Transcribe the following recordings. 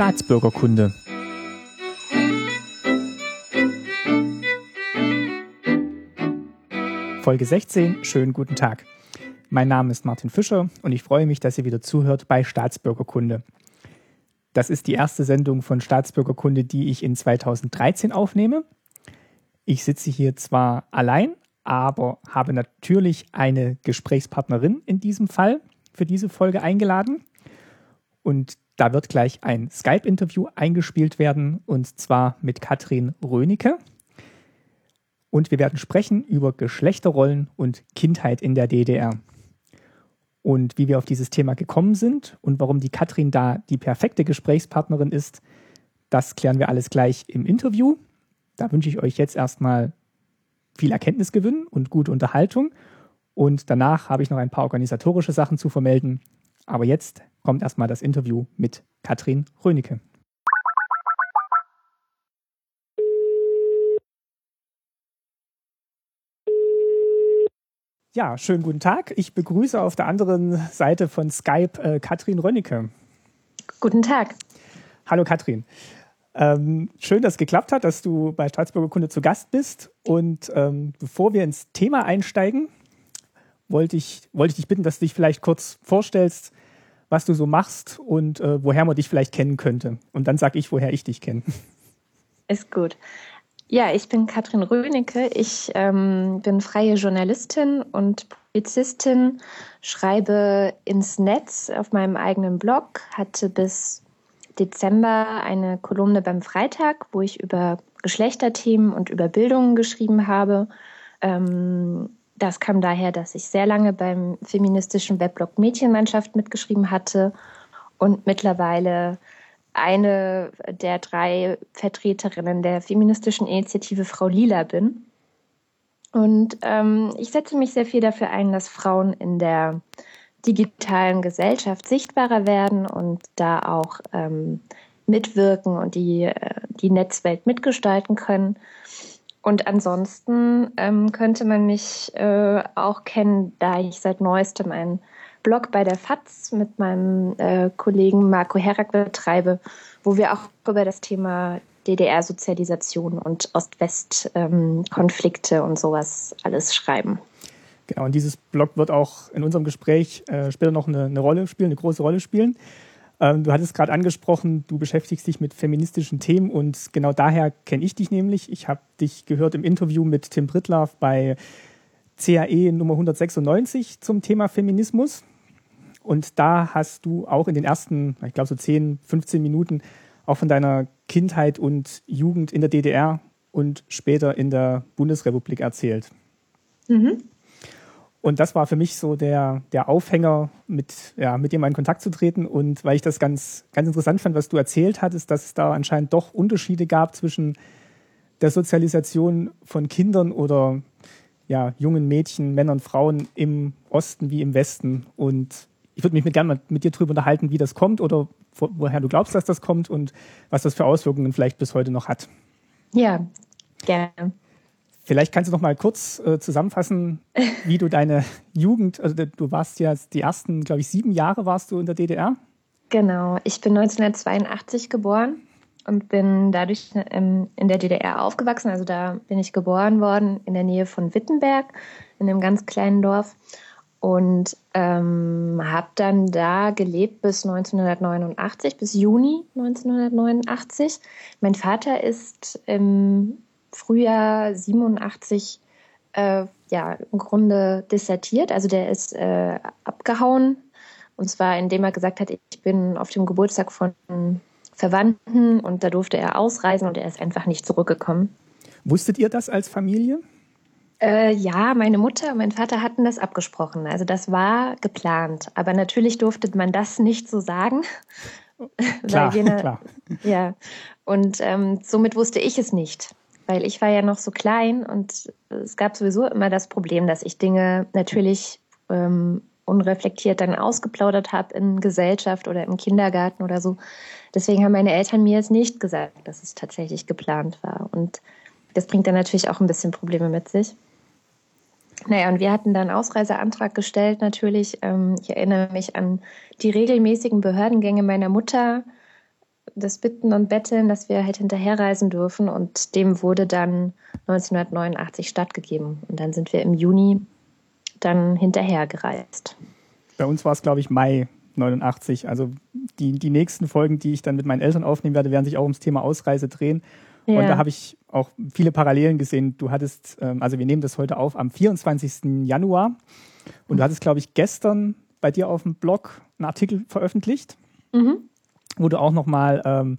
Staatsbürgerkunde. Folge 16, schönen guten Tag. Mein Name ist Martin Fischer und ich freue mich, dass ihr wieder zuhört bei Staatsbürgerkunde. Das ist die erste Sendung von Staatsbürgerkunde, die ich in 2013 aufnehme. Ich sitze hier zwar allein, aber habe natürlich eine Gesprächspartnerin in diesem Fall für diese Folge eingeladen. Und da wird gleich ein Skype-Interview eingespielt werden, und zwar mit Katrin Rönecke. Und wir werden sprechen über Geschlechterrollen und Kindheit in der DDR. Und wie wir auf dieses Thema gekommen sind und warum die Katrin da die perfekte Gesprächspartnerin ist, das klären wir alles gleich im Interview. Da wünsche ich euch jetzt erstmal viel Erkenntnisgewinn und gute Unterhaltung. Und danach habe ich noch ein paar organisatorische Sachen zu vermelden. Aber jetzt kommt erstmal das Interview mit Katrin Rönecke. Ja, schönen guten Tag. Ich begrüße auf der anderen Seite von Skype äh, Katrin Rönnecke. Guten Tag. Hallo Katrin. Ähm, schön, dass es geklappt hat, dass du bei Staatsbürgerkunde zu Gast bist. Und ähm, bevor wir ins Thema einsteigen, wollte ich, wollte ich dich bitten, dass du dich vielleicht kurz vorstellst, was du so machst und äh, woher man dich vielleicht kennen könnte. Und dann sage ich, woher ich dich kenne. Ist gut. Ja, ich bin Katrin Rönecke. Ich ähm, bin freie Journalistin und Publizistin, schreibe ins Netz auf meinem eigenen Blog, hatte bis Dezember eine Kolumne beim Freitag, wo ich über Geschlechterthemen und über Bildung geschrieben habe. Ähm, das kam daher, dass ich sehr lange beim feministischen Weblog Mädchenmannschaft mitgeschrieben hatte und mittlerweile eine der drei Vertreterinnen der feministischen Initiative Frau Lila bin. Und ähm, ich setze mich sehr viel dafür ein, dass Frauen in der digitalen Gesellschaft sichtbarer werden und da auch ähm, mitwirken und die, äh, die Netzwelt mitgestalten können. Und ansonsten ähm, könnte man mich äh, auch kennen, da ich seit neuestem einen Blog bei der FAZ mit meinem äh, Kollegen Marco Herak betreibe, wo wir auch über das Thema DDR-Sozialisation und Ost-West-Konflikte ähm, und sowas alles schreiben. Genau, und dieses Blog wird auch in unserem Gespräch äh, später noch eine, eine Rolle spielen, eine große Rolle spielen. Ähm, du hattest gerade angesprochen, du beschäftigst dich mit feministischen Themen und genau daher kenne ich dich nämlich. Ich habe dich gehört im Interview mit Tim Brittlaff bei CAE Nummer 196 zum Thema Feminismus. Und da hast du auch in den ersten, ich glaube so 10, 15 Minuten auch von deiner Kindheit und Jugend in der DDR und später in der Bundesrepublik erzählt. Mhm. Und das war für mich so der, der Aufhänger, mit, ja, mit mal in Kontakt zu treten. Und weil ich das ganz, ganz interessant fand, was du erzählt hattest, dass es da anscheinend doch Unterschiede gab zwischen der Sozialisation von Kindern oder ja, jungen Mädchen, Männern, Frauen im Osten wie im Westen. Und ich würde mich mit, gerne mit dir darüber unterhalten, wie das kommt oder woher du glaubst, dass das kommt und was das für Auswirkungen vielleicht bis heute noch hat. Ja, gerne. Vielleicht kannst du noch mal kurz äh, zusammenfassen, wie du deine Jugend, also du warst ja die ersten, glaube ich, sieben Jahre warst du in der DDR. Genau, ich bin 1982 geboren und bin dadurch ähm, in der DDR aufgewachsen. Also da bin ich geboren worden in der Nähe von Wittenberg, in einem ganz kleinen Dorf und ähm, habe dann da gelebt bis 1989, bis Juni 1989. Mein Vater ist im Frühjahr 87 äh, ja im Grunde dissertiert. Also der ist äh, abgehauen. Und zwar indem er gesagt hat, ich bin auf dem Geburtstag von Verwandten und da durfte er ausreisen und er ist einfach nicht zurückgekommen. Wusstet ihr das als Familie? Äh, ja, meine Mutter und mein Vater hatten das abgesprochen. Also das war geplant. Aber natürlich durfte man das nicht so sagen. Klar, jene, klar. Ja, und ähm, somit wusste ich es nicht weil ich war ja noch so klein und es gab sowieso immer das Problem, dass ich Dinge natürlich ähm, unreflektiert dann ausgeplaudert habe in Gesellschaft oder im Kindergarten oder so. Deswegen haben meine Eltern mir jetzt nicht gesagt, dass es tatsächlich geplant war. Und das bringt dann natürlich auch ein bisschen Probleme mit sich. Naja, und wir hatten dann Ausreiseantrag gestellt natürlich. Ähm, ich erinnere mich an die regelmäßigen Behördengänge meiner Mutter, das Bitten und Betteln, dass wir halt hinterherreisen dürfen. Und dem wurde dann 1989 stattgegeben. Und dann sind wir im Juni dann hinterhergereist. Bei uns war es, glaube ich, Mai 89. Also die, die nächsten Folgen, die ich dann mit meinen Eltern aufnehmen werde, werden sich auch ums Thema Ausreise drehen. Ja. Und da habe ich auch viele Parallelen gesehen. Du hattest, ähm, also wir nehmen das heute auf am 24. Januar. Und du hattest, glaube ich, gestern bei dir auf dem Blog einen Artikel veröffentlicht, mhm. Wo du auch nochmal ähm,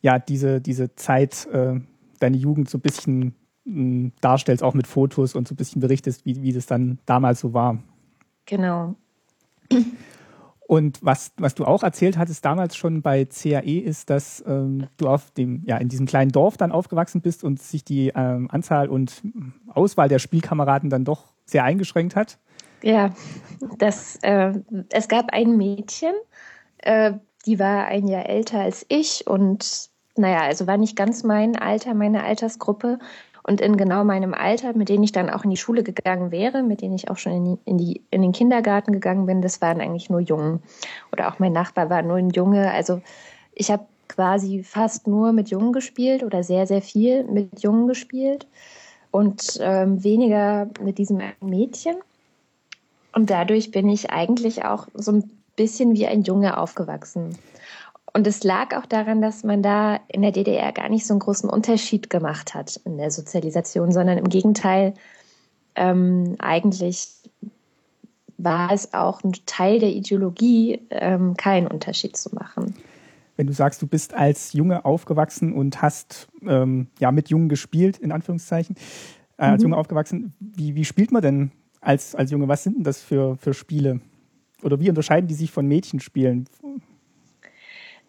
ja, diese, diese Zeit, äh, deine Jugend so ein bisschen äh, darstellst, auch mit Fotos und so ein bisschen berichtest, wie, wie das dann damals so war. Genau. Und was, was du auch erzählt hattest damals schon bei CAE ist, dass ähm, du auf dem, ja, in diesem kleinen Dorf dann aufgewachsen bist und sich die ähm, Anzahl und Auswahl der Spielkameraden dann doch sehr eingeschränkt hat. Ja, das, äh, es gab ein Mädchen, äh, die war ein Jahr älter als ich und naja, also war nicht ganz mein Alter, meine Altersgruppe. Und in genau meinem Alter, mit denen ich dann auch in die Schule gegangen wäre, mit denen ich auch schon in, die, in, die, in den Kindergarten gegangen bin, das waren eigentlich nur Jungen. Oder auch mein Nachbar war nur ein Junge. Also ich habe quasi fast nur mit Jungen gespielt oder sehr, sehr viel mit Jungen gespielt und ähm, weniger mit diesem Mädchen. Und dadurch bin ich eigentlich auch so ein bisschen wie ein Junge aufgewachsen. Und es lag auch daran, dass man da in der DDR gar nicht so einen großen Unterschied gemacht hat in der Sozialisation, sondern im Gegenteil, ähm, eigentlich war es auch ein Teil der Ideologie, ähm, keinen Unterschied zu machen. Wenn du sagst, du bist als Junge aufgewachsen und hast ähm, ja mit Jungen gespielt, in Anführungszeichen, äh, als mhm. Junge aufgewachsen, wie, wie spielt man denn als, als Junge, was sind denn das für, für Spiele? Oder wie unterscheiden die sich von Mädchenspielen?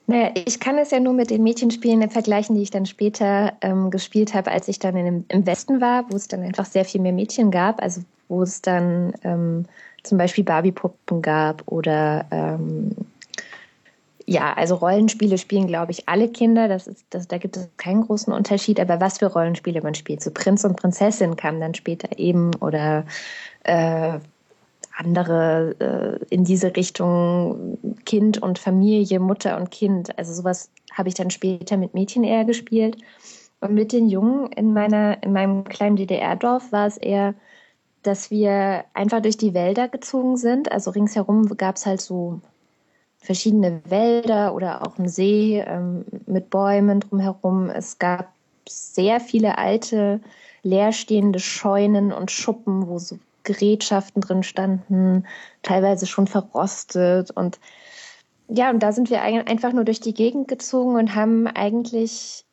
Naja, ich kann es ja nur mit den Mädchenspielen vergleichen, die ich dann später ähm, gespielt habe, als ich dann in, im Westen war, wo es dann einfach sehr viel mehr Mädchen gab, also wo es dann ähm, zum Beispiel Barbie-Puppen gab oder ähm, ja, also Rollenspiele spielen, glaube ich, alle Kinder. Das ist, das, da gibt es keinen großen Unterschied. Aber was für Rollenspiele man spielt, so Prinz und Prinzessin kam dann später eben oder äh, andere äh, in diese Richtung Kind und Familie, Mutter und Kind. Also sowas habe ich dann später mit Mädchen eher gespielt. Und mit den Jungen in meiner, in meinem kleinen DDR-Dorf war es eher, dass wir einfach durch die Wälder gezogen sind. Also ringsherum gab es halt so verschiedene Wälder oder auch einen See ähm, mit Bäumen drumherum. Es gab sehr viele alte, leerstehende Scheunen und Schuppen, wo so Gerätschaften drin standen, teilweise schon verrostet und ja, und da sind wir einfach nur durch die Gegend gezogen und haben eigentlich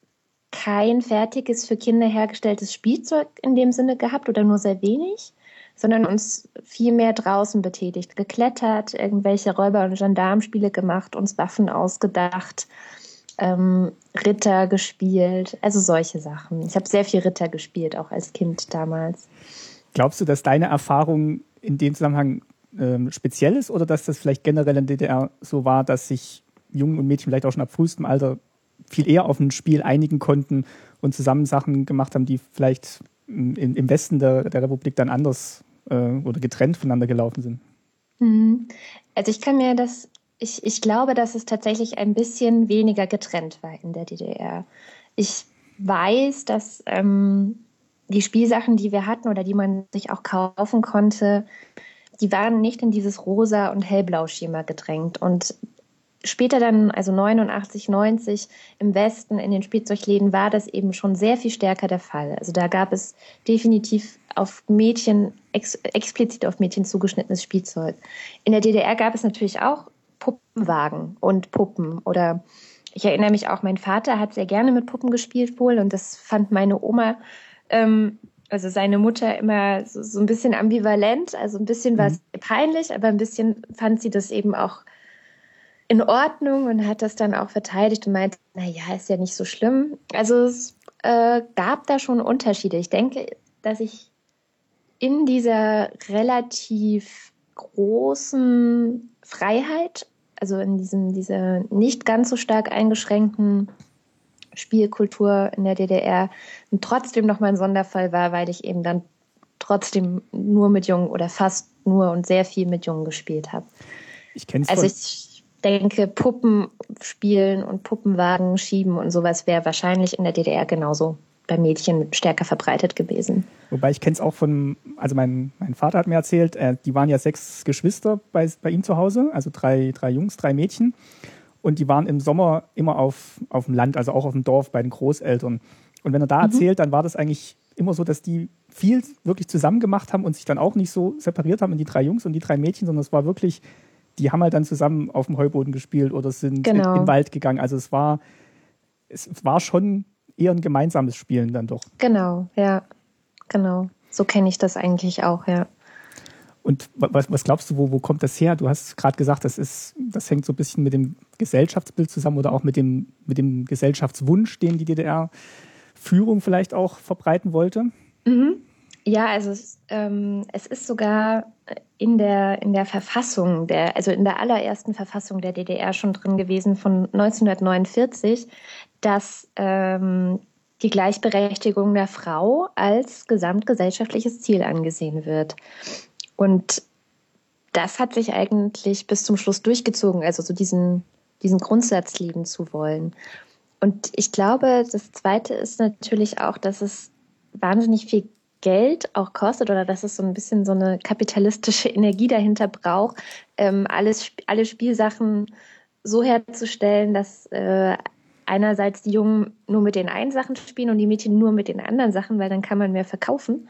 kein fertiges für Kinder hergestelltes Spielzeug in dem Sinne gehabt oder nur sehr wenig, sondern uns viel mehr draußen betätigt, geklettert, irgendwelche Räuber- und Gendarmspiele gemacht, uns Waffen ausgedacht, ähm, Ritter gespielt, also solche Sachen. Ich habe sehr viel Ritter gespielt, auch als Kind damals. Glaubst du, dass deine Erfahrung in dem Zusammenhang ähm, speziell ist oder dass das vielleicht generell in DDR so war, dass sich Jungen und Mädchen vielleicht auch schon ab frühestem Alter viel eher auf ein Spiel einigen konnten und zusammen Sachen gemacht haben, die vielleicht im, im Westen der, der, Republik dann anders äh, oder getrennt voneinander gelaufen sind? Mhm. Also ich kann mir das, ich, ich glaube, dass es tatsächlich ein bisschen weniger getrennt war in der DDR. Ich weiß, dass ähm, die Spielsachen, die wir hatten oder die man sich auch kaufen konnte, die waren nicht in dieses rosa und hellblau Schema gedrängt. Und später dann, also 89, 90 im Westen in den Spielzeugläden war das eben schon sehr viel stärker der Fall. Also da gab es definitiv auf Mädchen, ex, explizit auf Mädchen zugeschnittenes Spielzeug. In der DDR gab es natürlich auch Puppenwagen und Puppen oder ich erinnere mich auch, mein Vater hat sehr gerne mit Puppen gespielt wohl und das fand meine Oma ähm, also seine Mutter immer so, so, ein bisschen ambivalent, also ein bisschen war es mhm. peinlich, aber ein bisschen fand sie das eben auch in Ordnung und hat das dann auch verteidigt und meinte, naja, ist ja nicht so schlimm. Also es äh, gab da schon Unterschiede. Ich denke, dass ich in dieser relativ großen Freiheit, also in diesem, dieser nicht ganz so stark eingeschränkten Spielkultur in der DDR trotzdem noch mal ein Sonderfall war, weil ich eben dann trotzdem nur mit Jungen oder fast nur und sehr viel mit Jungen gespielt habe. Ich kenne Also ich denke, Puppen spielen und Puppenwagen schieben und sowas wäre wahrscheinlich in der DDR genauso bei Mädchen stärker verbreitet gewesen. Wobei ich kenne es auch von, also mein, mein Vater hat mir erzählt, äh, die waren ja sechs Geschwister bei, bei ihm zu Hause, also drei, drei Jungs, drei Mädchen. Und die waren im Sommer immer auf, auf dem Land, also auch auf dem Dorf bei den Großeltern. Und wenn er da mhm. erzählt, dann war das eigentlich immer so, dass die viel wirklich zusammen gemacht haben und sich dann auch nicht so separiert haben in die drei Jungs und die drei Mädchen, sondern es war wirklich, die haben halt dann zusammen auf dem Heuboden gespielt oder sind genau. in, in den Wald gegangen. Also es war, es war schon eher ein gemeinsames Spielen dann doch. Genau, ja, genau. So kenne ich das eigentlich auch, ja. Und was, was glaubst du, wo, wo kommt das her? Du hast gerade gesagt, das ist, das hängt so ein bisschen mit dem Gesellschaftsbild zusammen oder auch mit dem, mit dem Gesellschaftswunsch, den die DDR-Führung vielleicht auch verbreiten wollte. Mhm. Ja, also es, ähm, es ist sogar in der, in der Verfassung, der, also in der allerersten Verfassung der DDR schon drin gewesen von 1949, dass ähm, die Gleichberechtigung der Frau als gesamtgesellschaftliches Ziel angesehen wird. Und das hat sich eigentlich bis zum Schluss durchgezogen, also so diesen, diesen Grundsatz lieben zu wollen. Und ich glaube, das Zweite ist natürlich auch, dass es wahnsinnig viel Geld auch kostet oder dass es so ein bisschen so eine kapitalistische Energie dahinter braucht, ähm, alles, alle Spielsachen so herzustellen, dass äh, einerseits die Jungen nur mit den einen Sachen spielen und die Mädchen nur mit den anderen Sachen, weil dann kann man mehr verkaufen.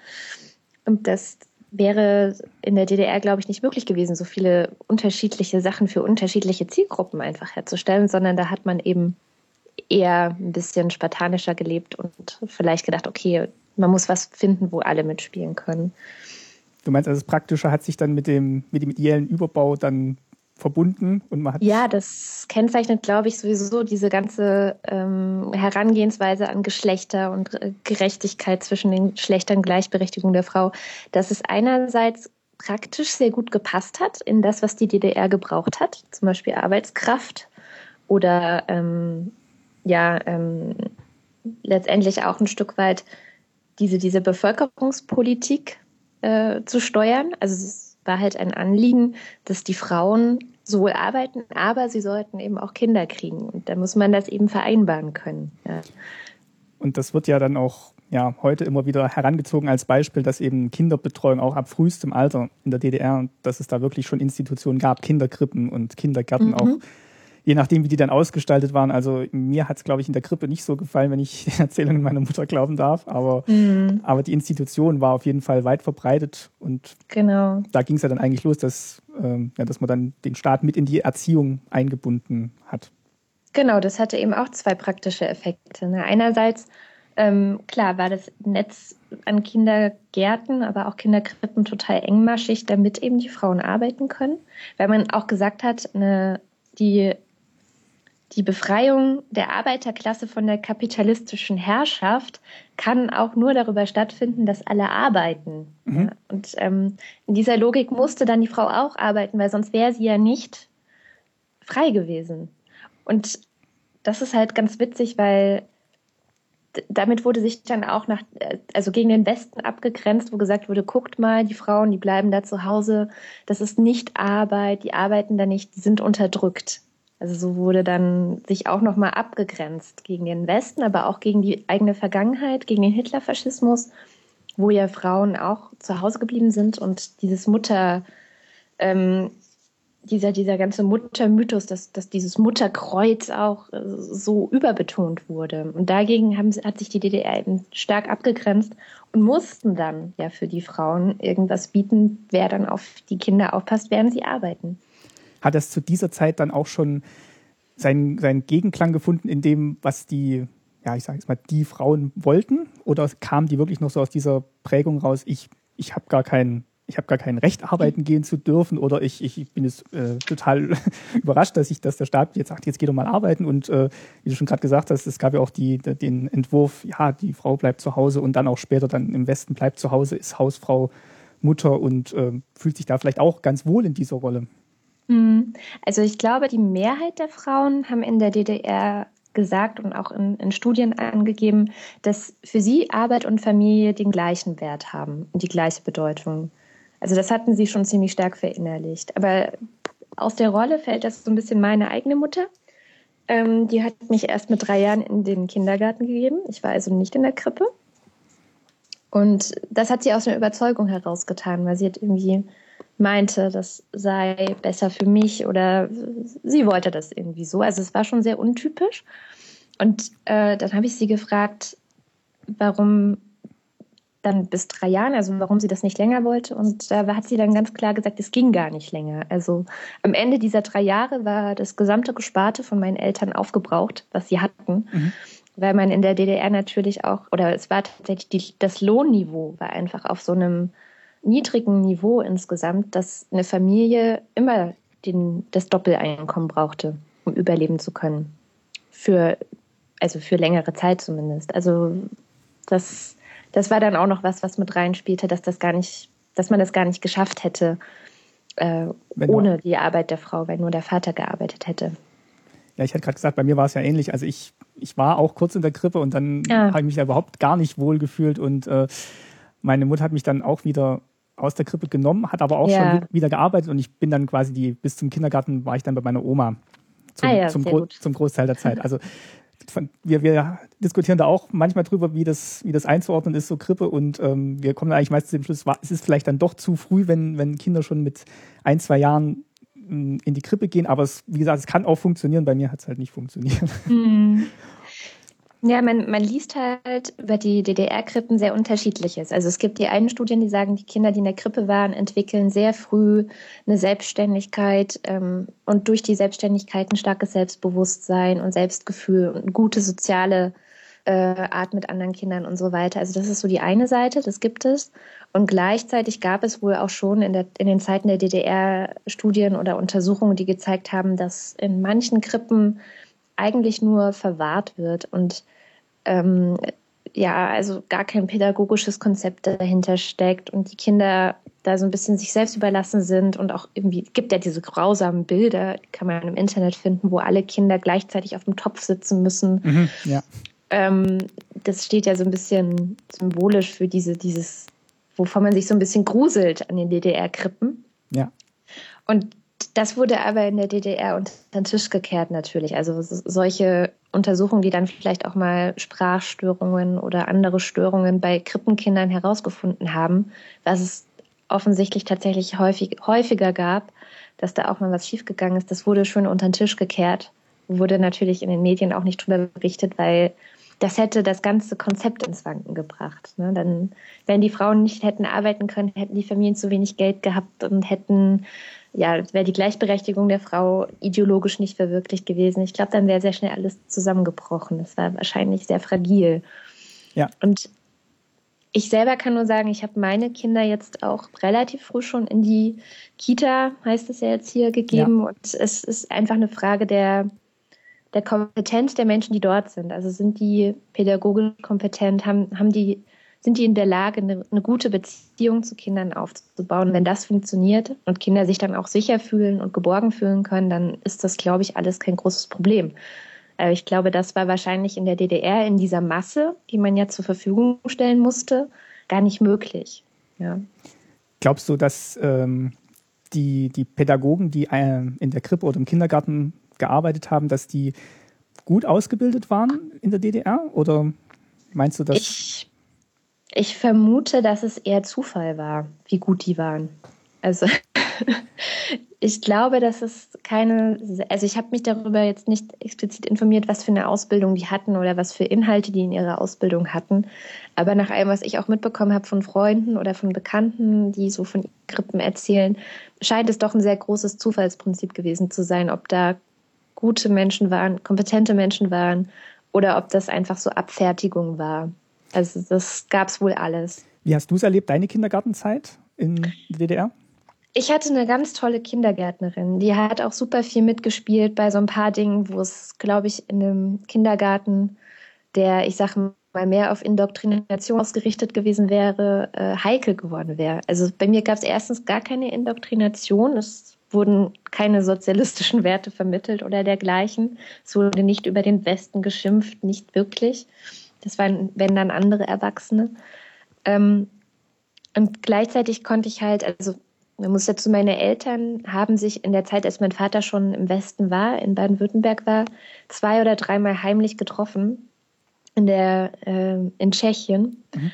Und das wäre in der DDR, glaube ich, nicht möglich gewesen, so viele unterschiedliche Sachen für unterschiedliche Zielgruppen einfach herzustellen, sondern da hat man eben eher ein bisschen spartanischer gelebt und vielleicht gedacht, okay, man muss was finden, wo alle mitspielen können. Du meinst, also das Praktische hat sich dann mit dem, mit dem ideellen Überbau dann verbunden und man hat. Ja, das kennzeichnet, glaube ich, sowieso diese ganze ähm, Herangehensweise an Geschlechter und äh, Gerechtigkeit zwischen den Geschlechtern, Gleichberechtigung der Frau, dass es einerseits praktisch sehr gut gepasst hat in das, was die DDR gebraucht hat, zum Beispiel Arbeitskraft oder ähm, ja ähm, letztendlich auch ein Stück weit diese, diese Bevölkerungspolitik äh, zu steuern. Also es war halt ein Anliegen, dass die Frauen sowohl arbeiten, aber sie sollten eben auch Kinder kriegen. Und da muss man das eben vereinbaren können. Ja. Und das wird ja dann auch ja, heute immer wieder herangezogen als Beispiel, dass eben Kinderbetreuung auch ab frühestem Alter in der DDR, dass es da wirklich schon Institutionen gab, Kinderkrippen und Kindergärten mhm. auch je nachdem, wie die dann ausgestaltet waren. Also mir hat es, glaube ich, in der Krippe nicht so gefallen, wenn ich den Erzählungen meiner Mutter glauben darf. Aber, mhm. aber die Institution war auf jeden Fall weit verbreitet und genau. da ging es ja dann eigentlich los, dass, ähm, ja, dass man dann den Staat mit in die Erziehung eingebunden hat. Genau, das hatte eben auch zwei praktische Effekte. Ne? Einerseits, ähm, klar, war das Netz an Kindergärten, aber auch Kinderkrippen total engmaschig, damit eben die Frauen arbeiten können, weil man auch gesagt hat, eine, die die Befreiung der Arbeiterklasse von der kapitalistischen Herrschaft kann auch nur darüber stattfinden, dass alle arbeiten. Mhm. Ja, und ähm, in dieser Logik musste dann die Frau auch arbeiten, weil sonst wäre sie ja nicht frei gewesen. Und das ist halt ganz witzig, weil damit wurde sich dann auch nach, also gegen den Westen abgegrenzt, wo gesagt wurde, guckt mal, die Frauen, die bleiben da zu Hause, das ist nicht Arbeit, die arbeiten da nicht, die sind unterdrückt. Also so wurde dann sich auch nochmal abgegrenzt gegen den Westen, aber auch gegen die eigene Vergangenheit, gegen den Hitlerfaschismus, wo ja Frauen auch zu Hause geblieben sind und dieses Mutter, ähm, dieser, dieser ganze Muttermythos, dass, dass dieses Mutterkreuz auch äh, so überbetont wurde. Und dagegen haben, hat sich die DDR eben stark abgegrenzt und mussten dann ja für die Frauen irgendwas bieten, wer dann auf die Kinder aufpasst, während sie arbeiten hat das zu dieser Zeit dann auch schon seinen, seinen Gegenklang gefunden in dem, was die, ja, ich sage jetzt mal, die Frauen wollten? Oder kamen die wirklich noch so aus dieser Prägung raus, ich, ich habe gar kein, ich habe gar kein Recht, arbeiten gehen zu dürfen oder ich, ich bin jetzt äh, total überrascht, dass ich, dass der Staat jetzt sagt, jetzt geh doch mal arbeiten und äh, wie du schon gerade gesagt hast, es gab ja auch die, den Entwurf, ja, die Frau bleibt zu Hause und dann auch später dann im Westen bleibt zu Hause, ist Hausfrau, Mutter und äh, fühlt sich da vielleicht auch ganz wohl in dieser Rolle. Mhm. Also ich glaube, die Mehrheit der Frauen haben in der DDR gesagt und auch in, in, Studien angegeben, dass für sie Arbeit und Familie den gleichen Wert haben und die gleiche Bedeutung. Also das hatten sie schon ziemlich stark verinnerlicht. Aber aus der Rolle fällt das so ein bisschen meine eigene Mutter, Ähm, die hat mich erst mit drei Jahren in den Kindergarten gegeben. Ich war also nicht in der Krippe. Und das hat sie aus einer Überzeugung herausgetan, weil sie hat irgendwie meinte, das sei besser für mich oder sie wollte das irgendwie so. Also es war schon sehr untypisch. Und äh, dann habe ich sie gefragt, warum dann bis drei Jahren, also warum sie das nicht länger wollte. Und da hat sie dann ganz klar gesagt, es ging gar nicht länger. Also am Ende dieser drei Jahre war das gesamte Gesparte von meinen Eltern aufgebraucht, was sie hatten. Mhm. Weil man in der DDR natürlich auch, oder es war tatsächlich, die, das Lohnniveau war einfach auf so einem niedrigen Niveau insgesamt, dass eine Familie immer den, das Doppeleinkommen brauchte, um überleben zu können. Für, also für längere Zeit zumindest. Also das, das war dann auch noch was, was mit reinspielte, dass das gar nicht, dass man das gar nicht geschafft hätte, äh, ohne die Arbeit der Frau, weil nur der Vater gearbeitet hätte. Ja, ich hatte gerade gesagt, bei mir war es ja ähnlich. Also ich, ich war auch kurz in der Krippe und dann ja. habe ich mich da überhaupt gar nicht wohl gefühlt und äh, meine Mutter hat mich dann auch wieder aus der Krippe genommen, hat aber auch ja. schon wieder gearbeitet und ich bin dann quasi die, bis zum Kindergarten war ich dann bei meiner Oma zum, ah ja, zum, Gro zum Großteil der Zeit. Also wir, wir diskutieren da auch manchmal drüber, wie das, wie das einzuordnen ist, so Krippe. Und ähm, wir kommen eigentlich meistens zu dem Schluss, es ist vielleicht dann doch zu früh, wenn, wenn Kinder schon mit ein, zwei Jahren mm, in die Krippe gehen. Aber es, wie gesagt, es kann auch funktionieren. Bei mir hat es halt nicht funktioniert. Mhm. Ja, man, man liest halt über die DDR-Krippen sehr unterschiedliches. Also es gibt die einen Studien, die sagen, die Kinder, die in der Krippe waren, entwickeln sehr früh eine Selbstständigkeit ähm, und durch die Selbstständigkeit ein starkes Selbstbewusstsein und Selbstgefühl und gute soziale äh, Art mit anderen Kindern und so weiter. Also das ist so die eine Seite, das gibt es. Und gleichzeitig gab es wohl auch schon in, der, in den Zeiten der DDR Studien oder Untersuchungen, die gezeigt haben, dass in manchen Krippen eigentlich nur verwahrt wird und ähm, ja, also gar kein pädagogisches Konzept dahinter steckt und die Kinder da so ein bisschen sich selbst überlassen sind und auch irgendwie gibt ja diese grausamen Bilder, die kann man im Internet finden, wo alle Kinder gleichzeitig auf dem Topf sitzen müssen. Mhm, ja. ähm, das steht ja so ein bisschen symbolisch für diese, dieses, wovon man sich so ein bisschen gruselt an den DDR-Krippen. Ja. Und das wurde aber in der DDR unter den Tisch gekehrt natürlich. Also solche Untersuchungen, die dann vielleicht auch mal Sprachstörungen oder andere Störungen bei Krippenkindern herausgefunden haben, was es offensichtlich tatsächlich häufig, häufiger gab, dass da auch mal was schiefgegangen ist, das wurde schon unter den Tisch gekehrt. Wurde natürlich in den Medien auch nicht drüber berichtet, weil das hätte das ganze Konzept ins Wanken gebracht. Ne? Dann, wenn die Frauen nicht hätten arbeiten können, hätten die Familien zu wenig Geld gehabt und hätten ja, wäre die Gleichberechtigung der Frau ideologisch nicht verwirklicht gewesen. Ich glaube, dann wäre sehr schnell alles zusammengebrochen. Es war wahrscheinlich sehr fragil. Ja. Und ich selber kann nur sagen, ich habe meine Kinder jetzt auch relativ früh schon in die Kita, heißt es ja jetzt hier, gegeben. Ja. Und es ist einfach eine Frage der, der Kompetenz der Menschen, die dort sind. Also sind die pädagogisch kompetent, haben, haben die sind die in der Lage, eine, eine gute Beziehung zu Kindern aufzubauen. Wenn das funktioniert und Kinder sich dann auch sicher fühlen und geborgen fühlen können, dann ist das, glaube ich, alles kein großes Problem. Äh, ich glaube, das war wahrscheinlich in der DDR in dieser Masse, die man ja zur Verfügung stellen musste, gar nicht möglich. Ja. Glaubst du, dass ähm, die, die Pädagogen, die äh, in der Krippe oder im Kindergarten gearbeitet haben, dass die gut ausgebildet waren in der DDR? Oder meinst du, dass. Ich ich vermute, dass es eher Zufall war, wie gut die waren. Also ich glaube, dass es keine, also ich habe mich darüber jetzt nicht explizit informiert, was für eine Ausbildung die hatten oder was für Inhalte die in ihrer Ausbildung hatten. Aber nach allem, was ich auch mitbekommen habe von Freunden oder von Bekannten, die so von Krippen erzählen, scheint es doch ein sehr großes Zufallsprinzip gewesen zu sein, ob da gute Menschen waren, kompetente Menschen waren oder ob das einfach so Abfertigung war. Also das gab es wohl alles. Wie hast du es erlebt, deine Kindergartenzeit in der DDR? Ich hatte eine ganz tolle Kindergärtnerin. Die hat auch super viel mitgespielt bei so ein paar Dingen, wo es, glaube ich, in einem Kindergarten, der, ich sage mal, mehr auf Indoktrination ausgerichtet gewesen wäre, äh, heikel geworden wäre. Also bei mir gab es erstens gar keine Indoktrination. Es wurden keine sozialistischen Werte vermittelt oder dergleichen. Es wurde nicht über den Westen geschimpft, nicht wirklich. Das waren, wenn dann andere Erwachsene. Ähm, und gleichzeitig konnte ich halt, also Man muss dazu, meine Eltern haben sich in der Zeit, als mein Vater schon im Westen war, in Baden-Württemberg war, zwei oder dreimal heimlich getroffen in der äh, in Tschechien. Mhm.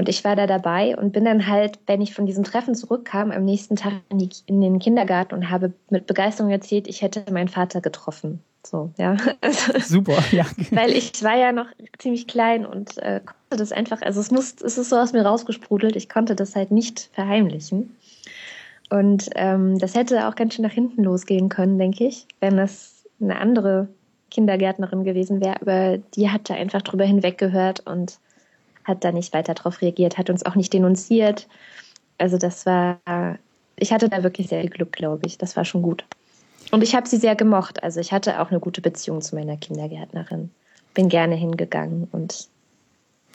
Und ich war da dabei und bin dann halt, wenn ich von diesem Treffen zurückkam, am nächsten Tag in, die, in den Kindergarten und habe mit Begeisterung erzählt, ich hätte meinen Vater getroffen. So, ja. Super, ja. Weil ich war ja noch ziemlich klein und äh, konnte das einfach, also es muss, es ist so aus mir rausgesprudelt, ich konnte das halt nicht verheimlichen. Und ähm, das hätte auch ganz schön nach hinten losgehen können, denke ich, wenn das eine andere Kindergärtnerin gewesen wäre, aber die hatte einfach drüber hinweggehört und hat da nicht weiter drauf reagiert, hat uns auch nicht denunziert. Also das war, ich hatte da wirklich sehr viel Glück, glaube ich. Das war schon gut. Und ich habe sie sehr gemocht. Also ich hatte auch eine gute Beziehung zu meiner Kindergärtnerin. Bin gerne hingegangen und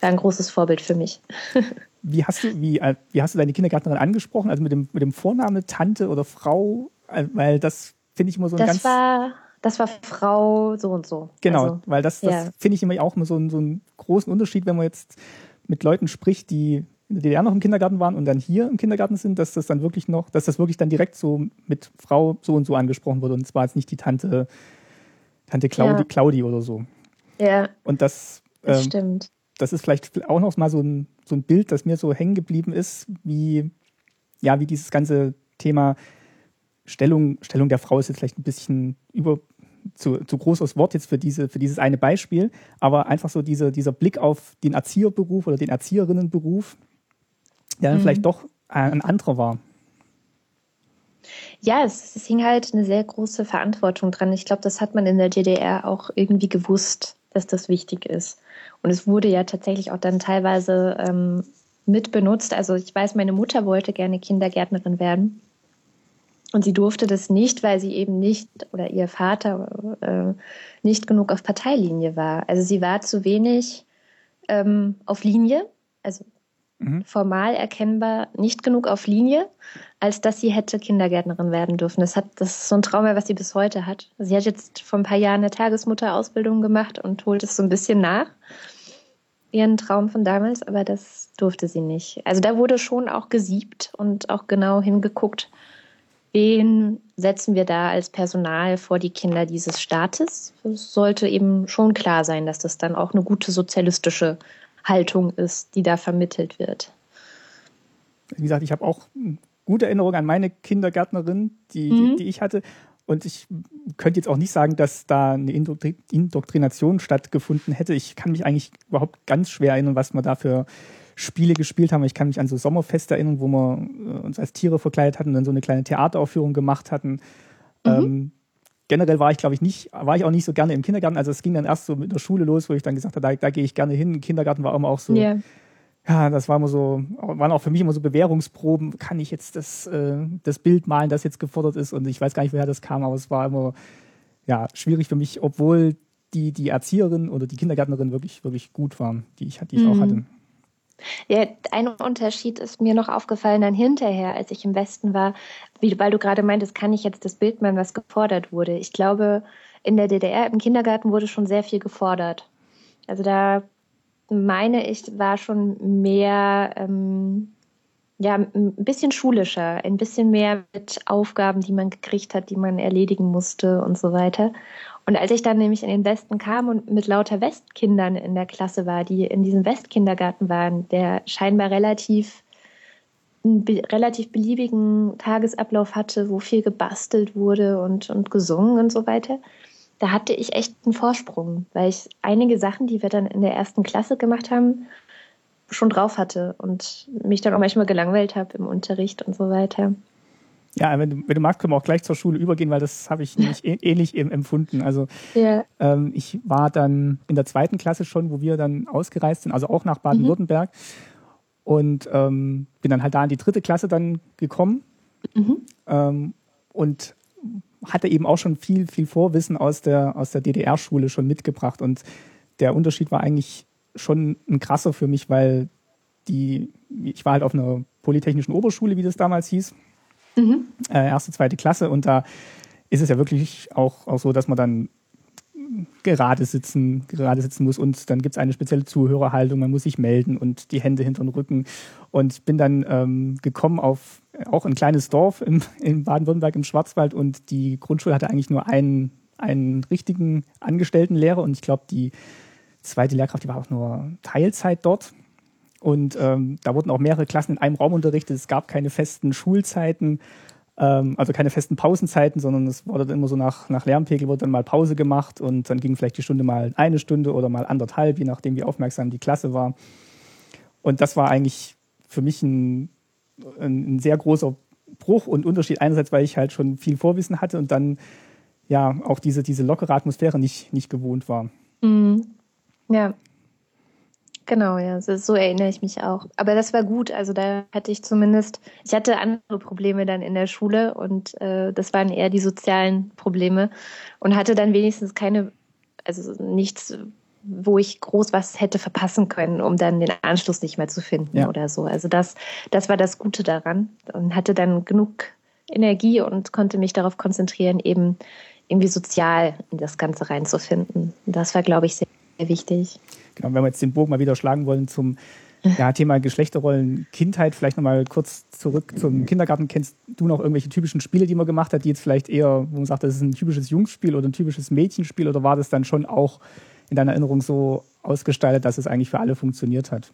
war ein großes Vorbild für mich. wie hast du, wie, äh, wie hast du deine Kindergärtnerin angesprochen? Also mit dem, mit dem Vorname Tante oder Frau? Äh, weil das finde ich immer so ein das ganz. War, das war Frau so und so. Genau, also, weil das, das ja. finde ich immer auch immer so, so einen großen Unterschied, wenn man jetzt mit Leuten spricht, die in der DDR noch im Kindergarten waren und dann hier im Kindergarten sind, dass das dann wirklich noch, dass das wirklich dann direkt so mit Frau so und so angesprochen wurde. Und zwar jetzt nicht die Tante, Tante Claudi, ja. Claudi oder so. Ja. Und das, das ähm, stimmt. Das ist vielleicht auch noch mal so ein, so ein Bild, das mir so hängen geblieben ist, wie, ja, wie dieses ganze Thema Stellung, Stellung der Frau ist jetzt vielleicht ein bisschen über, zu, zu großes Wort jetzt für, diese, für dieses eine Beispiel, aber einfach so diese, dieser Blick auf den Erzieherberuf oder den Erzieherinnenberuf, der dann mhm. vielleicht doch ein anderer war. Ja, es, es hing halt eine sehr große Verantwortung dran. Ich glaube, das hat man in der DDR auch irgendwie gewusst, dass das wichtig ist. Und es wurde ja tatsächlich auch dann teilweise ähm, mitbenutzt. Also ich weiß, meine Mutter wollte gerne Kindergärtnerin werden. Und sie durfte das nicht, weil sie eben nicht oder ihr Vater äh, nicht genug auf Parteilinie war. Also sie war zu wenig ähm, auf Linie, also mhm. formal erkennbar nicht genug auf Linie, als dass sie hätte Kindergärtnerin werden dürfen. Das, hat, das ist so ein Trauma, was sie bis heute hat. Sie hat jetzt vor ein paar Jahren eine Tagesmutterausbildung gemacht und holt es so ein bisschen nach, ihren Traum von damals, aber das durfte sie nicht. Also da wurde schon auch gesiebt und auch genau hingeguckt, wen setzen wir da als Personal vor die Kinder dieses Staates? Es sollte eben schon klar sein, dass das dann auch eine gute sozialistische Haltung ist, die da vermittelt wird. Wie gesagt, ich habe auch gute Erinnerungen an meine Kindergärtnerin, die, mhm. die ich hatte. Und ich könnte jetzt auch nicht sagen, dass da eine Indoktrination stattgefunden hätte. Ich kann mich eigentlich überhaupt ganz schwer erinnern, was man da für Spiele gespielt haben. Ich kann mich an so Sommerfeste erinnern, wo wir äh, uns als Tiere verkleidet hatten und dann so eine kleine Theateraufführung gemacht hatten. Mhm. Ähm, generell war ich, glaube ich, nicht, war ich auch nicht so gerne im Kindergarten. Also es ging dann erst so mit der Schule los, wo ich dann gesagt habe, da, da gehe ich gerne hin. Im Kindergarten war immer auch so, yeah. ja, das war immer so, waren auch für mich immer so Bewährungsproben. Kann ich jetzt das, äh, das Bild malen, das jetzt gefordert ist? Und ich weiß gar nicht, woher das kam, aber es war immer, ja, schwierig für mich, obwohl die, die Erzieherin oder die Kindergärtnerin wirklich, wirklich gut waren, die ich, die ich mhm. auch hatte. Ja, ein Unterschied ist mir noch aufgefallen dann hinterher, als ich im Westen war, wie, weil du gerade meintest, kann ich jetzt das Bild malen, was gefordert wurde. Ich glaube, in der DDR im Kindergarten wurde schon sehr viel gefordert. Also da meine ich, war schon mehr, ähm, ja, ein bisschen schulischer, ein bisschen mehr mit Aufgaben, die man gekriegt hat, die man erledigen musste und so weiter. Und als ich dann nämlich in den Westen kam und mit lauter Westkindern in der Klasse war, die in diesem Westkindergarten waren, der scheinbar relativ einen be relativ beliebigen Tagesablauf hatte, wo viel gebastelt wurde und, und gesungen und so weiter, da hatte ich echt einen Vorsprung, weil ich einige Sachen, die wir dann in der ersten Klasse gemacht haben, schon drauf hatte und mich dann auch manchmal gelangweilt habe im Unterricht und so weiter. Ja, wenn du, wenn du magst, können wir auch gleich zur Schule übergehen, weil das habe ich nämlich ähnlich empfunden. Also ja. ähm, ich war dann in der zweiten Klasse schon, wo wir dann ausgereist sind, also auch nach Baden-Württemberg. Mhm. Und ähm, bin dann halt da in die dritte Klasse dann gekommen mhm. ähm, und hatte eben auch schon viel, viel Vorwissen aus der, aus der DDR-Schule schon mitgebracht. Und der Unterschied war eigentlich schon ein krasser für mich, weil die, ich war halt auf einer polytechnischen Oberschule, wie das damals hieß mhm. äh, erste, zweite Klasse. Und da ist es ja wirklich auch, auch so, dass man dann gerade sitzen, gerade sitzen muss und dann gibt es eine spezielle Zuhörerhaltung, man muss sich melden und die Hände hinter den Rücken. Und bin dann ähm, gekommen auf auch ein kleines Dorf im, in Baden-Württemberg im Schwarzwald und die Grundschule hatte eigentlich nur einen, einen richtigen Angestelltenlehrer und ich glaube, die zweite Lehrkraft, die war auch nur Teilzeit dort. Und ähm, da wurden auch mehrere Klassen in einem Raum unterrichtet. Es gab keine festen Schulzeiten. Ähm, also keine festen Pausenzeiten, sondern es wurde dann immer so nach, nach Lärmpegel wurde dann mal Pause gemacht und dann ging vielleicht die Stunde mal eine Stunde oder mal anderthalb, je nachdem, wie aufmerksam die Klasse war. Und das war eigentlich für mich ein, ein, ein sehr großer Bruch und Unterschied. Einerseits, weil ich halt schon viel Vorwissen hatte und dann ja auch diese, diese lockere Atmosphäre nicht, nicht gewohnt war. Mhm. Ja, Genau, ja, so, so, erinnere ich mich auch. Aber das war gut. Also da hatte ich zumindest, ich hatte andere Probleme dann in der Schule und äh, das waren eher die sozialen Probleme und hatte dann wenigstens keine, also nichts, wo ich groß was hätte verpassen können, um dann den Anschluss nicht mehr zu finden ja. oder so. Also das, das war das Gute daran und hatte dann genug Energie und konnte mich darauf konzentrieren, eben irgendwie sozial in das Ganze reinzufinden. Das war, glaube ich, sehr, sehr wichtig. Genau, wenn wir jetzt den Bogen mal wieder schlagen wollen zum ja, Thema Geschlechterrollen, Kindheit, vielleicht nochmal kurz zurück zum Kindergarten. Kennst du noch irgendwelche typischen Spiele, die man gemacht hat, die jetzt vielleicht eher, wo man sagt, das ist ein typisches Jungsspiel oder ein typisches Mädchenspiel oder war das dann schon auch in deiner Erinnerung so ausgestaltet, dass es eigentlich für alle funktioniert hat?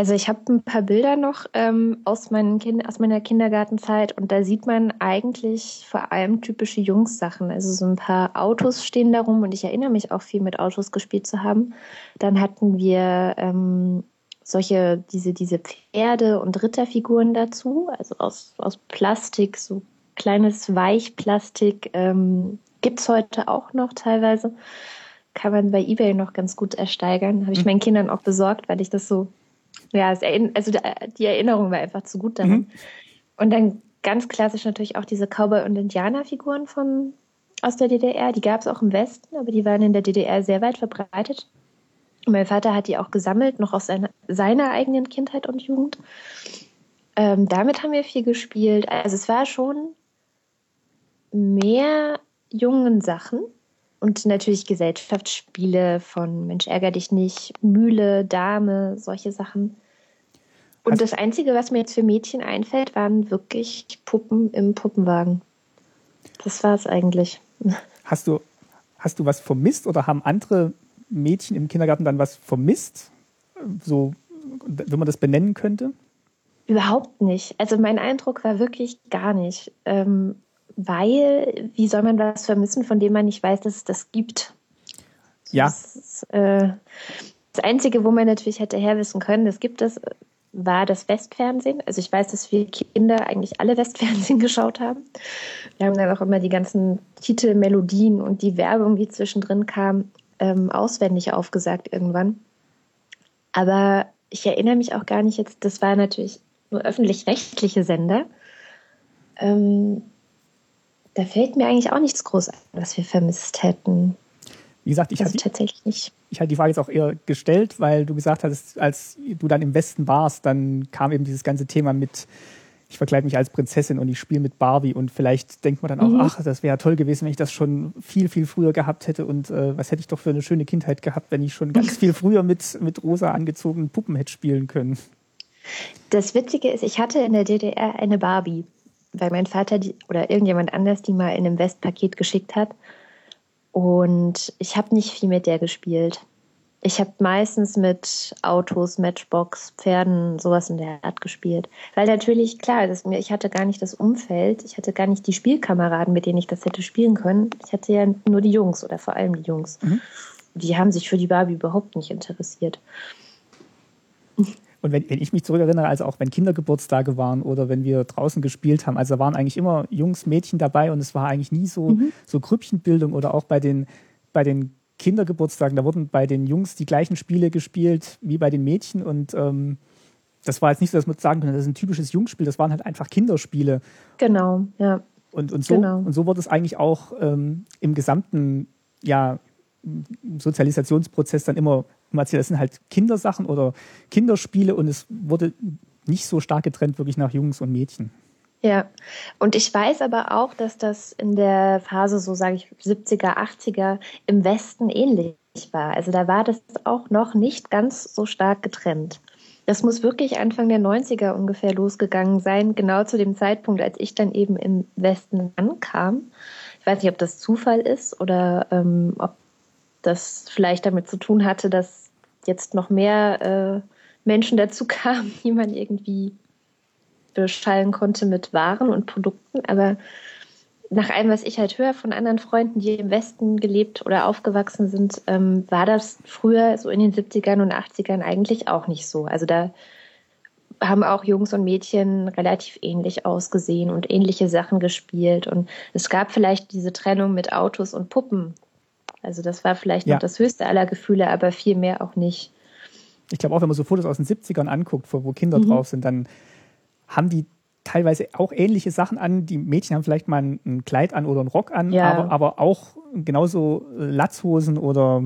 Also ich habe ein paar Bilder noch ähm, aus, kind aus meiner Kindergartenzeit und da sieht man eigentlich vor allem typische Jungssachen. Also so ein paar Autos stehen da rum und ich erinnere mich auch viel mit Autos gespielt zu haben. Dann hatten wir ähm, solche, diese, diese Pferde- und Ritterfiguren dazu, also aus, aus Plastik, so kleines Weichplastik. Ähm, Gibt es heute auch noch teilweise. Kann man bei Ebay noch ganz gut ersteigern. Habe ich mhm. meinen Kindern auch besorgt, weil ich das so ja, also die Erinnerung war einfach zu gut daran. Mhm. Und dann ganz klassisch natürlich auch diese Cowboy- und Indianerfiguren von aus der DDR. Die gab es auch im Westen, aber die waren in der DDR sehr weit verbreitet. Und mein Vater hat die auch gesammelt, noch aus seiner, seiner eigenen Kindheit und Jugend. Ähm, damit haben wir viel gespielt. Also es war schon mehr jungen Sachen und natürlich Gesellschaftsspiele von Mensch ärger dich nicht, Mühle, Dame, solche Sachen. Und Hast das Einzige, was mir jetzt für Mädchen einfällt, waren wirklich Puppen im Puppenwagen. Das war es eigentlich. Hast du, hast du was vermisst oder haben andere Mädchen im Kindergarten dann was vermisst? So, wenn man das benennen könnte? Überhaupt nicht. Also mein Eindruck war wirklich gar nicht. Ähm, weil, wie soll man was vermissen, von dem man nicht weiß, dass es das gibt? Ja. Das, ist, äh, das Einzige, wo man natürlich hätte herwissen können, das gibt es, war das Westfernsehen. Also ich weiß, dass wir Kinder eigentlich alle Westfernsehen geschaut haben. Wir haben dann auch immer die ganzen Titel, Melodien und die Werbung, die zwischendrin kam, ähm, auswendig aufgesagt irgendwann. Aber ich erinnere mich auch gar nicht jetzt, das war natürlich nur öffentlich-rechtliche Sender. Ähm, da fällt mir eigentlich auch nichts groß ein, was wir vermisst hätten. Wie gesagt, ich also hatte tatsächlich nicht. Ich hatte die Frage jetzt auch eher gestellt, weil du gesagt hast, als du dann im Westen warst, dann kam eben dieses ganze Thema mit, ich verkleide mich als Prinzessin und ich spiele mit Barbie und vielleicht denkt man dann auch, mhm. ach, das wäre toll gewesen, wenn ich das schon viel, viel früher gehabt hätte und äh, was hätte ich doch für eine schöne Kindheit gehabt, wenn ich schon ganz viel früher mit, mit rosa angezogenen Puppen hätte spielen können. Das Witzige ist, ich hatte in der DDR eine Barbie weil mein Vater die, oder irgendjemand anders die mal in einem Westpaket geschickt hat. Und ich habe nicht viel mit der gespielt. Ich habe meistens mit Autos, Matchbox, Pferden, sowas in der Art gespielt. Weil natürlich, klar, das, ich hatte gar nicht das Umfeld, ich hatte gar nicht die Spielkameraden, mit denen ich das hätte spielen können. Ich hatte ja nur die Jungs oder vor allem die Jungs. Mhm. Die haben sich für die Barbie überhaupt nicht interessiert. Und wenn, wenn ich mich zurückerinnere, also auch wenn Kindergeburtstage waren oder wenn wir draußen gespielt haben, also da waren eigentlich immer Jungs, Mädchen dabei und es war eigentlich nie so, mhm. so Grüppchenbildung oder auch bei den, bei den Kindergeburtstagen, da wurden bei den Jungs die gleichen Spiele gespielt wie bei den Mädchen und ähm, das war jetzt nicht so, dass man sagen könnte, das ist ein typisches Jungspiel, das waren halt einfach Kinderspiele. Genau, ja. Und, und, so, genau. und so wurde es eigentlich auch ähm, im gesamten ja, Sozialisationsprozess dann immer erzählt, das sind halt Kindersachen oder Kinderspiele und es wurde nicht so stark getrennt wirklich nach Jungs und Mädchen. Ja, und ich weiß aber auch, dass das in der Phase, so sage ich, 70er, 80er im Westen ähnlich war. Also da war das auch noch nicht ganz so stark getrennt. Das muss wirklich Anfang der 90er ungefähr losgegangen sein, genau zu dem Zeitpunkt, als ich dann eben im Westen ankam. Ich weiß nicht, ob das Zufall ist oder ähm, ob das vielleicht damit zu tun hatte, dass jetzt noch mehr äh, Menschen dazu kamen, die man irgendwie beschallen konnte mit Waren und Produkten. Aber nach allem, was ich halt höre von anderen Freunden, die im Westen gelebt oder aufgewachsen sind, ähm, war das früher so in den 70ern und 80ern eigentlich auch nicht so. Also da haben auch Jungs und Mädchen relativ ähnlich ausgesehen und ähnliche Sachen gespielt. Und es gab vielleicht diese Trennung mit Autos und Puppen. Also das war vielleicht ja. noch das höchste aller Gefühle, aber viel mehr auch nicht. Ich glaube auch, wenn man so Fotos aus den 70ern anguckt, wo Kinder mhm. drauf sind, dann haben die teilweise auch ähnliche Sachen an. Die Mädchen haben vielleicht mal ein, Kleid an oder einen Rock an, ja. aber, aber auch genauso Latzhosen oder,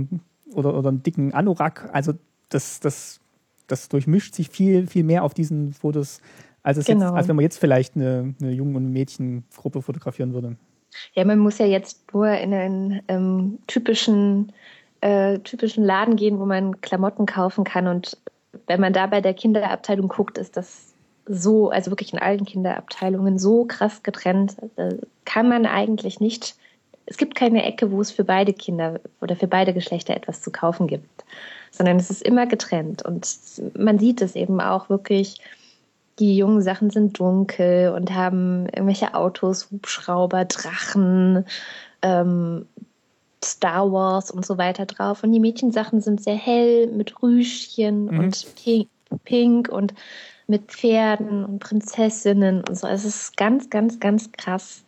oder, oder einen dicken Anorak. Also das, das, das durchmischt sich viel, viel mehr auf diesen Fotos, als, es genau. jetzt, als wenn man jetzt vielleicht eine, eine Jungen- und Mädchengruppe fotografieren würde. Ja, man muss ja jetzt nur in einen ähm, typischen, äh, typischen Laden gehen, wo man Klamotten kaufen kann. Und wenn man da bei der Kinderabteilung guckt, ist das so, also wirklich in allen Kinderabteilungen so krass getrennt. Da kann man eigentlich nicht, es gibt keine Ecke, wo es für beide Kinder oder für beide Geschlechter etwas zu kaufen gibt, sondern es ist immer getrennt. Und man sieht es eben auch wirklich, die jungen Sachen sind dunkel und haben irgendwelche Autos, Hubschrauber, Drachen, ähm, Star Wars und so weiter drauf. Und die Mädchensachen sind sehr hell mit Rüschchen mhm. und pink und mit Pferden und Prinzessinnen und so. Es ist ganz, ganz, ganz krass.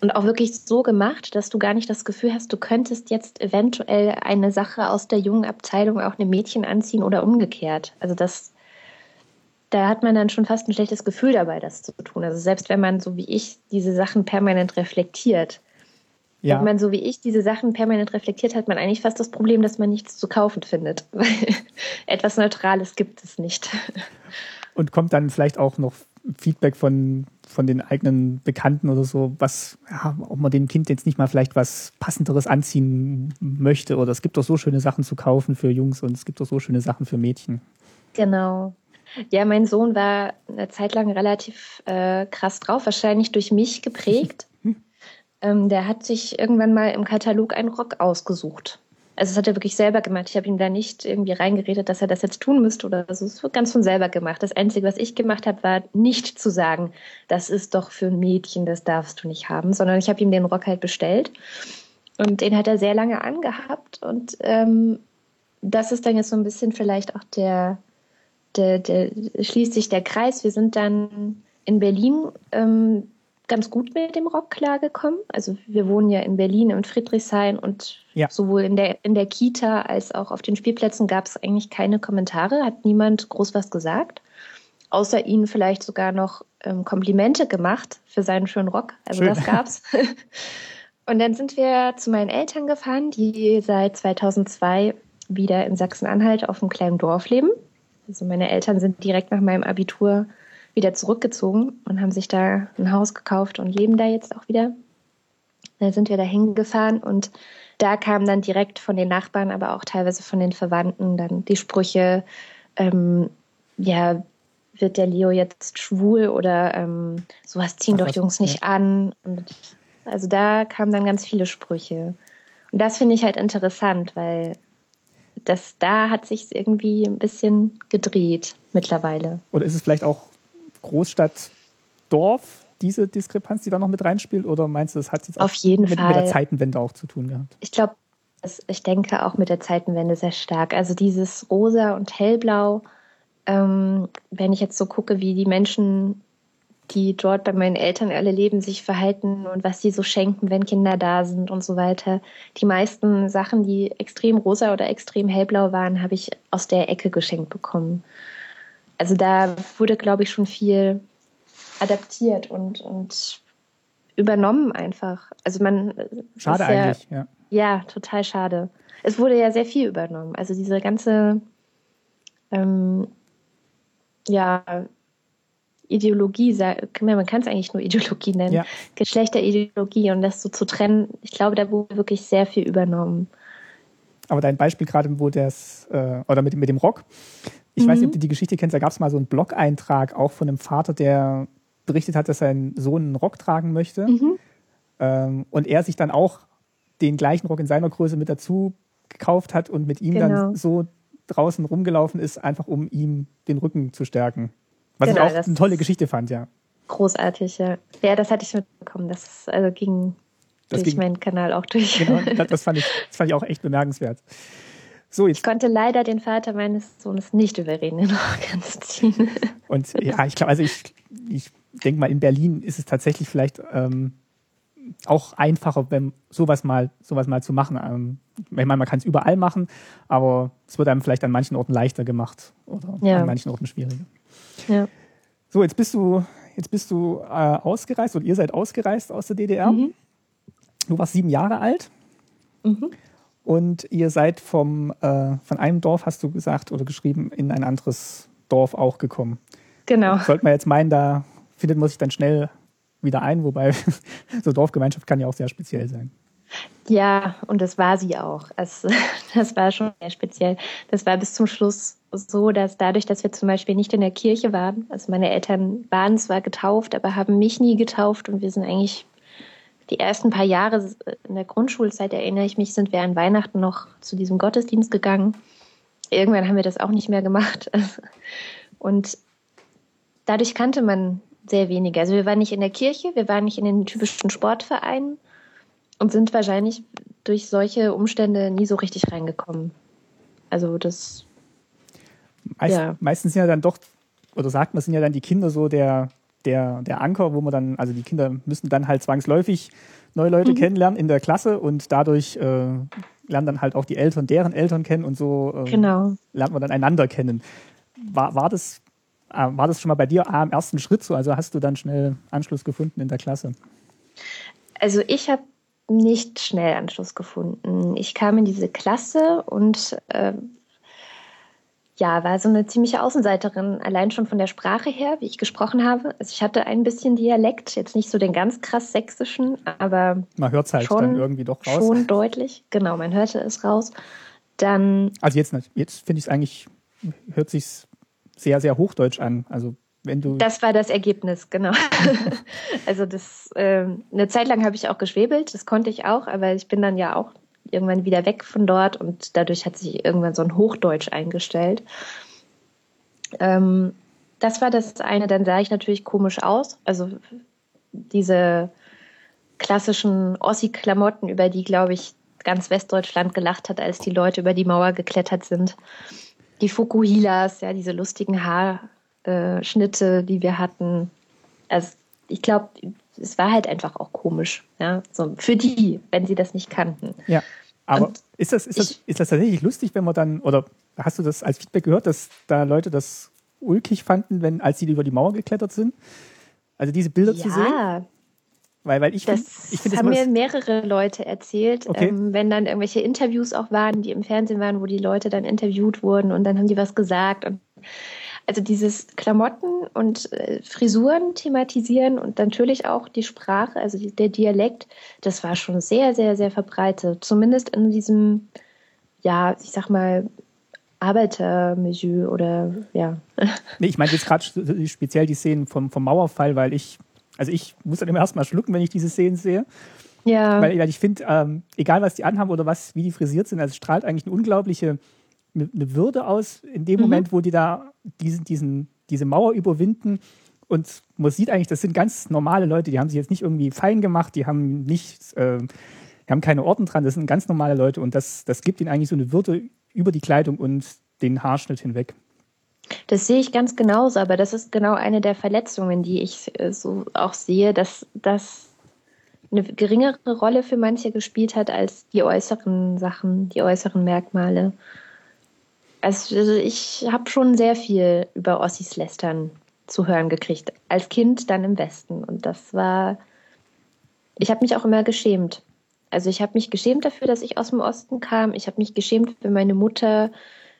Und auch wirklich so gemacht, dass du gar nicht das Gefühl hast, du könntest jetzt eventuell eine Sache aus der jungen Abteilung auch einem Mädchen anziehen oder umgekehrt. Also das, da hat man dann schon fast ein schlechtes Gefühl dabei, das zu tun. Also selbst wenn man so wie ich diese Sachen permanent reflektiert, ja. Wenn man so wie ich diese Sachen permanent reflektiert, hat man eigentlich fast das Problem, dass man nichts zu kaufen findet. Weil etwas Neutrales gibt es nicht und kommt dann vielleicht auch noch Feedback von, von den eigenen Bekannten oder so, was, ja, ob man dem Kind jetzt nicht mal vielleicht was Passenderes anziehen möchte. Oder es gibt doch so schöne Sachen zu kaufen für Jungs und es gibt doch so schöne Sachen für Mädchen. Genau. Ja, mein Sohn war eine Zeit lang relativ äh, krass drauf, wahrscheinlich durch mich geprägt. Hm. ähm, der hat sich irgendwann mal im Katalog einen Rock ausgesucht. Also das hat er wirklich selber gemacht. Ich habe ihm da nicht irgendwie reingeredet, dass er das jetzt tun müsste oder so. Es wird ganz von selber gemacht. Das Einzige, was ich gemacht habe, war nicht zu sagen, das ist doch für ein Mädchen, das darfst du nicht haben, sondern ich habe ihm den Rock halt bestellt. Und den hat er sehr lange angehabt. Und ähm, das ist dann jetzt so ein bisschen vielleicht auch der, der, der schließt sich der Kreis. Wir sind dann in Berlin ähm, ganz gut mit dem Rock klargekommen. Also wir wohnen ja in Berlin und Friedrichshain und ja. sowohl in der, in der Kita als auch auf den Spielplätzen gab es eigentlich keine Kommentare, hat niemand groß was gesagt. Außer ihnen vielleicht sogar noch ähm, Komplimente gemacht für seinen schönen Rock. Also Schön. das gab's. und dann sind wir zu meinen Eltern gefahren, die seit 2002 wieder in Sachsen-Anhalt auf einem kleinen Dorf leben. Also meine Eltern sind direkt nach meinem Abitur wieder zurückgezogen und haben sich da ein Haus gekauft und leben da jetzt auch wieder. Da sind wir da hingefahren und da kamen dann direkt von den Nachbarn, aber auch teilweise von den Verwandten dann die Sprüche, ähm, ja, wird der Leo jetzt schwul oder ähm, sowas ziehen Ach, doch Jungs nicht an. Und also da kamen dann ganz viele Sprüche. Und das finde ich halt interessant, weil das da hat sich irgendwie ein bisschen gedreht mittlerweile. Oder ist es vielleicht auch Großstadt, Dorf diese Diskrepanz, die da noch mit reinspielt? Oder meinst du, das hat jetzt Auf jeden mit, mit der Zeitenwende auch zu tun gehabt? Ich glaube, ich denke auch mit der Zeitenwende sehr stark. Also dieses Rosa und Hellblau, ähm, wenn ich jetzt so gucke, wie die Menschen, die dort bei meinen Eltern alle leben, sich verhalten und was sie so schenken, wenn Kinder da sind und so weiter. Die meisten Sachen, die extrem rosa oder extrem hellblau waren, habe ich aus der Ecke geschenkt bekommen also da wurde, glaube ich, schon viel adaptiert und, und übernommen einfach. Also man. Schade ja, eigentlich, ja. Ja, total schade. Es wurde ja sehr viel übernommen. Also diese ganze, ähm, ja, Ideologie, man kann es eigentlich nur Ideologie nennen, ja. Geschlechterideologie und das so zu trennen, ich glaube, da wurde wirklich sehr viel übernommen. Aber dein Beispiel gerade, wo das, äh, oder mit, mit dem Rock, ich mhm. weiß nicht, ob mhm. du die Geschichte kennst, da gab es mal so einen Blog-Eintrag auch von einem Vater, der berichtet hat, dass sein Sohn einen Rock tragen möchte. Mhm. Ähm, und er sich dann auch den gleichen Rock in seiner Größe mit dazu gekauft hat und mit ihm genau. dann so draußen rumgelaufen ist, einfach um ihm den Rücken zu stärken. Was genau, ich auch eine tolle Geschichte fand, ja. Großartig, ja. Ja, das hatte ich mitbekommen. Das also ging das durch ging, meinen Kanal auch durch. Genau, das fand, ich, das fand ich auch echt bemerkenswert. So, jetzt. Ich konnte leider den Vater meines Sohnes nicht überreden, den Rock anzuziehen. Und ja, ich glaube, also ich, ich denke mal, in Berlin ist es tatsächlich vielleicht ähm, auch einfacher, wenn sowas mal, sowas mal zu machen. Ähm, ich meine, man kann es überall machen, aber es wird einem vielleicht an manchen Orten leichter gemacht oder ja. an manchen Orten schwieriger. Ja. So, jetzt bist du, jetzt bist du äh, ausgereist und ihr seid ausgereist aus der DDR. Mhm. Du warst sieben Jahre alt. Mhm. Und ihr seid vom, äh, von einem Dorf, hast du gesagt oder geschrieben, in ein anderes Dorf auch gekommen. Genau. Sollte man jetzt meinen, da findet man sich dann schnell wieder ein, wobei so Dorfgemeinschaft kann ja auch sehr speziell sein. Ja, und das war sie auch. Es, das war schon sehr speziell. Das war bis zum Schluss so, dass dadurch, dass wir zum Beispiel nicht in der Kirche waren, also meine Eltern waren zwar getauft, aber haben mich nie getauft und wir sind eigentlich die ersten paar Jahre in der Grundschulzeit, erinnere ich mich, sind wir an Weihnachten noch zu diesem Gottesdienst gegangen. Irgendwann haben wir das auch nicht mehr gemacht. Und dadurch kannte man sehr wenig. Also wir waren nicht in der Kirche, wir waren nicht in den typischen Sportvereinen und sind wahrscheinlich durch solche Umstände nie so richtig reingekommen. Also das. Meist, ja. Meistens sind ja dann doch, oder sagt man, sind ja dann die Kinder so der, der, der Anker, wo man dann, also die Kinder müssen dann halt zwangsläufig neue Leute mhm. kennenlernen in der Klasse und dadurch äh, lernen dann halt auch die Eltern deren Eltern kennen und so äh, genau. lernt man dann einander kennen. War, war das äh, war das schon mal bei dir am ersten Schritt so? Also hast du dann schnell Anschluss gefunden in der Klasse? Also ich habe nicht schnell Anschluss gefunden. Ich kam in diese Klasse und äh, ja, war so eine ziemliche Außenseiterin, allein schon von der Sprache her, wie ich gesprochen habe. Also ich hatte ein bisschen Dialekt, jetzt nicht so den ganz krass sächsischen, aber man hört es halt schon, dann irgendwie doch raus. Schon deutlich, genau, man hörte es raus. Dann also jetzt, jetzt finde ich es eigentlich, hört sich's sehr, sehr hochdeutsch an. Also wenn du. Das war das Ergebnis, genau. also das äh, eine Zeit lang habe ich auch geschwebelt, das konnte ich auch, aber ich bin dann ja auch irgendwann wieder weg von dort und dadurch hat sich irgendwann so ein Hochdeutsch eingestellt. Ähm, das war das eine. Dann sah ich natürlich komisch aus. Also diese klassischen Ossi-Klamotten, über die, glaube ich, ganz Westdeutschland gelacht hat, als die Leute über die Mauer geklettert sind die Fukuhilas, ja, diese lustigen Haarschnitte, die wir hatten. Also ich glaube, es war halt einfach auch komisch, ja, so für die, wenn sie das nicht kannten. Ja. Aber ist das, ist, das, ich, ist das tatsächlich lustig, wenn man dann, oder hast du das als Feedback gehört, dass da Leute das ulkig fanden, wenn, als sie über die Mauer geklettert sind? Also diese Bilder ja, zu sehen? Ja, weil, weil ich das find, ich find haben mir mehrere Leute erzählt, okay. ähm, wenn dann irgendwelche Interviews auch waren, die im Fernsehen waren, wo die Leute dann interviewt wurden und dann haben die was gesagt. Und also dieses Klamotten und äh, Frisuren thematisieren und natürlich auch die Sprache, also die, der Dialekt, das war schon sehr, sehr, sehr verbreitet. Zumindest in diesem, ja, ich sag mal, Arbeitermilieu oder ja. Nee, ich meine jetzt gerade speziell die Szenen vom, vom Mauerfall, weil ich also ich muss dann immer erstmal schlucken, wenn ich diese Szenen sehe. Ja. Weil, weil ich finde, ähm, egal was die anhaben oder was, wie die frisiert sind, also es strahlt eigentlich eine unglaubliche eine Würde aus in dem mhm. Moment, wo die da diesen, diesen, diese Mauer überwinden. Und man sieht eigentlich, das sind ganz normale Leute, die haben sich jetzt nicht irgendwie fein gemacht, die haben nicht, äh, die haben keine Orden dran, das sind ganz normale Leute und das, das gibt ihnen eigentlich so eine Würde über die Kleidung und den Haarschnitt hinweg. Das sehe ich ganz genauso, aber das ist genau eine der Verletzungen, die ich äh, so auch sehe, dass das eine geringere Rolle für manche gespielt hat als die äußeren Sachen, die äußeren Merkmale. Also, also ich habe schon sehr viel über Ossis Lästern zu hören gekriegt. Als Kind dann im Westen. Und das war. Ich habe mich auch immer geschämt. Also ich habe mich geschämt dafür, dass ich aus dem Osten kam. Ich habe mich geschämt für meine Mutter,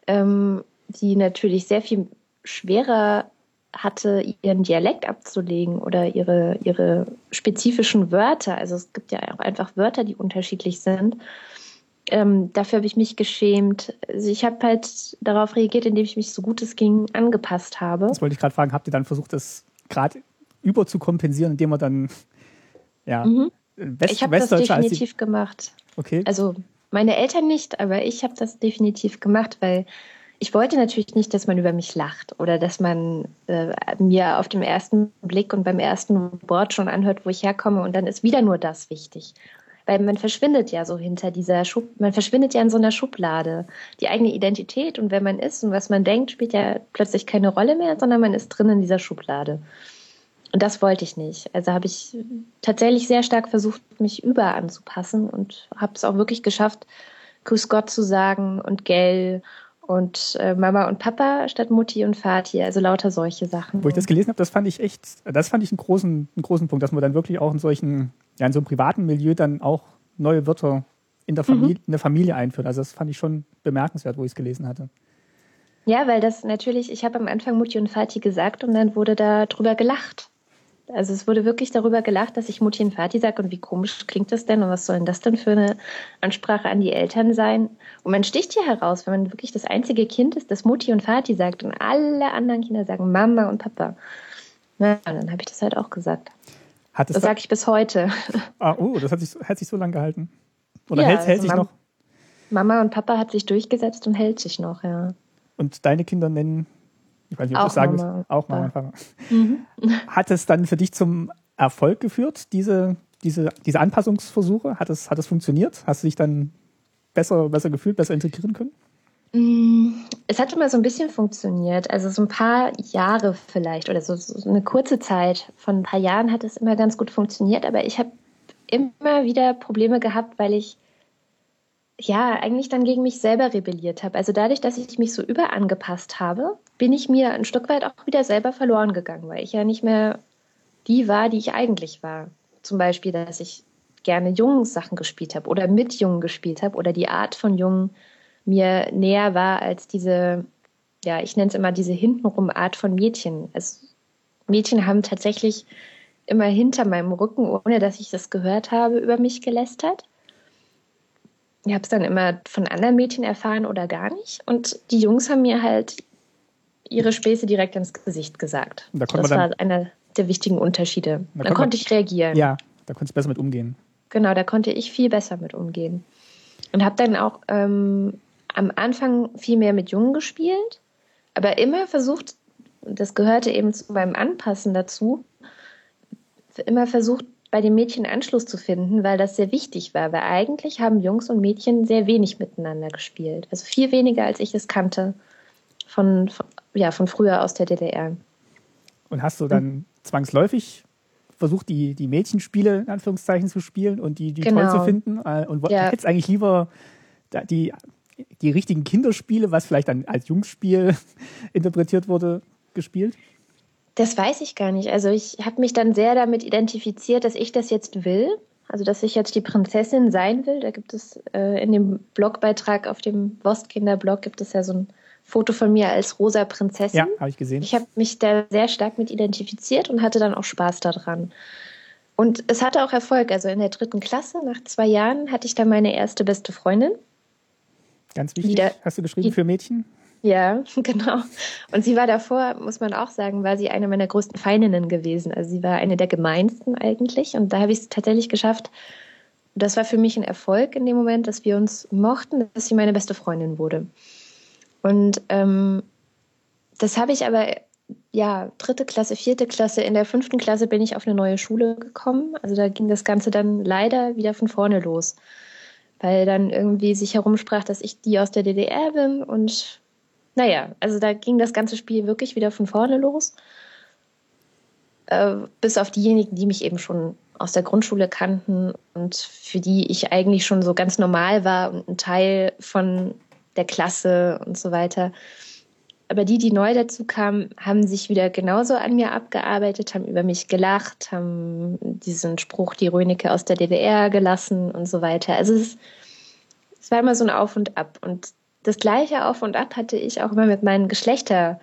ähm, die natürlich sehr viel schwerer hatte, ihren Dialekt abzulegen oder ihre, ihre spezifischen Wörter. Also es gibt ja auch einfach Wörter, die unterschiedlich sind. Ähm, dafür habe ich mich geschämt. Also ich habe halt darauf reagiert, indem ich mich so gut es ging angepasst habe. Das wollte ich gerade fragen. Habt ihr dann versucht, das gerade über zu kompensieren, indem man dann ja mhm. West ich habe das definitiv gemacht. Okay. Also meine Eltern nicht, aber ich habe das definitiv gemacht, weil ich wollte natürlich nicht, dass man über mich lacht oder dass man äh, mir auf dem ersten Blick und beim ersten Wort schon anhört, wo ich herkomme und dann ist wieder nur das wichtig. Weil man verschwindet ja so hinter dieser Schub, man verschwindet ja in so einer Schublade. Die eigene Identität und wer man ist und was man denkt, spielt ja plötzlich keine Rolle mehr, sondern man ist drin in dieser Schublade. Und das wollte ich nicht. Also habe ich tatsächlich sehr stark versucht, mich über anzupassen und habe es auch wirklich geschafft, Grüß Gott zu sagen und Gell und äh, Mama und Papa statt Mutti und Vati, also lauter solche Sachen. Wo ich das gelesen habe, das fand ich echt, das fand ich einen großen, einen großen Punkt, dass man dann wirklich auch in solchen, ja, in so einem privaten Milieu dann auch neue Wörter in der Familie, mhm. in der Familie einführt. Also das fand ich schon bemerkenswert, wo ich es gelesen hatte. Ja, weil das natürlich, ich habe am Anfang Mutti und Vati gesagt und dann wurde da drüber gelacht. Also es wurde wirklich darüber gelacht, dass ich Mutti und Vati sage und wie komisch klingt das denn und was soll denn das denn für eine Ansprache an die Eltern sein? Und man sticht hier heraus, wenn man wirklich das einzige Kind ist, das Mutti und Vati sagt und alle anderen Kinder sagen Mama und Papa. Na, und dann habe ich das halt auch gesagt. Das sage ich bis heute. Ah, oh, das hat sich, hat sich so lange gehalten. Oder ja, hält, hält also sich Mama, noch? Mama und Papa hat sich durchgesetzt und hält sich noch, ja. Und deine Kinder nennen ich weiß nicht, ob auch du sagen Mama. auch Mama und Papa. Mhm. Hat es dann für dich zum Erfolg geführt, diese, diese, diese Anpassungsversuche? Hat es, hat es funktioniert? Hast du dich dann besser, besser gefühlt, besser integrieren können? Mm, es hat immer so ein bisschen funktioniert. Also so ein paar Jahre vielleicht oder so, so eine kurze Zeit von ein paar Jahren hat es immer ganz gut funktioniert, aber ich habe immer wieder Probleme gehabt, weil ich ja, eigentlich dann gegen mich selber rebelliert habe. Also dadurch, dass ich mich so überangepasst habe, bin ich mir ein Stück weit auch wieder selber verloren gegangen, weil ich ja nicht mehr die war, die ich eigentlich war. Zum Beispiel, dass ich gerne Jungen-Sachen gespielt habe oder mit Jungen gespielt habe oder die Art von Jungen mir näher war als diese, ja, ich nenne es immer diese hintenrum Art von Mädchen. Also Mädchen haben tatsächlich immer hinter meinem Rücken, ohne dass ich das gehört habe, über mich gelästert ich habe es dann immer von anderen Mädchen erfahren oder gar nicht. Und die Jungs haben mir halt ihre Späße direkt ins Gesicht gesagt. Da das war einer der wichtigen Unterschiede. Da, da konnte ich reagieren. Ja, da konntest du besser mit umgehen. Genau, da konnte ich viel besser mit umgehen. Und habe dann auch ähm, am Anfang viel mehr mit Jungen gespielt, aber immer versucht, das gehörte eben zu meinem Anpassen dazu, immer versucht, bei den Mädchen Anschluss zu finden, weil das sehr wichtig war. Weil eigentlich haben Jungs und Mädchen sehr wenig miteinander gespielt. Also viel weniger, als ich es kannte von, von ja, von früher aus der DDR. Und hast du dann hm. zwangsläufig versucht, die, die Mädchenspiele in Anführungszeichen zu spielen und die, die genau. toll zu finden? Äh, und ja. hättest eigentlich lieber die, die richtigen Kinderspiele, was vielleicht dann als Jungsspiel interpretiert wurde, gespielt? Das weiß ich gar nicht. Also ich habe mich dann sehr damit identifiziert, dass ich das jetzt will. Also dass ich jetzt die Prinzessin sein will. Da gibt es äh, in dem Blogbeitrag auf dem Wostkinder-Blog gibt es ja so ein Foto von mir als rosa Prinzessin. Ja, habe ich gesehen. Ich habe mich da sehr stark mit identifiziert und hatte dann auch Spaß daran. Und es hatte auch Erfolg. Also in der dritten Klasse, nach zwei Jahren, hatte ich dann meine erste beste Freundin. Ganz wichtig. Da, Hast du geschrieben für Mädchen? Ja, genau. Und sie war davor, muss man auch sagen, war sie eine meiner größten Feindinnen gewesen. Also sie war eine der gemeinsten eigentlich. Und da habe ich es tatsächlich geschafft. Das war für mich ein Erfolg in dem Moment, dass wir uns mochten, dass sie meine beste Freundin wurde. Und ähm, das habe ich aber, ja, dritte Klasse, vierte Klasse, in der fünften Klasse bin ich auf eine neue Schule gekommen. Also da ging das Ganze dann leider wieder von vorne los. Weil dann irgendwie sich herumsprach, dass ich die aus der DDR bin und naja, also da ging das ganze Spiel wirklich wieder von vorne los. Äh, bis auf diejenigen, die mich eben schon aus der Grundschule kannten und für die ich eigentlich schon so ganz normal war und ein Teil von der Klasse und so weiter. Aber die, die neu dazu kamen, haben sich wieder genauso an mir abgearbeitet, haben über mich gelacht, haben diesen Spruch, die Rönecke aus der DDR gelassen und so weiter. Also es, es war immer so ein Auf und Ab. Und das gleiche Auf und Ab hatte ich auch immer mit meinen Geschlechterfreunden.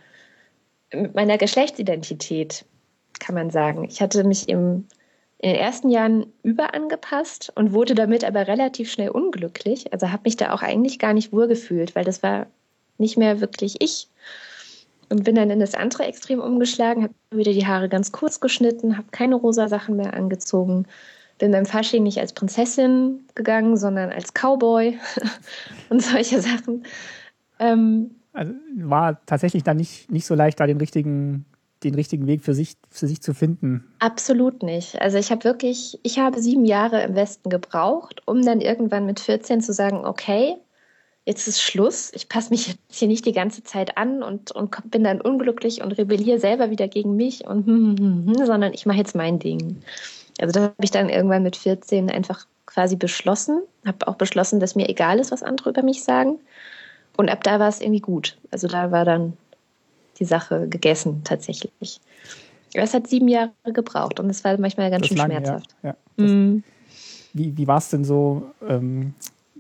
mit meiner Geschlechtsidentität, kann man sagen. Ich hatte mich im, in den ersten Jahren überangepasst und wurde damit aber relativ schnell unglücklich. Also habe mich da auch eigentlich gar nicht wohlgefühlt, weil das war nicht mehr wirklich ich. Und bin dann in das andere Extrem umgeschlagen, habe wieder die Haare ganz kurz geschnitten, habe keine rosa Sachen mehr angezogen, bin beim Fasching nicht als Prinzessin gegangen, sondern als Cowboy und solche Sachen. Ähm, also war tatsächlich dann nicht, nicht so leicht, da den richtigen, den richtigen Weg für sich, für sich zu finden. Absolut nicht. Also ich habe wirklich, ich habe sieben Jahre im Westen gebraucht, um dann irgendwann mit 14 zu sagen, okay, jetzt ist Schluss. Ich passe mich jetzt hier nicht die ganze Zeit an und, und bin dann unglücklich und rebelliere selber wieder gegen mich und hm, hm, hm, sondern ich mache jetzt mein Ding. Also das habe ich dann irgendwann mit 14 einfach quasi beschlossen. Habe auch beschlossen, dass mir egal ist, was andere über mich sagen. Und ab da war es irgendwie gut. Also da war dann die Sache gegessen tatsächlich. Es hat sieben Jahre gebraucht und es war manchmal ganz das schön lang, schmerzhaft. Ja, ja. Mhm. Wie, wie war es denn so ähm,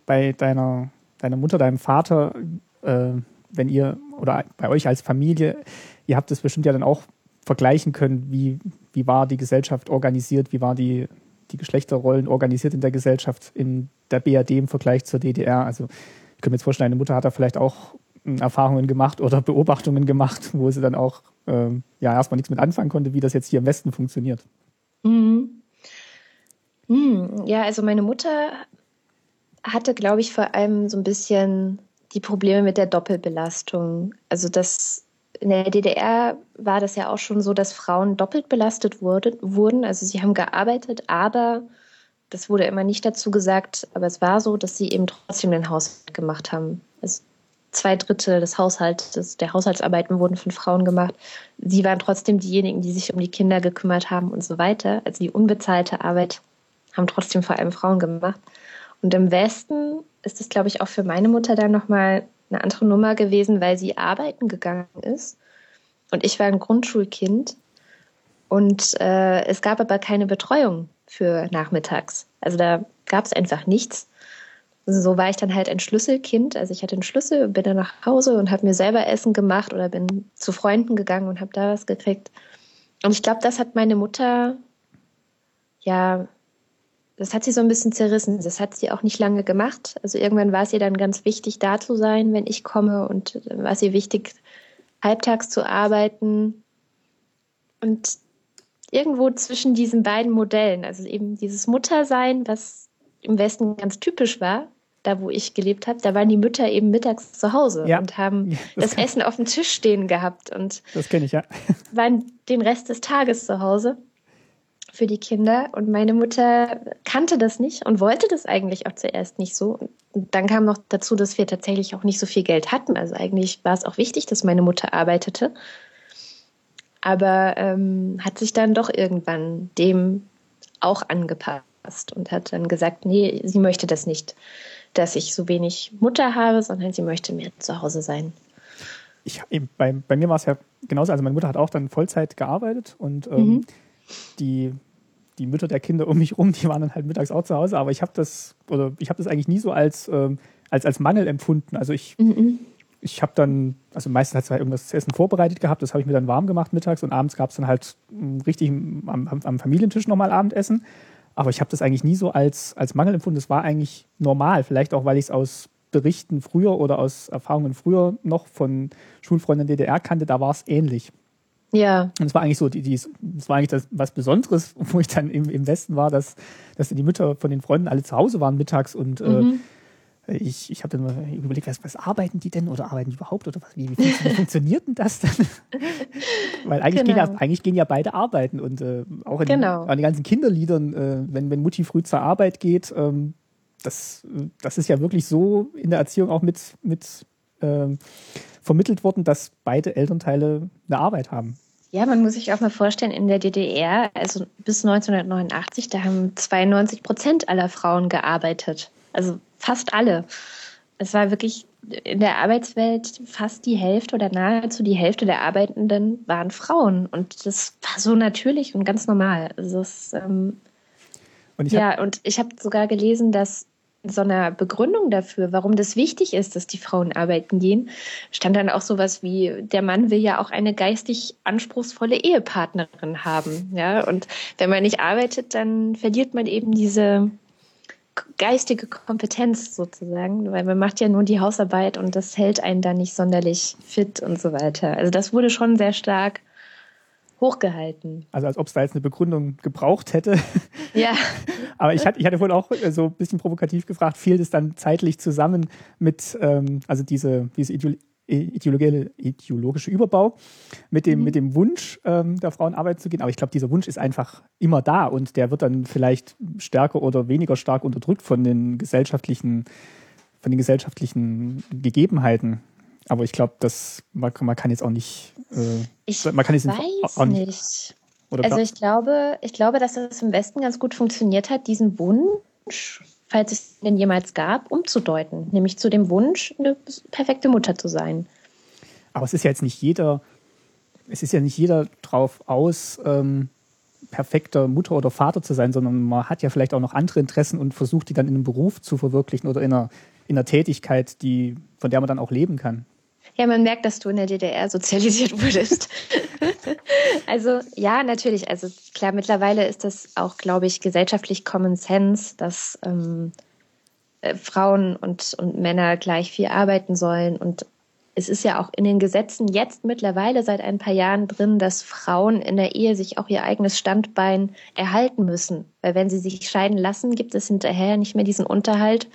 bei deiner, deiner Mutter, deinem Vater, äh, wenn ihr oder bei euch als Familie, ihr habt es bestimmt ja dann auch vergleichen können, wie, wie war die Gesellschaft organisiert, wie war die, die Geschlechterrollen organisiert in der Gesellschaft in der BRD im Vergleich zur DDR. Also ich könnte mir jetzt vorstellen, deine Mutter hat da vielleicht auch Erfahrungen gemacht oder Beobachtungen gemacht, wo sie dann auch ähm, ja erstmal nichts mit anfangen konnte, wie das jetzt hier im Westen funktioniert. Mhm. Mhm. Ja, also meine Mutter hatte, glaube ich, vor allem so ein bisschen die Probleme mit der Doppelbelastung. Also das in der DDR war das ja auch schon so, dass Frauen doppelt belastet wurde, wurden. Also sie haben gearbeitet, aber das wurde immer nicht dazu gesagt, aber es war so, dass sie eben trotzdem den Haushalt gemacht haben. Zwei Drittel des Haushalts, der Haushaltsarbeiten wurden von Frauen gemacht. Sie waren trotzdem diejenigen, die sich um die Kinder gekümmert haben und so weiter. Also die unbezahlte Arbeit haben trotzdem vor allem Frauen gemacht. Und im Westen ist es, glaube ich, auch für meine Mutter dann nochmal eine andere Nummer gewesen, weil sie arbeiten gegangen ist. Und ich war ein Grundschulkind. Und äh, es gab aber keine Betreuung für nachmittags. Also da gab es einfach nichts. So war ich dann halt ein Schlüsselkind. Also ich hatte einen Schlüssel, bin dann nach Hause und habe mir selber Essen gemacht oder bin zu Freunden gegangen und habe da was gekriegt. Und ich glaube, das hat meine Mutter ja das hat sie so ein bisschen zerrissen. Das hat sie auch nicht lange gemacht. Also irgendwann war es ihr dann ganz wichtig, da zu sein, wenn ich komme. Und war es ihr wichtig, halbtags zu arbeiten. Und irgendwo zwischen diesen beiden Modellen, also eben dieses Muttersein, was im Westen ganz typisch war, da wo ich gelebt habe, da waren die Mütter eben mittags zu Hause ja. und haben ja, das, das Essen auf dem Tisch stehen gehabt und das kenne ich ja. waren den Rest des Tages zu Hause für die Kinder. Und meine Mutter kannte das nicht und wollte das eigentlich auch zuerst nicht so. Und dann kam noch dazu, dass wir tatsächlich auch nicht so viel Geld hatten. Also eigentlich war es auch wichtig, dass meine Mutter arbeitete. Aber ähm, hat sich dann doch irgendwann dem auch angepasst und hat dann gesagt, nee, sie möchte das nicht, dass ich so wenig Mutter habe, sondern sie möchte mehr zu Hause sein. Ich, bei, bei mir war es ja genauso. Also meine Mutter hat auch dann Vollzeit gearbeitet und ähm, mhm. die die Mütter der Kinder um mich rum, die waren dann halt mittags auch zu Hause, aber ich habe das, oder ich habe das eigentlich nie so als, ähm, als, als Mangel empfunden. Also ich, mhm. ich habe dann, also meistens hat es halt irgendwas zu essen vorbereitet gehabt, das habe ich mir dann warm gemacht mittags und abends gab es dann halt hm, richtig am, am Familientisch nochmal Abendessen. Aber ich habe das eigentlich nie so als, als Mangel empfunden. Das war eigentlich normal. Vielleicht auch, weil ich es aus Berichten früher oder aus Erfahrungen früher noch von Schulfreunden DDR kannte, da war es ähnlich. Ja. Und es war eigentlich so, die, die, es war eigentlich das, was Besonderes, wo ich dann im, im Westen war, dass, dass die Mütter von den Freunden alle zu Hause waren mittags und äh, mhm. äh, ich, ich habe dann mal überlegt, was, was arbeiten die denn oder arbeiten die überhaupt oder was, wie, wie, funktioniert denn das denn? Weil eigentlich, genau. gehen ja, eigentlich gehen ja beide arbeiten und äh, auch in genau. an den ganzen Kinderliedern, äh, wenn, wenn Mutti früh zur Arbeit geht, ähm, das, das ist ja wirklich so in der Erziehung auch mit, mit ähm, vermittelt worden, dass beide Elternteile eine Arbeit haben. Ja, man muss sich auch mal vorstellen, in der DDR, also bis 1989, da haben 92 Prozent aller Frauen gearbeitet. Also fast alle. Es war wirklich in der Arbeitswelt fast die Hälfte oder nahezu die Hälfte der Arbeitenden waren Frauen. Und das war so natürlich und ganz normal. Also das, ähm, und ja, und ich habe sogar gelesen, dass so einer Begründung dafür, warum das wichtig ist, dass die Frauen arbeiten gehen, stand dann auch sowas wie, der Mann will ja auch eine geistig anspruchsvolle Ehepartnerin haben. Ja, und wenn man nicht arbeitet, dann verliert man eben diese geistige Kompetenz sozusagen, weil man macht ja nur die Hausarbeit und das hält einen dann nicht sonderlich fit und so weiter. Also das wurde schon sehr stark hochgehalten. Also als ob es da jetzt eine Begründung gebraucht hätte. Ja. Aber ich hatte, ich hatte vorhin auch äh, so ein bisschen provokativ gefragt, fiel das dann zeitlich zusammen mit, ähm, also diese, diese ideologische, Überbau mit dem, mhm. mit dem Wunsch ähm, der Frauen arbeiten zu gehen. Aber ich glaube, dieser Wunsch ist einfach immer da und der wird dann vielleicht stärker oder weniger stark unterdrückt von den gesellschaftlichen, von den gesellschaftlichen Gegebenheiten. Aber ich glaube, dass man, man, kann jetzt auch nicht. Äh, ich man kann jetzt weiß auch nicht. nicht. also ich glaube, ich glaube, dass es im Westen ganz gut funktioniert hat, diesen Wunsch, falls es den jemals gab, umzudeuten. Nämlich zu dem Wunsch, eine perfekte Mutter zu sein. Aber es ist ja jetzt nicht jeder, es ist ja nicht jeder drauf aus, ähm, perfekter Mutter oder Vater zu sein, sondern man hat ja vielleicht auch noch andere Interessen und versucht, die dann in einem Beruf zu verwirklichen oder in einer, in einer Tätigkeit, die, von der man dann auch leben kann. Ja, man merkt, dass du in der DDR sozialisiert wurdest. also ja, natürlich. Also klar, mittlerweile ist das auch, glaube ich, gesellschaftlich Common Sense, dass ähm, äh, Frauen und, und Männer gleich viel arbeiten sollen. Und es ist ja auch in den Gesetzen jetzt mittlerweile seit ein paar Jahren drin, dass Frauen in der Ehe sich auch ihr eigenes Standbein erhalten müssen. Weil wenn sie sich scheiden lassen, gibt es hinterher nicht mehr diesen Unterhalt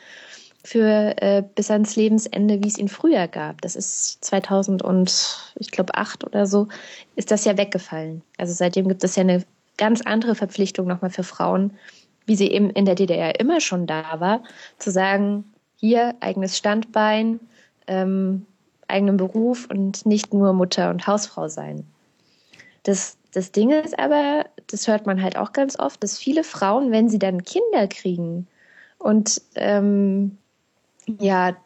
für äh, bis ans Lebensende, wie es ihn früher gab. Das ist 2000 und ich glaube acht oder so, ist das ja weggefallen. Also seitdem gibt es ja eine ganz andere Verpflichtung nochmal für Frauen, wie sie eben in der DDR immer schon da war, zu sagen, hier eigenes Standbein, ähm, eigenen Beruf und nicht nur Mutter und Hausfrau sein. Das, das Ding ist aber, das hört man halt auch ganz oft, dass viele Frauen, wenn sie dann Kinder kriegen und ähm, ja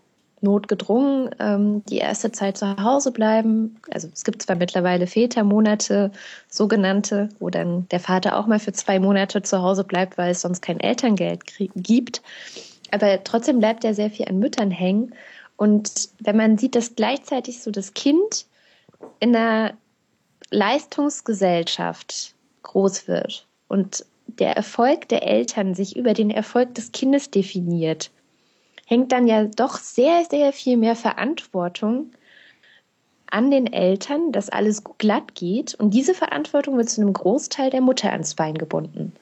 notgedrungen ähm, die erste Zeit zu Hause bleiben. Also es gibt zwar mittlerweile Vätermonate, sogenannte, wo dann der Vater auch mal für zwei Monate zu Hause bleibt, weil es sonst kein Elterngeld gibt. Aber trotzdem bleibt ja sehr viel an Müttern hängen. Und wenn man sieht, dass gleichzeitig so das Kind in einer Leistungsgesellschaft groß wird und der Erfolg der Eltern sich über den Erfolg des Kindes definiert, hängt dann ja doch sehr, sehr viel mehr Verantwortung an den Eltern, dass alles glatt geht. Und diese Verantwortung wird zu einem Großteil der Mutter ans Bein gebunden.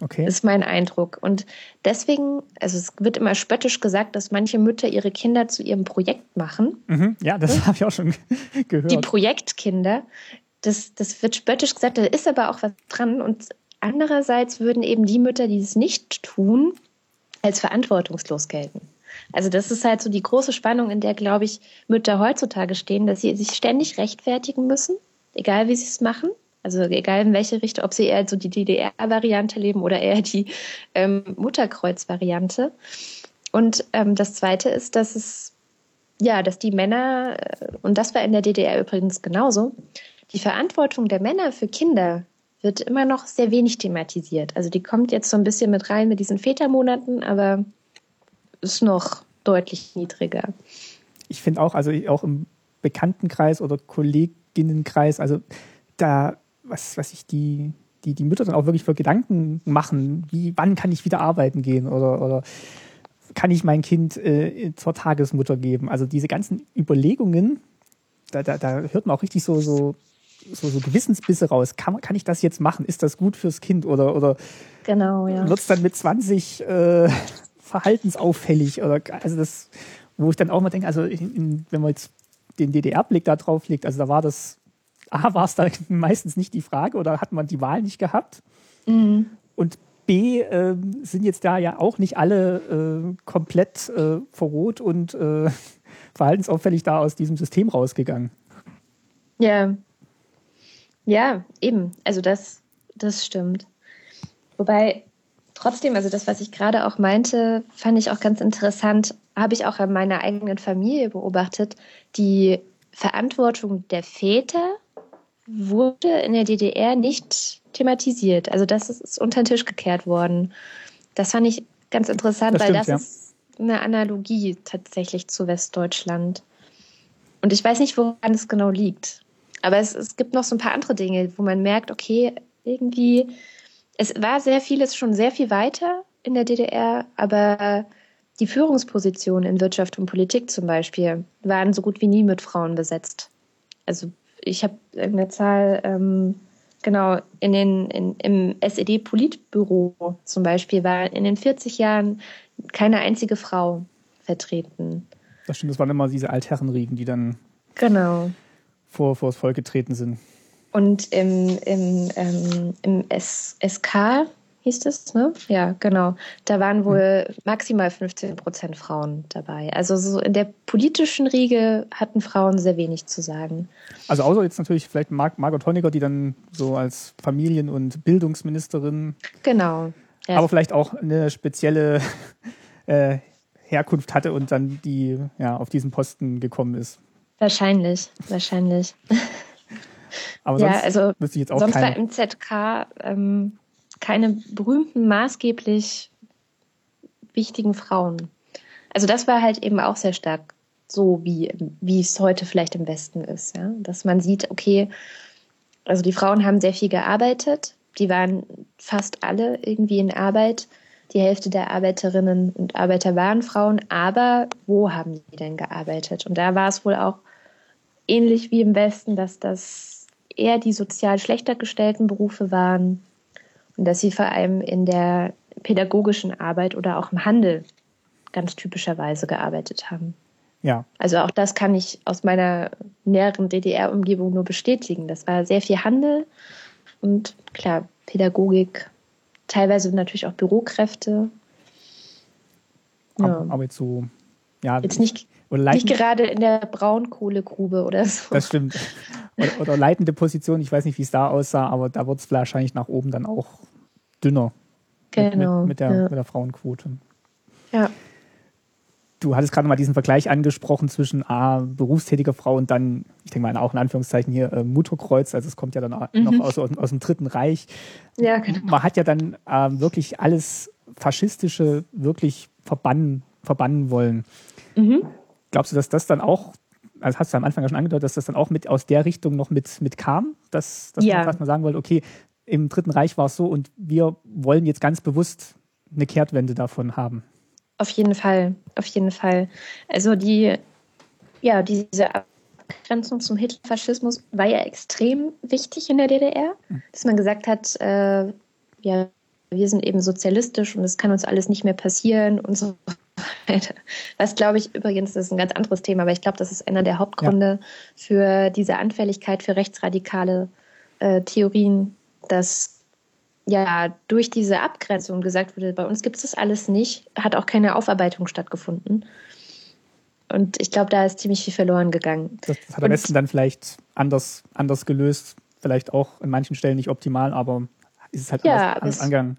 Okay. Ist mein Eindruck. Und deswegen, also es wird immer spöttisch gesagt, dass manche Mütter ihre Kinder zu ihrem Projekt machen. Mhm, ja, das hm? habe ich auch schon gehört. Die Projektkinder. Das, das wird spöttisch gesagt, da ist aber auch was dran. Und andererseits würden eben die Mütter, die es nicht tun, als verantwortungslos gelten. Also das ist halt so die große Spannung, in der, glaube ich, Mütter heutzutage stehen, dass sie sich ständig rechtfertigen müssen, egal wie sie es machen. Also egal in welche Richtung, ob sie eher so die DDR-Variante leben oder eher die ähm, Mutterkreuz-Variante. Und ähm, das Zweite ist, dass es ja, dass die Männer äh, und das war in der DDR übrigens genauso, die Verantwortung der Männer für Kinder wird immer noch sehr wenig thematisiert. Also die kommt jetzt so ein bisschen mit rein mit diesen Vätermonaten, aber ist noch deutlich niedriger. Ich finde auch, also auch im Bekanntenkreis oder Kolleginnenkreis, also da, was, was ich die, die, die Mütter dann auch wirklich für Gedanken machen, wie, wann kann ich wieder arbeiten gehen oder, oder kann ich mein Kind äh, zur Tagesmutter geben? Also diese ganzen Überlegungen, da, da, da hört man auch richtig so, so, so, so Gewissensbisse raus. Kann, kann ich das jetzt machen? Ist das gut fürs Kind? Oder, oder genau, ja. wird es dann mit 20 äh, verhaltensauffällig oder also das, wo ich dann auch mal denke, also in, in, wenn man jetzt den DDR-Blick da drauf legt, also da war das, A, war es da meistens nicht die Frage oder hat man die Wahl nicht gehabt mhm. und B, äh, sind jetzt da ja auch nicht alle äh, komplett äh, verroht und äh, verhaltensauffällig da aus diesem System rausgegangen. Ja. Ja, eben. Also das, das stimmt. Wobei trotzdem, also das, was ich gerade auch meinte, fand ich auch ganz interessant, habe ich auch an meiner eigenen Familie beobachtet. Die Verantwortung der Väter wurde in der DDR nicht thematisiert. Also das ist unter den Tisch gekehrt worden. Das fand ich ganz interessant, das weil stimmt, das ja. ist eine Analogie tatsächlich zu Westdeutschland. Und ich weiß nicht, woran es genau liegt. Aber es, es gibt noch so ein paar andere Dinge, wo man merkt, okay, irgendwie, es war sehr vieles schon sehr viel weiter in der DDR, aber die Führungspositionen in Wirtschaft und Politik zum Beispiel waren so gut wie nie mit Frauen besetzt. Also ich habe irgendeine Zahl, ähm, genau, in den, in, im SED-Politbüro zum Beispiel war in den 40 Jahren keine einzige Frau vertreten. Das stimmt, das waren immer diese Altherrenriegen, die dann genau. vor, vor das Volk getreten sind. Und im, im, ähm, im S SK hieß es, ne? Ja, genau. Da waren wohl hm. maximal 15 Prozent Frauen dabei. Also so in der politischen Riege hatten Frauen sehr wenig zu sagen. Also außer jetzt natürlich vielleicht Mar Margot Honecker, die dann so als Familien- und Bildungsministerin. Genau. Ja. Aber vielleicht auch eine spezielle äh, Herkunft hatte und dann die ja auf diesen Posten gekommen ist. Wahrscheinlich, wahrscheinlich. Aber sonst ja, also wüsste ich jetzt auch sonst keine. war im ZK ähm, keine berühmten, maßgeblich wichtigen Frauen. Also das war halt eben auch sehr stark so, wie, wie es heute vielleicht im Westen ist. Ja? Dass man sieht, okay, also die Frauen haben sehr viel gearbeitet, die waren fast alle irgendwie in Arbeit. Die Hälfte der Arbeiterinnen und Arbeiter waren Frauen, aber wo haben die denn gearbeitet? Und da war es wohl auch ähnlich wie im Westen, dass das eher die sozial schlechter gestellten Berufe waren und dass sie vor allem in der pädagogischen Arbeit oder auch im Handel ganz typischerweise gearbeitet haben. Ja. Also auch das kann ich aus meiner näheren DDR-Umgebung nur bestätigen. Das war sehr viel Handel und klar, Pädagogik, teilweise natürlich auch Bürokräfte. Ja. Aber, aber jetzt so, ja. Jetzt nicht, nicht gerade in der Braunkohlegrube oder so. Das stimmt. Oder, oder leitende Position, ich weiß nicht, wie es da aussah, aber da wird es wahrscheinlich nach oben dann auch dünner. Genau. Mit, mit, der, ja. mit der Frauenquote. Ja. Du hattest gerade mal diesen Vergleich angesprochen zwischen A, berufstätiger Frau und dann, ich denke mal auch in Anführungszeichen hier, äh, Mutterkreuz, also es kommt ja dann mhm. noch aus, aus, aus, dem Dritten Reich. Ja, genau. Man hat ja dann äh, wirklich alles Faschistische wirklich verbannen, verbannen wollen. Mhm. Glaubst du, dass das dann auch, also hast du am Anfang ja schon angedeutet, dass das dann auch mit aus der Richtung noch mit, mit kam, dass, dass ja. man, man sagen wollte, okay, im Dritten Reich war es so und wir wollen jetzt ganz bewusst eine Kehrtwende davon haben. Auf jeden Fall, auf jeden Fall. Also die, ja, diese Abgrenzung zum Hitlerfaschismus war ja extrem wichtig in der DDR, hm. dass man gesagt hat, äh, ja, wir sind eben sozialistisch und es kann uns alles nicht mehr passieren und so weiter. Was glaube ich übrigens, das ist ein ganz anderes Thema, aber ich glaube, das ist einer der Hauptgründe ja. für diese Anfälligkeit für rechtsradikale äh, Theorien, dass ja durch diese Abgrenzung gesagt wurde, bei uns gibt es das alles nicht, hat auch keine Aufarbeitung stattgefunden. Und ich glaube, da ist ziemlich viel verloren gegangen. Das, das hat am besten dann vielleicht anders, anders gelöst, vielleicht auch in manchen Stellen nicht optimal, aber ist es halt ja, anders, anders angegangen.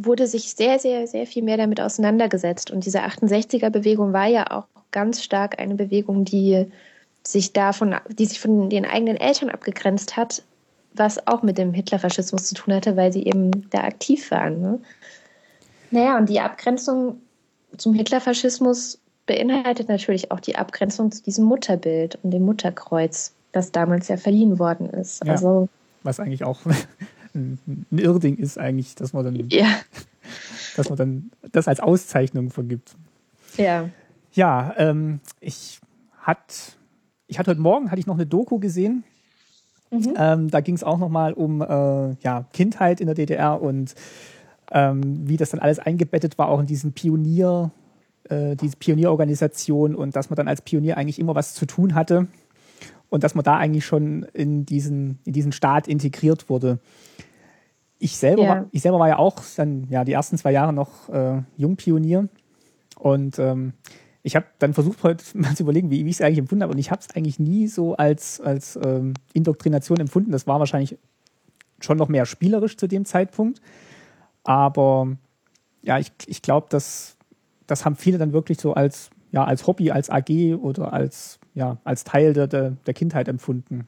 Wurde sich sehr, sehr, sehr viel mehr damit auseinandergesetzt. Und diese 68er-Bewegung war ja auch ganz stark eine Bewegung, die sich davon, die sich von den eigenen Eltern abgegrenzt hat, was auch mit dem Hitlerfaschismus zu tun hatte, weil sie eben da aktiv waren. Ne? Naja, und die Abgrenzung zum Hitlerfaschismus beinhaltet natürlich auch die Abgrenzung zu diesem Mutterbild und dem Mutterkreuz, das damals ja verliehen worden ist. Ja, also, was eigentlich auch ein Irrding ist, eigentlich, dass man dann, ja. dass man dann das als Auszeichnung vergibt. Ja. Ja, ähm, ich hat, ich hatte heute Morgen hatte ich noch eine Doku gesehen Mhm. Ähm, da ging es auch nochmal um äh, ja, Kindheit in der DDR und ähm, wie das dann alles eingebettet war, auch in diesen Pionier, äh, diese Pionierorganisation und dass man dann als Pionier eigentlich immer was zu tun hatte und dass man da eigentlich schon in diesen, in diesen Staat integriert wurde. Ich selber, ja. war, ich selber war ja auch dann ja die ersten zwei Jahre noch äh, Jungpionier und ähm, ich habe dann versucht, heute mal zu überlegen, wie, wie ich es eigentlich empfunden habe. Und ich habe es eigentlich nie so als, als ähm, Indoktrination empfunden. Das war wahrscheinlich schon noch mehr spielerisch zu dem Zeitpunkt. Aber ja, ich, ich glaube, das, das haben viele dann wirklich so als, ja, als Hobby, als AG oder als, ja, als Teil der, der, der Kindheit empfunden.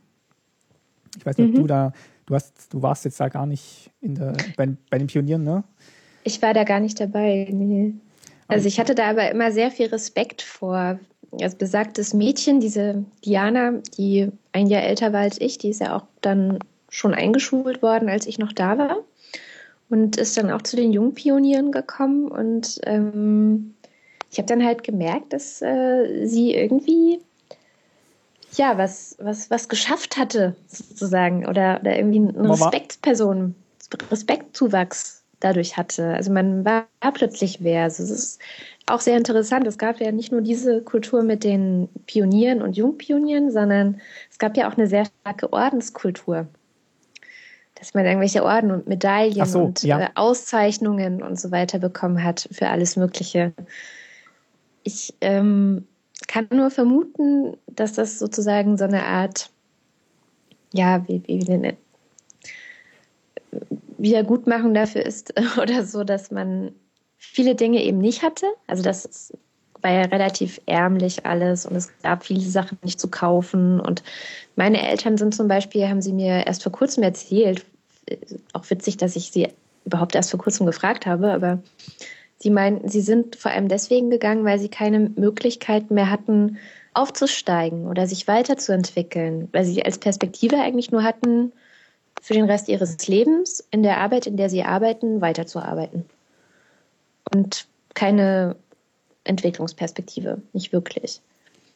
Ich weiß nicht, mhm. ob du da, du hast, du warst jetzt da gar nicht in der, bei, bei den Pionieren, ne? Ich war da gar nicht dabei, nee. Also ich hatte da aber immer sehr viel Respekt vor. Also besagtes Mädchen, diese Diana, die ein Jahr älter war als ich, die ist ja auch dann schon eingeschult worden, als ich noch da war. Und ist dann auch zu den Jungpionieren gekommen. Und ähm, ich habe dann halt gemerkt, dass äh, sie irgendwie ja, was, was, was geschafft hatte, sozusagen, oder, oder irgendwie eine Respektsperson, Respektzuwachs dadurch hatte. Also man war plötzlich wer. Also es ist auch sehr interessant. Es gab ja nicht nur diese Kultur mit den Pionieren und Jungpionieren, sondern es gab ja auch eine sehr starke Ordenskultur. Dass man irgendwelche Orden und Medaillen so, und ja. Äh, Auszeichnungen und so weiter bekommen hat für alles Mögliche. Ich ähm, kann nur vermuten, dass das sozusagen so eine Art, ja, wie, wie, wie Wiedergutmachung dafür ist oder so, dass man viele Dinge eben nicht hatte. Also das war ja relativ ärmlich alles und es gab viele Sachen nicht zu kaufen. Und meine Eltern sind zum Beispiel, haben sie mir erst vor kurzem erzählt, auch witzig, dass ich sie überhaupt erst vor kurzem gefragt habe, aber Sie meinten, Sie sind vor allem deswegen gegangen, weil Sie keine Möglichkeit mehr hatten, aufzusteigen oder sich weiterzuentwickeln, weil Sie als Perspektive eigentlich nur hatten, für den Rest Ihres Lebens in der Arbeit, in der Sie arbeiten, weiterzuarbeiten. Und keine Entwicklungsperspektive, nicht wirklich.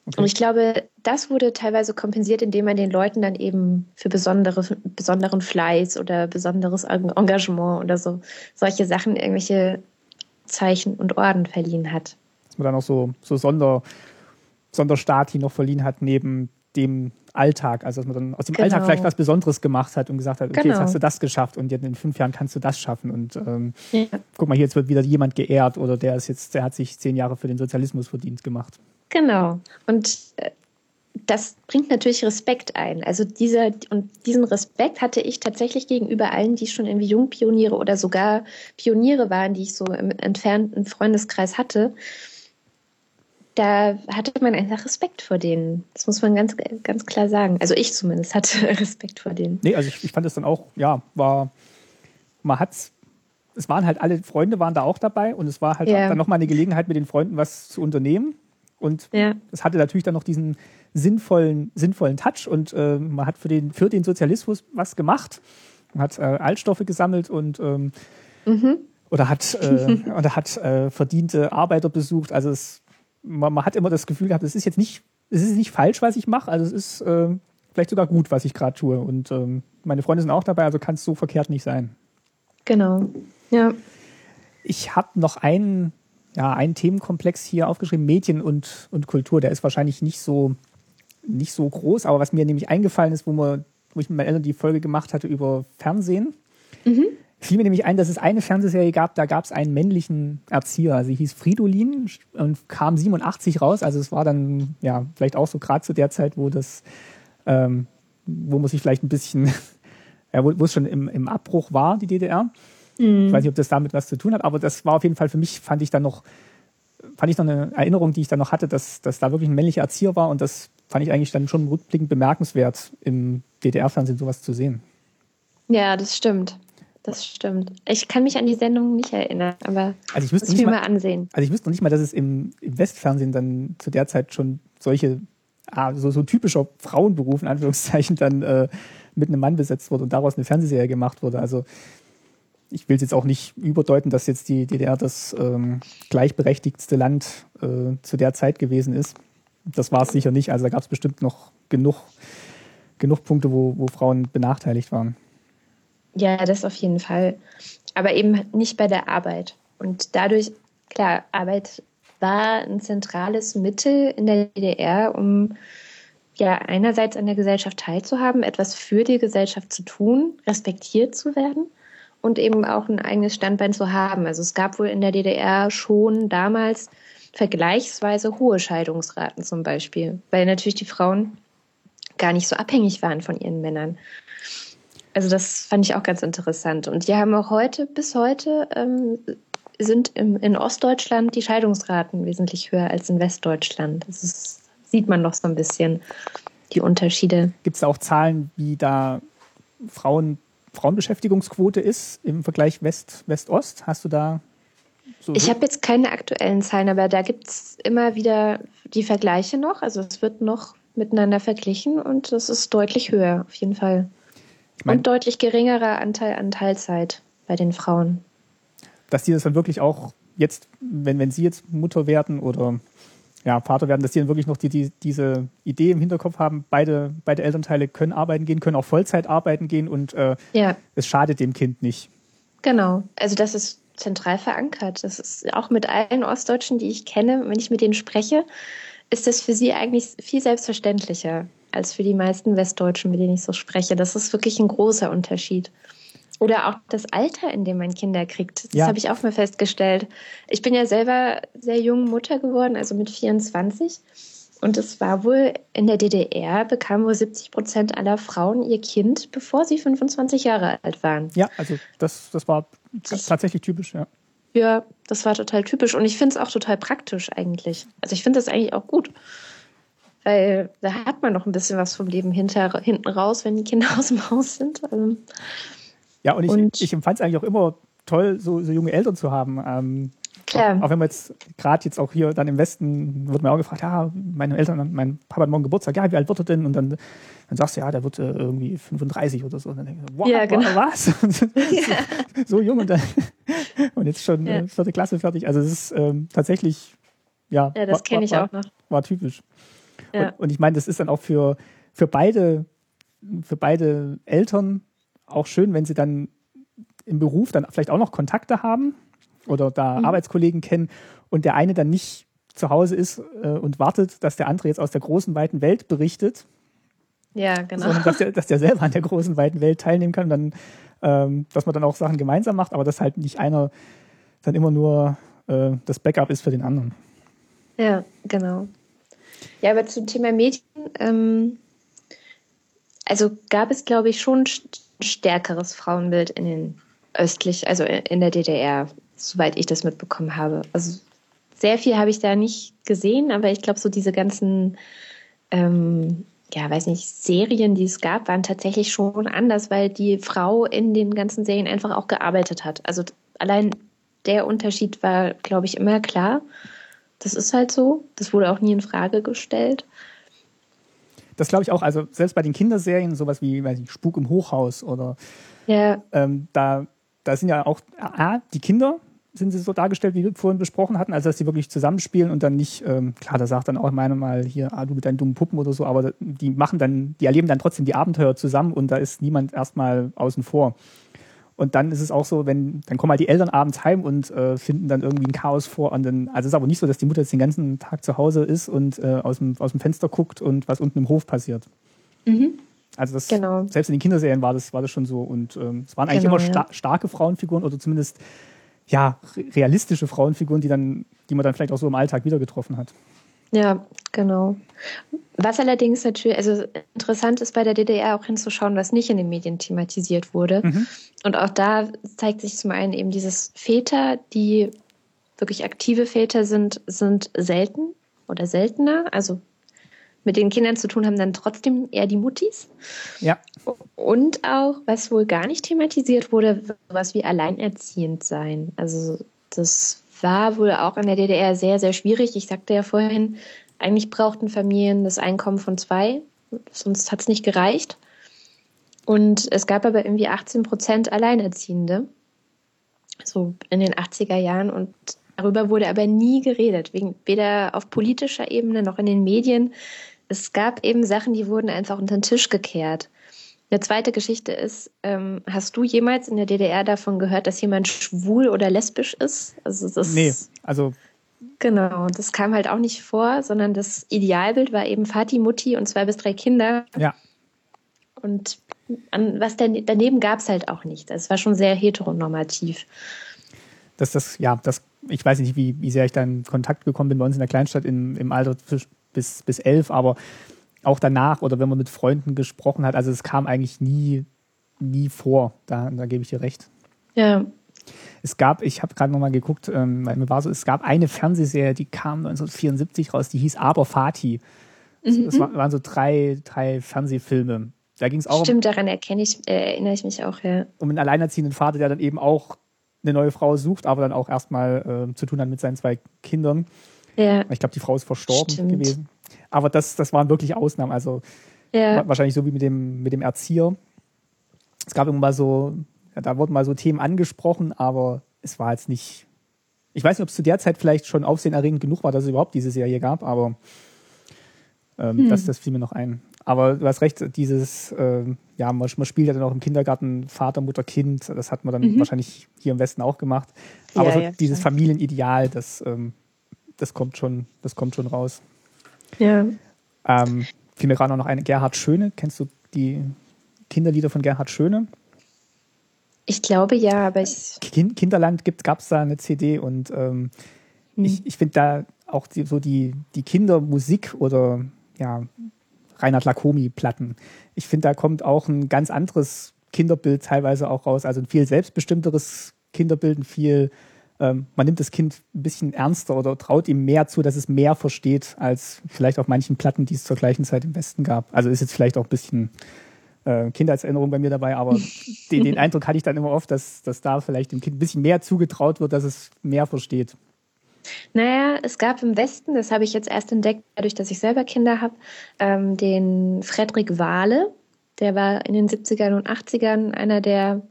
Okay. Und ich glaube, das wurde teilweise kompensiert, indem man den Leuten dann eben für besondere, besonderen Fleiß oder besonderes Engagement oder so solche Sachen irgendwelche Zeichen und Orden verliehen hat. Dass man dann auch so, so Sonder, Sonderstati noch verliehen hat neben dem Alltag. Also dass man dann aus dem genau. Alltag vielleicht was Besonderes gemacht hat und gesagt hat, okay, genau. jetzt hast du das geschafft und jetzt in fünf Jahren kannst du das schaffen. Und ähm, ja. guck mal, hier jetzt wird wieder jemand geehrt oder der ist jetzt, der hat sich zehn Jahre für den Sozialismus verdient gemacht. Genau. Und äh, das bringt natürlich Respekt ein. Also dieser und diesen Respekt hatte ich tatsächlich gegenüber allen, die schon irgendwie Jungpioniere oder sogar Pioniere waren, die ich so im entfernten Freundeskreis hatte. Da hatte man einfach Respekt vor denen. Das muss man ganz, ganz klar sagen. Also ich zumindest hatte Respekt vor denen. Nee, also ich, ich fand es dann auch, ja, war, man hat's, es waren halt alle Freunde waren da auch dabei und es war halt ja. dann nochmal eine Gelegenheit, mit den Freunden was zu unternehmen. Und ja. es hatte natürlich dann noch diesen, sinnvollen, sinnvollen Touch und äh, man hat für den, für den Sozialismus was gemacht. Man hat äh, Altstoffe gesammelt und ähm, mhm. oder hat, äh, oder hat äh, verdiente Arbeiter besucht. Also es, man, man, hat immer das Gefühl gehabt, es ist jetzt nicht, es ist nicht falsch, was ich mache. Also es ist äh, vielleicht sogar gut, was ich gerade tue. Und ähm, meine Freunde sind auch dabei, also kann es so verkehrt nicht sein. Genau. Ja. Ich habe noch einen, ja, einen Themenkomplex hier aufgeschrieben, Medien und, und Kultur. Der ist wahrscheinlich nicht so nicht so groß, aber was mir nämlich eingefallen ist, wo, man, wo ich mit meinen Eltern die Folge gemacht hatte über Fernsehen, mhm. fiel mir nämlich ein, dass es eine Fernsehserie gab, da gab es einen männlichen Erzieher. Sie hieß Fridolin und kam 87 raus. Also es war dann, ja, vielleicht auch so gerade zu der Zeit, wo das, ähm, wo man sich vielleicht ein bisschen, ja, wo, wo es schon im, im Abbruch war, die DDR. Mhm. Ich weiß nicht, ob das damit was zu tun hat, aber das war auf jeden Fall für mich, fand ich dann noch, fand ich noch eine Erinnerung, die ich dann noch hatte, dass, dass da wirklich ein männlicher Erzieher war und das fand ich eigentlich dann schon rückblickend bemerkenswert, im DDR-Fernsehen sowas zu sehen. Ja, das stimmt. Das stimmt. Ich kann mich an die Sendung nicht erinnern, aber also ich müsste nicht mal, mal ansehen. Also ich wüsste noch nicht mal, dass es im, im Westfernsehen dann zu der Zeit schon solche, ah, so, so typischer Frauenberuf, in Anführungszeichen, dann äh, mit einem Mann besetzt wurde und daraus eine Fernsehserie gemacht wurde. Also ich will es jetzt auch nicht überdeuten, dass jetzt die DDR das ähm, gleichberechtigtste Land äh, zu der Zeit gewesen ist das war es sicher nicht. Also da gab es bestimmt noch genug, genug Punkte, wo, wo Frauen benachteiligt waren. Ja, das auf jeden Fall. Aber eben nicht bei der Arbeit. Und dadurch, klar, Arbeit war ein zentrales Mittel in der DDR, um ja einerseits an der Gesellschaft teilzuhaben, etwas für die Gesellschaft zu tun, respektiert zu werden und eben auch ein eigenes Standbein zu haben. Also es gab wohl in der DDR schon damals vergleichsweise hohe Scheidungsraten zum Beispiel, weil natürlich die Frauen gar nicht so abhängig waren von ihren Männern. Also das fand ich auch ganz interessant. Und die haben auch heute, bis heute, ähm, sind im, in Ostdeutschland die Scheidungsraten wesentlich höher als in Westdeutschland. Das ist, sieht man noch so ein bisschen, die Unterschiede. Gibt es auch Zahlen, wie da Frauen, Frauenbeschäftigungsquote ist im Vergleich West-West-Ost? Hast du da So, ich habe jetzt keine aktuellen Zahlen, aber da gibt es immer wieder die Vergleiche noch. Also es wird noch miteinander verglichen und das ist deutlich höher, auf jeden Fall. Ich mein, und deutlich geringerer Anteil an Teilzeit bei den Frauen. Dass die das dann wirklich auch jetzt, wenn, wenn sie jetzt Mutter werden oder ja, Vater werden, dass die dann wirklich noch die, die, diese Idee im Hinterkopf haben, beide, beide Elternteile können arbeiten gehen, können auch Vollzeit arbeiten gehen und äh, ja. es schadet dem Kind nicht. Genau, also das ist zentral verankert. Das ist auch mit allen Ostdeutschen, die ich kenne, wenn ich mit denen spreche, ist das für sie eigentlich viel selbstverständlicher als für die meisten Westdeutschen, mit denen ich so spreche. Das ist wirklich ein großer Unterschied. Oder auch das Alter, in dem man Kinder kriegt. Das ja. habe ich auch mal festgestellt. Ich bin ja selber sehr jung Mutter geworden, also mit 24. Und es war wohl in der DDR, bekamen wohl 70 Prozent aller Frauen ihr Kind, bevor sie 25 Jahre alt waren. Ja, also das, das war das, tatsächlich typisch, ja. Ja, das war total typisch. Und ich finde es auch total praktisch eigentlich. Also ich finde das eigentlich auch gut. Weil da hat man noch ein bisschen was vom Leben hinter, hinten raus, wenn die Kinder aus dem Haus sind. Also ja, und ich, und ich empfand es eigentlich auch immer toll, so, so junge Eltern zu haben. Ähm, Klar. Auch, wenn man jetzt gerade jetzt auch hier dann im Westen wird mir auch gefragt, ja, meine Eltern, mein Papa hat morgen Geburtstag, ja, wie alt wird er denn? Und dann, dann sagst du, ja, der wird äh, irgendwie 35 oder so. Und dann denke ich, wow, ja, genau. was? ja. so, jung und dann und jetzt schon ja. äh, vierte Klasse fertig. Also es ist ähm, tatsächlich, ja, ja das kenne ich auch noch. War typisch. Ja. Und, und ich meine, das ist dann auch für, für beide, für beide Eltern auch schön, wenn sie dann im Beruf dann vielleicht auch noch Kontakte haben oder da mhm. Arbeitskollegen kennen und der eine dann nicht zu Hause ist äh, und wartet, dass der andere jetzt aus der großen, weiten Welt berichtet. Ja, genau. Sondern dass der, dass der selber an der großen, weiten Welt teilnehmen kann und dann, ähm, dass man dann auch Sachen gemeinsam macht, aber dass halt nicht einer dann immer nur äh, das Backup ist für den anderen. Ja, genau. Ja, aber zum Thema Mädchen, ähm, also gab es, glaube ich, schon stärkeres Frauenbild in den östlich, also in der DDR, soweit ich das mitbekommen habe. Also sehr viel habe ich da nicht gesehen, aber ich glaube, so diese ganzen, ähm, ja, weiß nicht, Serien, die es gab, waren tatsächlich schon anders, weil die Frau in den ganzen Serien einfach auch gearbeitet hat. Also allein der Unterschied war, glaube ich, immer klar. Das ist halt so. Das wurde auch nie in Frage gestellt. Das glaube ich auch. Also selbst bei den Kinderserien, sowas wie weiß ich, Spuk im Hochhaus oder ja. ähm, da, da sind ja auch ah, die Kinder sind sie so dargestellt, wie wir vorhin besprochen hatten, also dass sie wirklich zusammenspielen und dann nicht, ähm, klar, da sagt dann auch meine mal hier, ah, du mit deinen dummen Puppen oder so, aber die machen dann, die erleben dann trotzdem die Abenteuer zusammen und da ist niemand erstmal außen vor. Und dann ist es auch so, wenn, dann kommen halt die Eltern abends heim und äh, finden dann irgendwie ein Chaos vor. Und dann, also es ist aber nicht so, dass die Mutter jetzt den ganzen Tag zu Hause ist und äh, aus, dem, aus dem Fenster guckt und was unten im Hof passiert. Mhm. Also das, genau. selbst in den Kinderserien war das, war das schon so. Und ähm, es waren eigentlich genau, immer sta starke Frauenfiguren oder zumindest ja, realistische Frauenfiguren, die dann, die man dann vielleicht auch so im Alltag wieder getroffen hat. Ja, genau. Was allerdings natürlich, also interessant ist bei der DDR auch hinzuschauen, was nicht in den Medien thematisiert wurde. Mhm. Und auch da zeigt sich zum einen eben dieses Väter, die wirklich aktive Väter sind, sind selten oder seltener. Also mit den Kindern zu tun haben dann trotzdem eher die Muttis. Ja. Und auch, was wohl gar nicht thematisiert wurde, was wie alleinerziehend sein. Also das war wohl auch in der DDR sehr, sehr schwierig. Ich sagte ja vorhin, eigentlich brauchten Familien das Einkommen von zwei, sonst hat es nicht gereicht. Und es gab aber irgendwie 18 Prozent Alleinerziehende, so in den 80er Jahren. Und darüber wurde aber nie geredet, weder auf politischer Ebene noch in den Medien. Es gab eben Sachen, die wurden einfach unter den Tisch gekehrt. Eine zweite Geschichte ist, ähm, hast du jemals in der DDR davon gehört, dass jemand schwul oder lesbisch ist? Also das nee, also Genau, das kam halt auch nicht vor, sondern das Idealbild war eben Vati, Mutti und zwei bis drei Kinder. Ja. Und an, was daneben gab es halt auch nicht. Es war schon sehr heteronormativ. Das, das, ja, das, ich weiß nicht, wie, wie sehr ich da in Kontakt gekommen bin bei uns in der Kleinstadt in, im Alter bis, bis elf, aber auch danach oder wenn man mit Freunden gesprochen hat, also es kam eigentlich nie, nie vor. Da, da gebe ich dir recht. Ja. Es gab, ich habe gerade nochmal geguckt, ähm, weil mir war so, es gab eine Fernsehserie, die kam 1974 raus, die hieß Aber Fati. Mhm. Das waren so drei, drei Fernsehfilme. Da ging es auch. Stimmt, daran erkenne ich, äh, erinnere ich mich auch, ja. Um einen alleinerziehenden Vater, der dann eben auch eine neue Frau sucht, aber dann auch erstmal äh, zu tun hat mit seinen zwei Kindern. Ja. Ich glaube, die Frau ist verstorben Stimmt. gewesen. Aber das, das waren wirklich Ausnahmen. Also ja. wahrscheinlich so wie mit dem, mit dem Erzieher. Es gab immer mal so, ja, da wurden mal so Themen angesprochen, aber es war jetzt nicht. Ich weiß nicht, ob es zu der Zeit vielleicht schon aufsehenerregend genug war, dass es überhaupt diese Serie gab, aber ähm, hm. das, das fiel mir noch ein. Aber du hast recht, dieses, äh, ja, man, man, spielt ja dann auch im Kindergarten Vater, Mutter, Kind, das hat man dann mhm. wahrscheinlich hier im Westen auch gemacht. Aber ja, so dieses. Familienideal, das, ähm, das kommt schon, das kommt schon raus. Ja. Ähm, fiel mir gerade noch eine, Gerhard Schöne. Kennst du die Kinderlieder von Gerhard Schöne? Ich glaube ja, aber ich. Kind, Kinderland gab es da eine CD und ähm, hm. ich, ich finde da auch die, so die, die Kindermusik oder ja, Reinhard Lacomi-Platten. Ich finde, da kommt auch ein ganz anderes Kinderbild teilweise auch raus. Also ein viel selbstbestimmteres Kinderbild, ein viel, ähm, man nimmt das Kind ein bisschen ernster oder traut ihm mehr zu, dass es mehr versteht, als vielleicht auf manchen Platten, die es zur gleichen Zeit im Westen gab. Also ist jetzt vielleicht auch ein bisschen äh, Kindheitserinnerung bei mir dabei, aber den, den, Eindruck hatte ich dann immer oft, dass, dass da vielleicht dem Kind ein bisschen mehr zugetraut wird, dass es mehr versteht. Naja, es gab im Westen, das habe ich jetzt erst entdeckt, dadurch, dass ich selber Kinder habe, ähm, den Frederik Wahle. Der war in den 70ern und 80ern einer der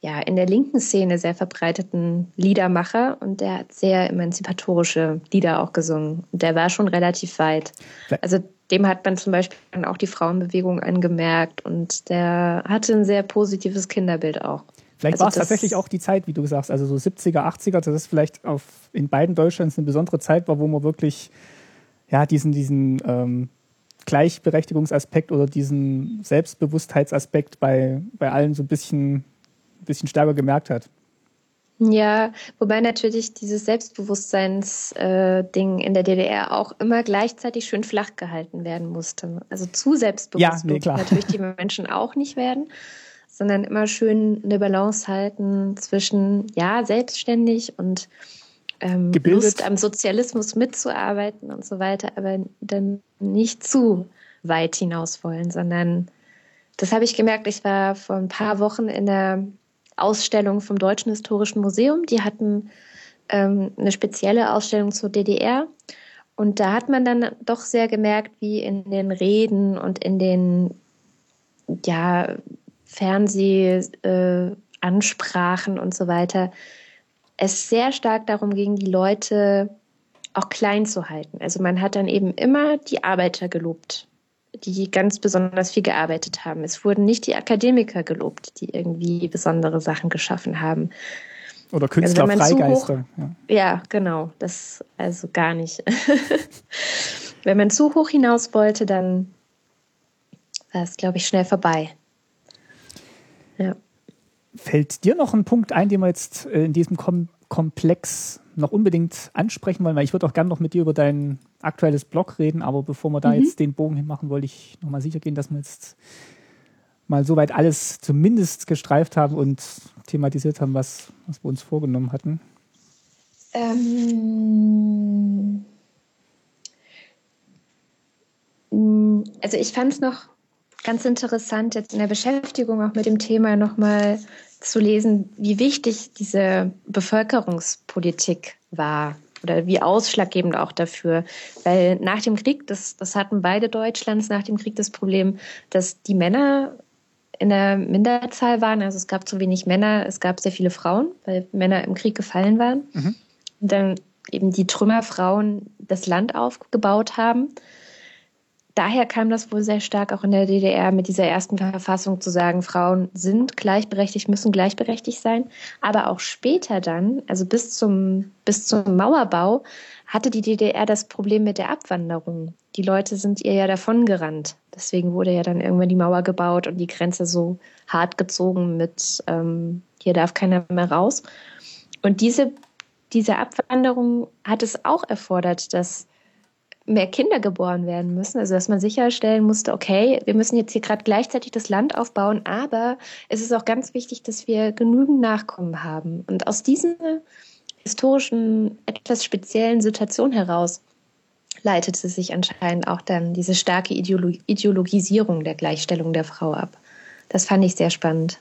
ja, in der linken Szene sehr verbreiteten Liedermacher und der hat sehr emanzipatorische Lieder auch gesungen. Und der war schon relativ weit. Also dem hat man zum Beispiel dann auch die Frauenbewegung angemerkt und der hatte ein sehr positives Kinderbild auch. Vielleicht also war es tatsächlich auch die Zeit, wie du sagst, also so 70er, 80er, das ist vielleicht auf, in beiden Deutschlands eine besondere Zeit war, wo man wirklich ja, diesen, diesen ähm, Gleichberechtigungsaspekt oder diesen Selbstbewusstheitsaspekt bei, bei allen so ein bisschen, ein bisschen stärker gemerkt hat. Ja, wobei natürlich dieses Selbstbewusstseins-Ding äh, in der DDR auch immer gleichzeitig schön flach gehalten werden musste. Also zu selbstbewusst ja, nee, natürlich die Menschen auch nicht werden sondern immer schön eine Balance halten zwischen, ja, selbstständig und ähm, Lust am Sozialismus mitzuarbeiten und so weiter, aber dann nicht zu weit hinaus wollen, sondern das habe ich gemerkt. Ich war vor ein paar Wochen in der Ausstellung vom Deutschen Historischen Museum. Die hatten ähm, eine spezielle Ausstellung zur DDR. Und da hat man dann doch sehr gemerkt, wie in den Reden und in den ja, Fernsehansprachen äh, und so weiter, es sehr stark darum ging, die Leute auch klein zu halten. Also man hat dann eben immer die Arbeiter gelobt, die ganz besonders viel gearbeitet haben. Es wurden nicht die Akademiker gelobt, die irgendwie besondere Sachen geschaffen haben. Oder Künstler, also ja. ja, genau. Das also gar nicht. wenn man zu hoch hinaus wollte, dann war es, glaube ich, schnell vorbei. Ja. Fällt dir noch ein Punkt ein, den wir jetzt äh, in diesem Kom Komplex noch unbedingt ansprechen wollen? Weil ich würde auch gerne noch mit dir über dein aktuelles Blog reden, aber bevor wir da mhm. jetzt den Bogen hinmachen, wollte ich nochmal sicher gehen, dass wir jetzt mal soweit alles zumindest gestreift haben und thematisiert haben, was, was wir uns vorgenommen hatten. Ähm, also ich fand es noch ganz interessant, jetzt in der Beschäftigung auch mit dem Thema nochmal zu lesen, wie wichtig diese Bevölkerungspolitik war oder wie ausschlaggebend auch dafür. Weil nach dem Krieg, das, das hatten beide Deutschlands nach dem Krieg das Problem, dass die Männer in der Minderzahl waren. Also es gab zu wenig Männer, es gab sehr viele Frauen, weil Männer im Krieg gefallen waren. Mhm. Und dann eben die Trümmerfrauen das Land aufgebaut haben daher kam das wohl sehr stark auch in der DDR mit dieser ersten Verfassung zu sagen, Frauen sind gleichberechtigt, müssen gleichberechtigt sein. Aber auch später dann, also bis zum, bis zum Mauerbau, hatte die DDR das Problem mit der Abwanderung. Die Leute sind ihr ja davongerannt. Deswegen wurde ja dann irgendwann die Mauer gebaut und die Grenze so hart gezogen mit, ähm, hier darf keiner mehr raus. Und diese, diese Abwanderung hat es auch erfordert, dass mehr Kinder geboren werden müssen. Also dass man sicherstellen musste, okay, wir müssen jetzt hier gerade gleichzeitig das Land aufbauen, aber es ist auch ganz wichtig, dass wir genügend Nachkommen haben. Und aus dieser historischen, etwas speziellen Situation heraus leitete sich anscheinend auch dann diese starke Ideolo Ideologisierung der Gleichstellung der Frau ab. Das fand ich sehr spannend.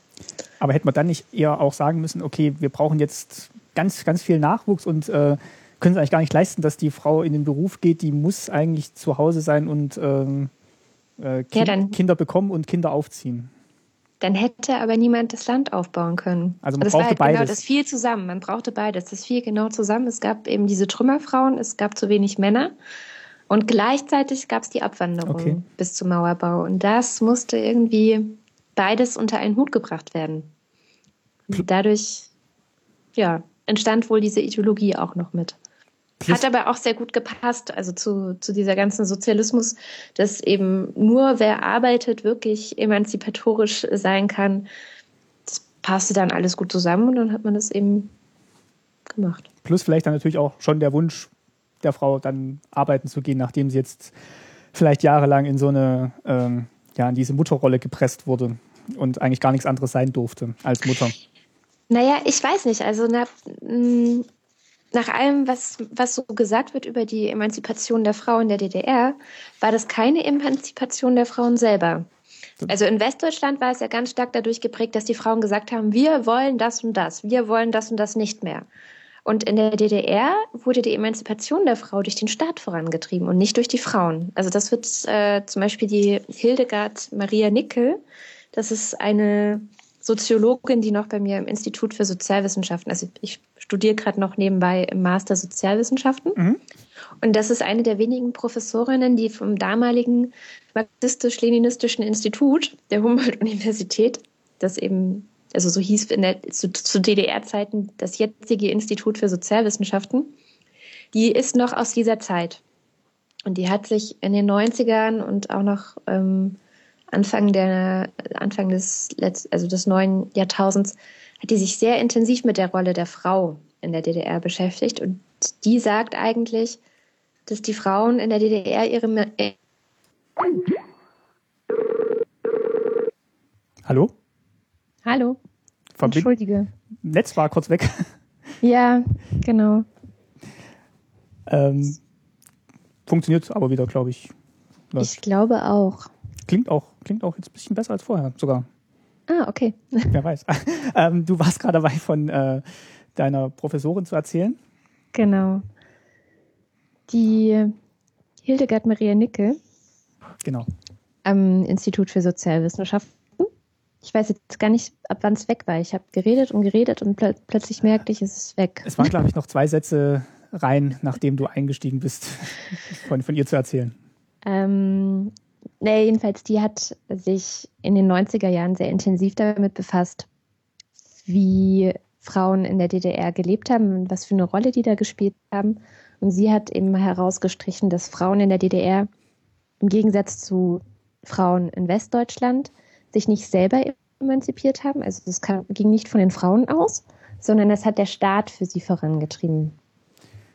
Aber hätte man dann nicht eher auch sagen müssen, okay, wir brauchen jetzt ganz, ganz viel Nachwuchs und äh, können es eigentlich gar nicht leisten, dass die Frau in den Beruf geht, die muss eigentlich zu Hause sein und ähm, äh, kind, ja, Kinder bekommen und Kinder aufziehen. Dann hätte aber niemand das Land aufbauen können. Also man das brauchte halt beides. Genau, das fiel zusammen. Man brauchte beides. Das fiel genau zusammen. Es gab eben diese Trümmerfrauen, es gab zu wenig Männer. Und gleichzeitig gab es die Abwanderung okay. bis zum Mauerbau. Und das musste irgendwie beides unter einen Hut gebracht werden. Und dadurch, ja, entstand wohl diese Ideologie auch noch mit. Hat aber auch sehr gut gepasst, also zu, zu dieser ganzen Sozialismus, dass eben nur wer arbeitet, wirklich emanzipatorisch sein kann. Das passte dann alles gut zusammen und dann hat man das eben gemacht. Plus vielleicht dann natürlich auch schon der Wunsch der Frau, dann arbeiten zu gehen, nachdem sie jetzt vielleicht jahrelang in so eine, ähm, ja, in diese Mutterrolle gepresst wurde und eigentlich gar nichts anderes sein durfte als Mutter. Naja, ich weiß nicht. Also na, mm, nach allem, was, was so gesagt wird über die Emanzipation der Frau in der DDR, war das keine Emanzipation der Frauen selber. Also in Westdeutschland war es ja ganz stark dadurch geprägt, dass die Frauen gesagt haben, wir wollen das und das, wir wollen das und das nicht mehr. Und in der DDR wurde die Emanzipation der Frau durch den Staat vorangetrieben und nicht durch die Frauen. Also das wird äh, zum Beispiel die Hildegard Maria Nickel, das ist eine Soziologin, die noch bei mir im Institut für Sozialwissenschaften, also ich studiere gerade noch nebenbei im Master Sozialwissenschaften. Mhm. Und das ist eine der wenigen Professorinnen, die vom damaligen marxistisch-leninistischen Institut der Humboldt-Universität, das eben, also so hieß in der, zu, zu DDR-Zeiten das jetzige Institut für Sozialwissenschaften, die ist noch aus dieser Zeit. Und die hat sich in den 90ern und auch noch ähm, Anfang der Anfang des Letz-, also des neuen Jahrtausends hat die sich sehr intensiv mit der Rolle der Frau in der DDR beschäftigt und die sagt eigentlich, dass die Frauen in der DDR ihre Hallo? Hallo. Verbind Entschuldige. Netz war kurz weg. Ja, genau. Ähm, funktioniert aber wieder, glaube ich. Läuft. Ich glaube auch. Klingt auch, klingt auch jetzt ein bisschen besser als vorher sogar. Ah, okay. Wer weiß. ähm, du warst gerade dabei, von äh, deiner Professorin zu erzählen. Genau. Die Hildegard Maria Nickel. Genau. Am Institut für Sozialwissenschaften. Ich weiß jetzt gar nicht, ab wann es weg war. Ich habe geredet und geredet und pl plötzlich merkte ich, es ist weg. Es waren, glaube ich, noch zwei Sätze rein, nachdem du eingestiegen bist, von, von ihr zu erzählen. Ähm, Nee, jedenfalls, die hat sich in den 90er Jahren sehr intensiv damit befasst, wie Frauen in der DDR gelebt haben und was für eine Rolle die da gespielt haben. Und sie hat eben herausgestrichen, dass Frauen in der DDR im Gegensatz zu Frauen in Westdeutschland sich nicht selber emanzipiert haben. Also das ging nicht von den Frauen aus, sondern das hat der Staat für sie vorangetrieben.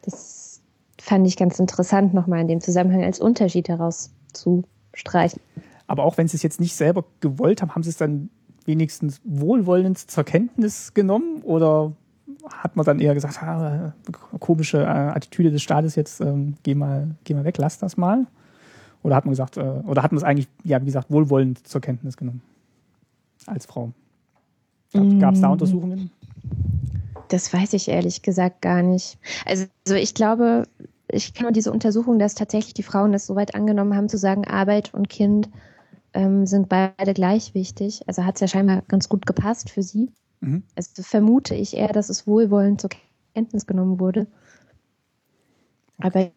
Das fand ich ganz interessant, nochmal in dem Zusammenhang als Unterschied herauszu streichen. Aber auch wenn sie es jetzt nicht selber gewollt haben, haben sie es dann wenigstens wohlwollend zur Kenntnis genommen oder hat man dann eher gesagt, ah, komische äh, Attitüde des Staates jetzt, ähm, geh mal, geh mal weg, lass das mal? Oder hat man gesagt, äh, oder hat man es eigentlich, ja, wie gesagt, wohlwollend zur Kenntnis genommen? Als Frau. Gab es da mm. Untersuchungen? Das weiß ich ehrlich gesagt gar nicht. Also, also ich glaube, ich kenne diese Untersuchung, dass tatsächlich die Frauen das so weit angenommen haben, zu sagen, Arbeit und Kind ähm, sind beide gleich wichtig. Also hat es ja scheinbar ganz gut gepasst für sie. Mhm. Also vermute ich eher, dass es wohlwollend zur Kenntnis genommen wurde. Aber ich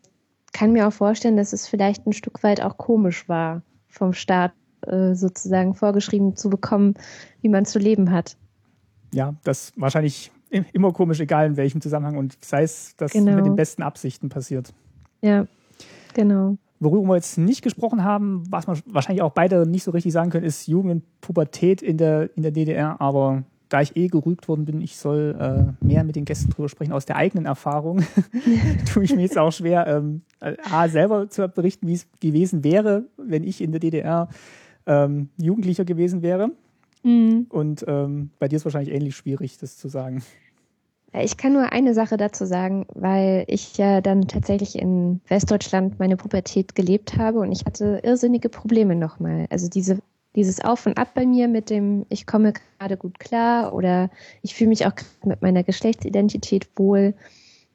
kann mir auch vorstellen, dass es vielleicht ein Stück weit auch komisch war, vom Staat äh, sozusagen vorgeschrieben zu bekommen, wie man zu leben hat. Ja, das wahrscheinlich immer komisch, egal in welchem Zusammenhang und sei es, dass genau. mit den besten Absichten passiert. Ja, genau. Worüber wir jetzt nicht gesprochen haben, was wir wahrscheinlich auch beide nicht so richtig sagen können, ist Jugend und Pubertät in der, in der DDR. Aber da ich eh gerügt worden bin, ich soll äh, mehr mit den Gästen drüber sprechen, aus der eigenen Erfahrung, tue ich mir jetzt auch schwer, ähm, A, selber zu berichten, wie es gewesen wäre, wenn ich in der DDR ähm, Jugendlicher gewesen wäre. Mhm. Und ähm, bei dir ist wahrscheinlich ähnlich schwierig, das zu sagen. Ich kann nur eine Sache dazu sagen, weil ich ja dann tatsächlich in Westdeutschland meine Pubertät gelebt habe und ich hatte irrsinnige Probleme nochmal. Also diese dieses Auf und Ab bei mir mit dem, ich komme gerade gut klar oder ich fühle mich auch mit meiner Geschlechtsidentität wohl.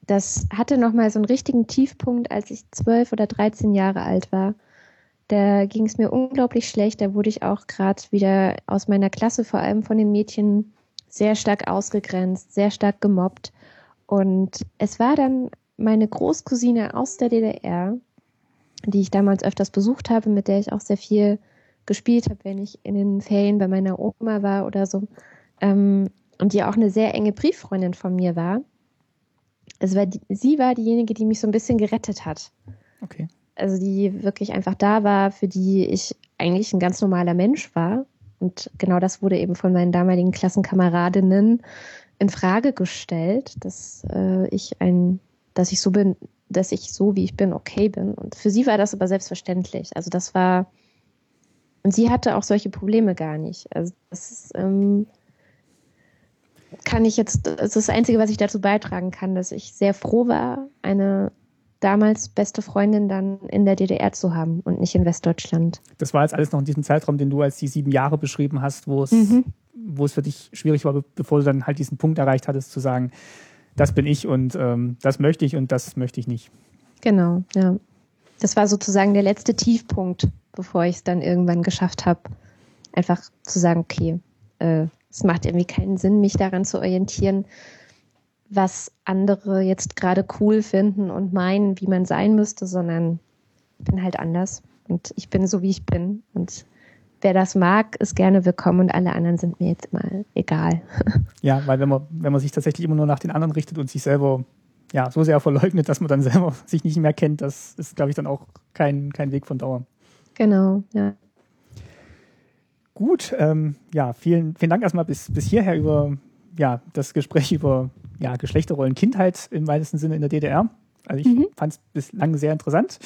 Das hatte nochmal so einen richtigen Tiefpunkt, als ich zwölf oder dreizehn Jahre alt war. Da ging es mir unglaublich schlecht. Da wurde ich auch gerade wieder aus meiner Klasse, vor allem von den Mädchen, sehr stark ausgegrenzt, sehr stark gemobbt. Und es war dann meine Großcousine aus der DDR, die ich damals öfters besucht habe, mit der ich auch sehr viel gespielt habe, wenn ich in den Ferien bei meiner Oma war oder so. Ähm, und die auch eine sehr enge Brieffreundin von mir war. Also war die, sie war diejenige, die mich so ein bisschen gerettet hat. Okay. Also die wirklich einfach da war, für die ich eigentlich ein ganz normaler Mensch war. Und genau das wurde eben von meinen damaligen Klassenkameradinnen in Frage gestellt, dass äh, ich ein, dass ich so bin, dass ich so wie ich bin okay bin. Und für sie war das aber selbstverständlich. Also das war und sie hatte auch solche Probleme gar nicht. Also das ist, ähm, kann ich jetzt, das ist das Einzige, was ich dazu beitragen kann, dass ich sehr froh war, eine damals beste Freundin dann in der DDR zu haben und nicht in Westdeutschland. Das war jetzt alles noch in diesem Zeitraum, den du als die sieben Jahre beschrieben hast, wo es, mhm. wo es für dich schwierig war, bevor du dann halt diesen Punkt erreicht hattest, zu sagen, das bin ich und ähm, das möchte ich und das möchte ich nicht. Genau, ja. Das war sozusagen der letzte Tiefpunkt, bevor ich es dann irgendwann geschafft habe, einfach zu sagen, okay, äh, es macht irgendwie keinen Sinn, mich daran zu orientieren, was andere jetzt gerade cool finden und meinen, wie man sein müsste, sondern ich bin halt anders und ich bin so, wie ich bin. Und wer das mag, ist gerne willkommen und alle anderen sind mir jetzt mal egal. Ja, weil wenn man, wenn man sich tatsächlich immer nur nach den anderen richtet und sich selber ja, so sehr verleugnet, dass man dann selber sich nicht mehr kennt, das ist, glaube ich, dann auch kein, kein Weg von Dauer. Genau, ja. Gut, ähm, ja, vielen, vielen Dank erstmal bis, bis hierher über ja, das Gespräch über ja, Geschlechterrollen, Kindheit im weitesten Sinne in der DDR. Also ich mhm. fand es bislang sehr interessant.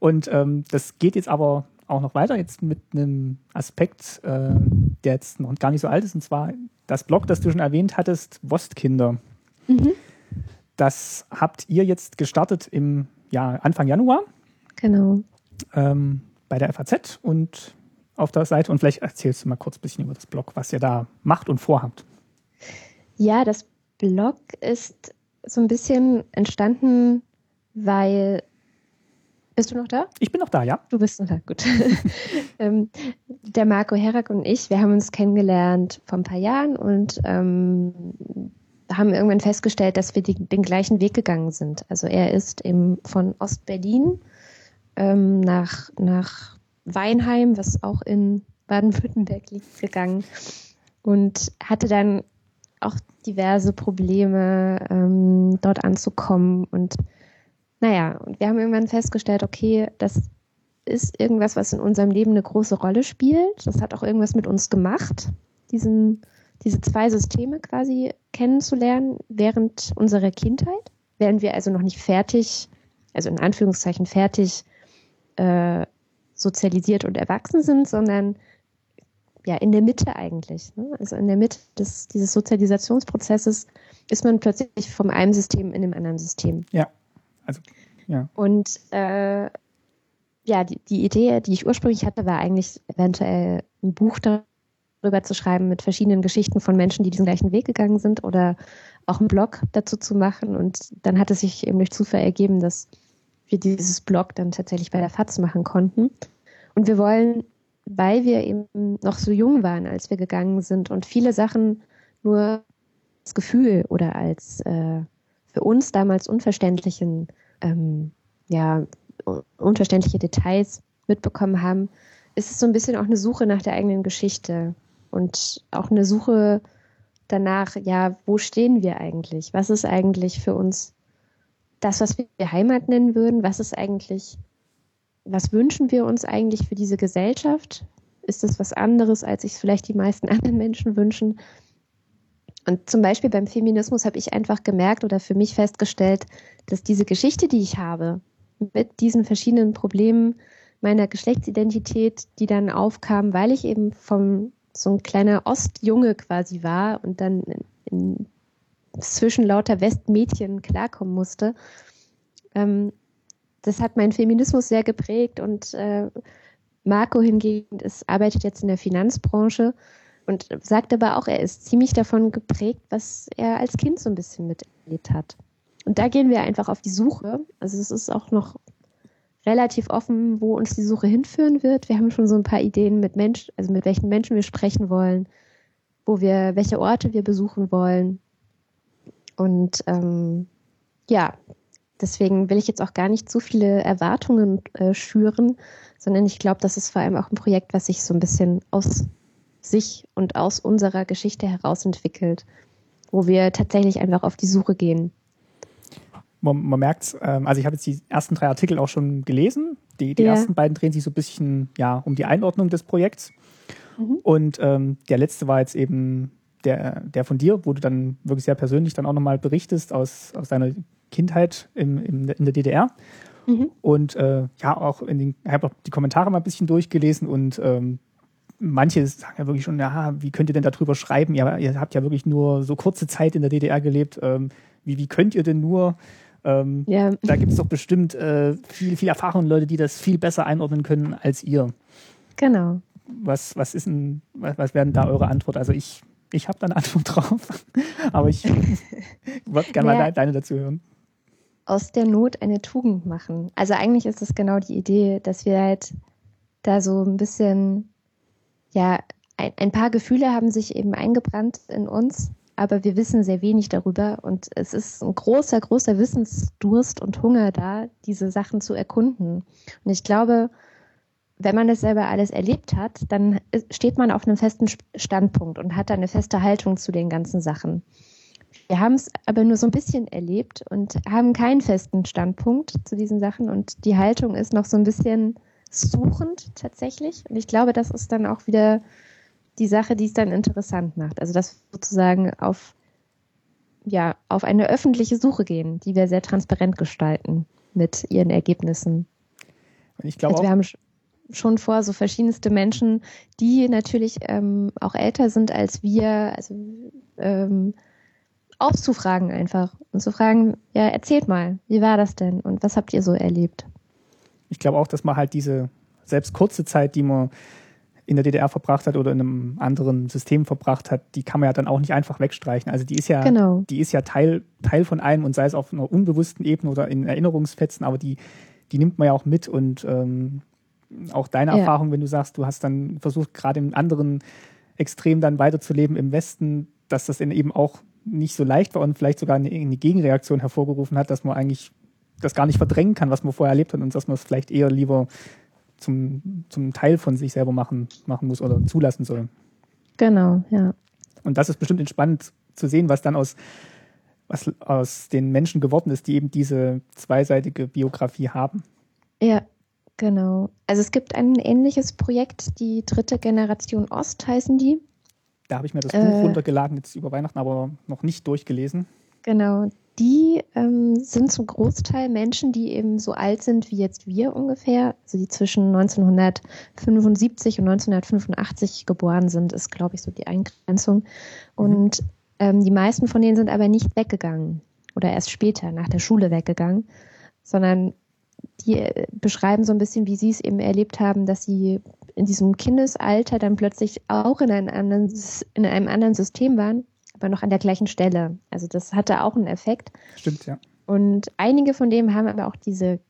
Und ähm, das geht jetzt aber auch noch weiter, jetzt mit einem Aspekt, äh, der jetzt noch gar nicht so alt ist, und zwar das Blog, das du schon erwähnt hattest, Wostkinder. Mhm. Das habt ihr jetzt gestartet im ja, Anfang Januar. Genau. Ähm, bei der FAZ und auf der Seite. Und vielleicht erzählst du mal kurz ein bisschen über das Blog, was ihr da macht und vorhabt. Ja, das Blog ist so ein bisschen entstanden, weil. Bist du noch da? Ich bin noch da, ja. Du bist noch da, gut. ähm, der Marco Herak und ich, wir haben uns kennengelernt vor ein paar Jahren und ähm, haben irgendwann festgestellt, dass wir die, den gleichen Weg gegangen sind. Also er ist eben von Ostberlin ähm, nach, nach Weinheim, was auch in Baden-Württemberg liegt, gegangen und hatte dann auch diverse Probleme, ähm, dort anzukommen. Und naja, und wir haben irgendwann festgestellt, okay, das ist irgendwas, was in unserem Leben eine große Rolle spielt. Das hat auch irgendwas mit uns gemacht, diesen, diese zwei Systeme quasi kennenzulernen während unserer Kindheit. Wären wir also noch nicht fertig, also in Anführungszeichen fertig äh, sozialisiert und erwachsen sind, sondern ja in der Mitte eigentlich. Ne? Also in der Mitte des, dieses Sozialisationsprozesses ist man plötzlich vom einen System in dem anderen System. Ja, also ja. Und äh, ja, die, die Idee, die ich ursprünglich hatte, war eigentlich eventuell ein Buch darüber zu schreiben mit verschiedenen Geschichten von Menschen, die diesen gleichen Weg gegangen sind oder auch einen Blog dazu zu machen. Und dann hat es sich eben durch Zufall ergeben, dass wir dieses Blog dann tatsächlich bei der FAZ machen konnten. Und wir wollen, weil wir eben noch so jung waren, als wir gegangen sind und viele Sachen nur als Gefühl oder als äh, für uns damals unverständlichen, ähm, ja, unverständliche Details mitbekommen haben, ist es so ein bisschen auch eine Suche nach der eigenen Geschichte und auch eine Suche danach, ja, wo stehen wir eigentlich? Was ist eigentlich für uns das, was wir Heimat nennen würden, was ist eigentlich, was wünschen wir uns eigentlich für diese Gesellschaft? Ist das was anderes, als sich vielleicht die meisten anderen Menschen wünschen? Und zum Beispiel beim Feminismus habe ich einfach gemerkt oder für mich festgestellt, dass diese Geschichte, die ich habe, mit diesen verschiedenen Problemen meiner Geschlechtsidentität, die dann aufkamen, weil ich eben vom so ein kleiner Ostjunge quasi war und dann in, in zwischen lauter Westmädchen klarkommen musste. Ähm, das hat meinen Feminismus sehr geprägt und äh, Marco hingegen ist, arbeitet jetzt in der Finanzbranche und sagt aber auch, er ist ziemlich davon geprägt, was er als Kind so ein bisschen miterlebt hat. Und da gehen wir einfach auf die Suche. Also es ist auch noch relativ offen, wo uns die Suche hinführen wird. Wir haben schon so ein paar Ideen mit Menschen, also mit welchen Menschen wir sprechen wollen, wo wir, welche Orte wir besuchen wollen. Und ähm, ja, deswegen will ich jetzt auch gar nicht zu viele Erwartungen äh, schüren, sondern ich glaube, das ist vor allem auch ein Projekt, was sich so ein bisschen aus sich und aus unserer Geschichte heraus entwickelt, wo wir tatsächlich einfach auf die Suche gehen man, man merkt, ähm, also ich habe jetzt die ersten drei Artikel auch schon gelesen. Die, die ja. ersten beiden drehen sich so ein bisschen ja, um die Einordnung des Projekts. Mhm. Und ähm, der letzte war jetzt eben der, der von dir, wo du dann wirklich sehr persönlich dann auch nochmal berichtest aus, aus deiner Kindheit im, im, in der DDR. Mhm. Und äh, ja, auch in den, habe auch die Kommentare mal ein bisschen durchgelesen und ähm, manche sagen ja wirklich schon, ja, wie könnt ihr denn darüber schreiben? Ihr, ihr habt ja wirklich nur so kurze Zeit in der DDR gelebt. Ähm, wie, wie könnt ihr denn nur ähm, ja. Da gibt es doch bestimmt äh, viel, viel Erfahrung, Leute, die das viel besser einordnen können als ihr. Genau. Was, was ist ein, was, was werden da eure Antwort? Also ich, ich habe da eine Antwort drauf, aber ich würde gerne naja, mal deine dazu hören. Aus der Not eine Tugend machen. Also eigentlich ist es genau die Idee, dass wir halt da so ein bisschen, ja, ein, ein paar Gefühle haben sich eben eingebrannt in uns aber wir wissen sehr wenig darüber und es ist ein großer, großer Wissensdurst und Hunger da, diese Sachen zu erkunden. Und ich glaube, wenn man das selber alles erlebt hat, dann steht man auf einem festen Standpunkt und hat eine feste Haltung zu den ganzen Sachen. Wir haben es aber nur so ein bisschen erlebt und haben keinen festen Standpunkt zu diesen Sachen und die Haltung ist noch so ein bisschen suchend tatsächlich. Und ich glaube, das ist dann auch wieder die Sache, die es dann interessant macht. Also dass wir sozusagen auf, ja, auf eine öffentliche Suche gehen, die wir sehr transparent gestalten mit ihren Ergebnissen. Ich glaube also wir haben schon vor, so verschiedenste Menschen, die natürlich ähm, auch älter sind als wir, also ähm, aufzufragen einfach und zu fragen, ja, erzählt mal, wie war das denn und was habt ihr so erlebt? Ich glaube auch, dass man halt diese selbst kurze Zeit, die man in der DDR verbracht hat oder in einem anderen System verbracht hat, die kann man ja dann auch nicht einfach wegstreichen. Also die ist ja, genau. die ist ja Teil, Teil von einem und sei es auf einer unbewussten Ebene oder in Erinnerungsfetzen, aber die, die nimmt man ja auch mit und ähm, auch deine ja. Erfahrung, wenn du sagst, du hast dann versucht, gerade im anderen Extrem dann weiterzuleben im Westen, dass das eben auch nicht so leicht war und vielleicht sogar eine, eine Gegenreaktion hervorgerufen hat, dass man eigentlich das gar nicht verdrängen kann, was man vorher erlebt hat und dass man es vielleicht eher lieber zum, zum Teil von sich selber machen, machen muss oder zulassen soll. Genau, ja. Und das ist bestimmt entspannend zu sehen, was dann aus, was aus den Menschen geworden ist, die eben diese zweiseitige Biografie haben. Ja, genau. Also es gibt ein ähnliches Projekt, die dritte Generation Ost heißen die. Da habe ich mir das Buch äh, runtergeladen jetzt über Weihnachten, aber noch nicht durchgelesen. Genau, die ähm, sind zum Großteil Menschen, die eben so alt sind wie jetzt wir ungefähr, also die zwischen 1975 und 1985 geboren sind, ist, glaube ich, so die Eingrenzung. Und mhm. ähm, die meisten von denen sind aber nicht weggegangen oder erst später nach der Schule weggegangen, sondern die äh, beschreiben so ein bisschen, wie sie es eben erlebt haben, dass sie in diesem Kindesalter dann plötzlich auch in einem anderen, in einem anderen System waren aber noch an der gleichen Stelle. Also das hatte auch einen Effekt. Stimmt, ja. Und einige von dem haben aber auch diese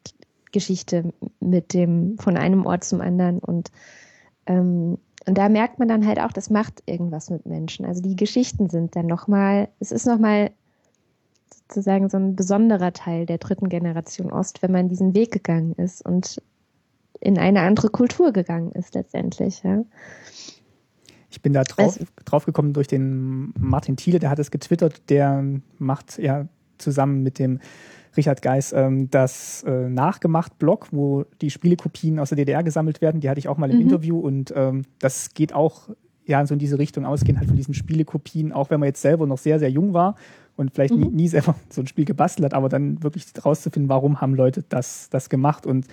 Geschichte mit dem von einem Ort zum anderen und ähm, und da merkt man dann halt auch, das macht irgendwas mit Menschen. Also die Geschichten sind dann nochmal, es ist nochmal sozusagen so ein besonderer Teil der dritten Generation Ost, wenn man diesen Weg gegangen ist und in eine andere Kultur gegangen ist letztendlich. Ja. Ich bin da drauf, drauf gekommen durch den Martin Thiele, der hat es getwittert, der macht ja zusammen mit dem Richard Geis ähm, das äh, Nachgemacht-Blog, wo die Spielekopien aus der DDR gesammelt werden. Die hatte ich auch mal im mhm. Interview und ähm, das geht auch ja so in diese Richtung ausgehen, halt von diesen Spielekopien, auch wenn man jetzt selber noch sehr, sehr jung war und vielleicht mhm. nie, nie, selber so ein Spiel gebastelt hat, aber dann wirklich rauszufinden, warum haben Leute das, das gemacht und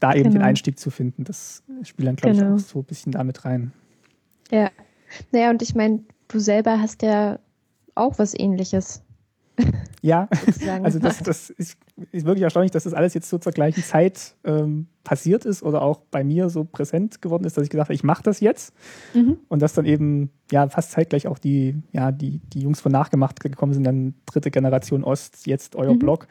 da eben genau. den Einstieg zu finden, das spielt dann, glaube genau. ich, auch so ein bisschen damit rein. Ja. Naja, und ich meine, du selber hast ja auch was ähnliches Ja, also das, das ist, ist, wirklich erstaunlich, dass das alles jetzt so zur gleichen Zeit ähm, passiert ist oder auch bei mir so präsent geworden ist, dass ich gesagt habe, ich mache das jetzt. Mhm. Und dass dann eben ja fast zeitgleich auch die, ja, die, die Jungs von nachgemacht gekommen sind, dann dritte Generation Ost, jetzt euer mhm. Blog.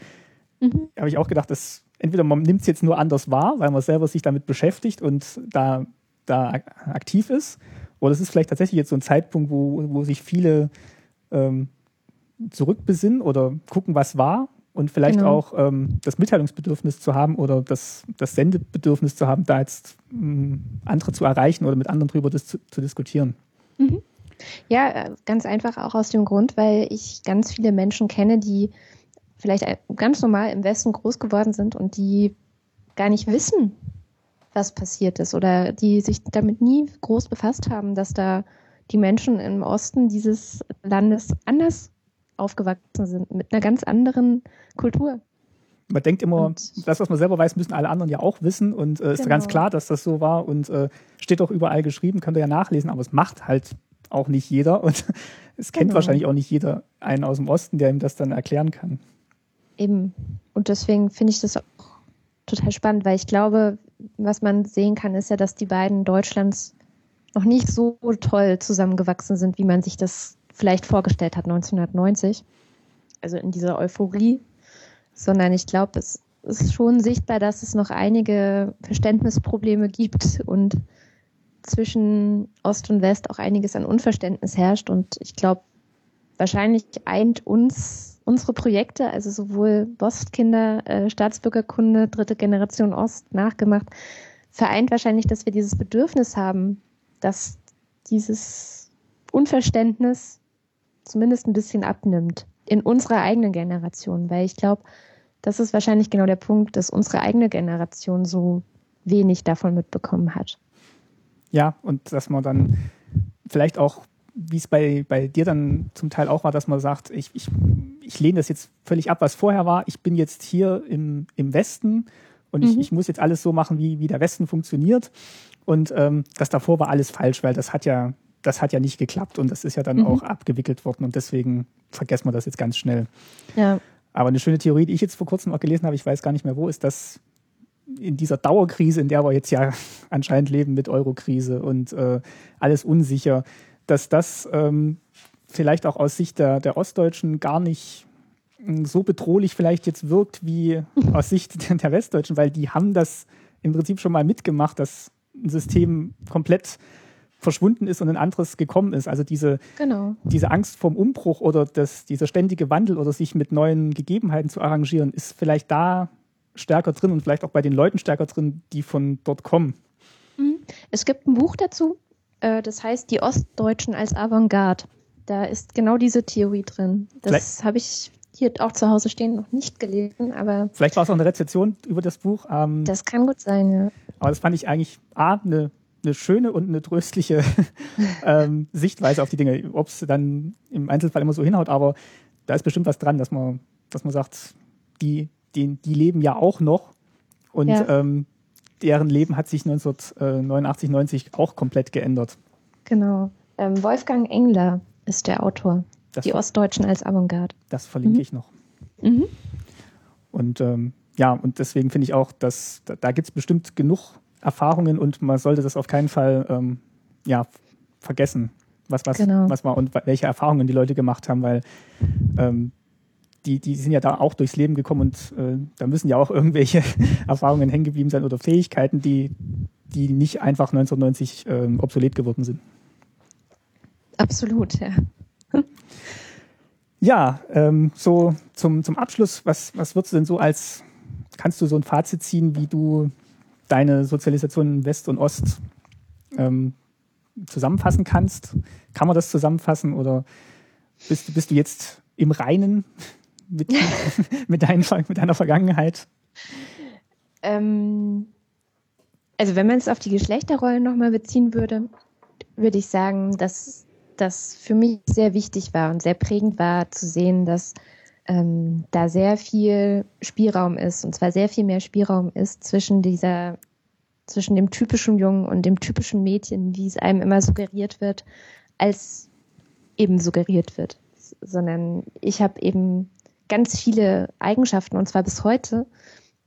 Mhm. Habe ich auch gedacht, dass entweder man nimmt es jetzt nur anders wahr, weil man selber sich damit beschäftigt und da, da aktiv ist, oder es ist vielleicht tatsächlich jetzt so ein Zeitpunkt, wo, wo sich viele ähm, zurückbesinnen oder gucken, was war und vielleicht genau. auch ähm, das Mitteilungsbedürfnis zu haben oder das, das Sendebedürfnis zu haben, da jetzt ähm, andere zu erreichen oder mit anderen drüber das zu, zu diskutieren. Mhm. Ja, äh, ganz einfach auch aus dem Grund, weil ich ganz viele Menschen kenne, die vielleicht ganz normal im Westen groß geworden sind und die gar nicht wissen, was passiert ist oder die sich damit nie groß befasst haben, dass da die Menschen im Osten dieses Landes anders aufgewachsen sind, mit einer ganz anderen Kultur. Man denkt immer, und das, was man selber weiß, müssen alle anderen ja auch wissen und äh, ist genau. ganz klar, dass das so war und äh, steht auch überall geschrieben, könnt ihr ja nachlesen, aber es macht halt auch nicht jeder und es kennt genau. wahrscheinlich auch nicht jeder einen aus dem Osten, der ihm das dann erklären kann. Eben. Und deswegen finde ich das auch total spannend, weil ich glaube, was man sehen kann, ist ja, dass die beiden Deutschlands noch nicht so toll zusammengewachsen sind, wie man sich das vielleicht vorgestellt hat 1990. Also in dieser Euphorie. Sondern ich glaube, es ist schon sichtbar, dass es noch einige Verständnisprobleme gibt und zwischen Ost und West auch einiges an Unverständnis herrscht. Und ich glaube, wahrscheinlich eint uns unsere Projekte, also sowohl Ostkinder, äh, Staatsbürgerkunde, dritte Generation Ost nachgemacht, vereint wahrscheinlich, dass wir dieses Bedürfnis haben, dass dieses Unverständnis zumindest ein bisschen abnimmt in unserer eigenen Generation, weil ich glaube, das ist wahrscheinlich genau der Punkt, dass unsere eigene Generation so wenig davon mitbekommen hat. Ja, und dass man dann vielleicht auch, wie es bei, bei dir dann zum Teil auch war, dass man sagt, ich, ich, ich lehne das jetzt völlig ab, was vorher war. Ich bin jetzt hier im, im Westen und mhm. ich, ich muss jetzt alles so machen, wie, wie der Westen funktioniert. Und ähm, das davor war alles falsch, weil das hat ja das hat ja nicht geklappt und das ist ja dann mhm. auch abgewickelt worden und deswegen vergessen wir das jetzt ganz schnell. Ja. Aber eine schöne Theorie, die ich jetzt vor kurzem auch gelesen habe, ich weiß gar nicht mehr wo, ist, dass in dieser Dauerkrise, in der wir jetzt ja anscheinend leben mit Eurokrise und äh, alles unsicher, dass das ähm, vielleicht auch aus Sicht der, der Ostdeutschen gar nicht hm, so bedrohlich vielleicht jetzt wirkt wie aus Sicht der Westdeutschen, weil die haben das im Prinzip schon mal mitgemacht, dass ein System komplett verschwunden ist und ein anderes gekommen ist. Also diese, genau. diese Angst vorm Umbruch oder das, dieser ständige Wandel oder sich mit neuen Gegebenheiten zu arrangieren, ist vielleicht da stärker drin und vielleicht auch bei den Leuten stärker drin, die von dort kommen. Mhm. Es gibt ein Buch dazu, äh, das heißt Die Ostdeutschen als Avantgarde. Da ist genau diese Theorie drin. Das habe ich hier auch zu Hause stehen noch nicht gelesen, aber. Vielleicht war es auch eine Rezeption über das Buch. Ähm, das kann gut sein, ja. Aber das fand ich eigentlich A, eine eine schöne und eine tröstliche ähm, Sichtweise auf die Dinge. Ob es dann im Einzelfall immer so hinhaut, aber da ist bestimmt was dran, dass man, dass man sagt, die, die, die leben ja auch noch und ja. ähm, deren Leben hat sich 1989, 90 auch komplett geändert. Genau. Ähm, Wolfgang Engler ist der Autor. Das die Ostdeutschen als Avantgarde. Das verlinke mhm. ich noch. Mhm. Und ähm, ja, und deswegen finde ich auch, dass da, da gibt es bestimmt genug Erfahrungen und man sollte das auf keinen Fall ähm, ja, vergessen, was, was, genau. was war und welche Erfahrungen die Leute gemacht haben, weil ähm, die, die sind ja da auch durchs Leben gekommen und äh, da müssen ja auch irgendwelche Erfahrungen hängen geblieben sein oder Fähigkeiten, die, die nicht einfach 1990 ähm, obsolet geworden sind. Absolut, ja. ja, ähm, so zum, zum Abschluss, was, was würdest du denn so als, kannst du so ein Fazit ziehen, wie du deine Sozialisation in West und Ost ähm, zusammenfassen kannst. Kann man das zusammenfassen oder bist, bist du jetzt im Reinen mit, mit, dein, mit deiner Vergangenheit? Ähm, also wenn man es auf die Geschlechterrollen nochmal beziehen würde, würde ich sagen, dass das für mich sehr wichtig war und sehr prägend war zu sehen, dass ähm, da sehr viel Spielraum ist, und zwar sehr viel mehr Spielraum ist zwischen dieser, zwischen dem typischen Jungen und dem typischen Mädchen, wie es einem immer suggeriert wird, als eben suggeriert wird. Sondern ich habe eben ganz viele Eigenschaften, und zwar bis heute,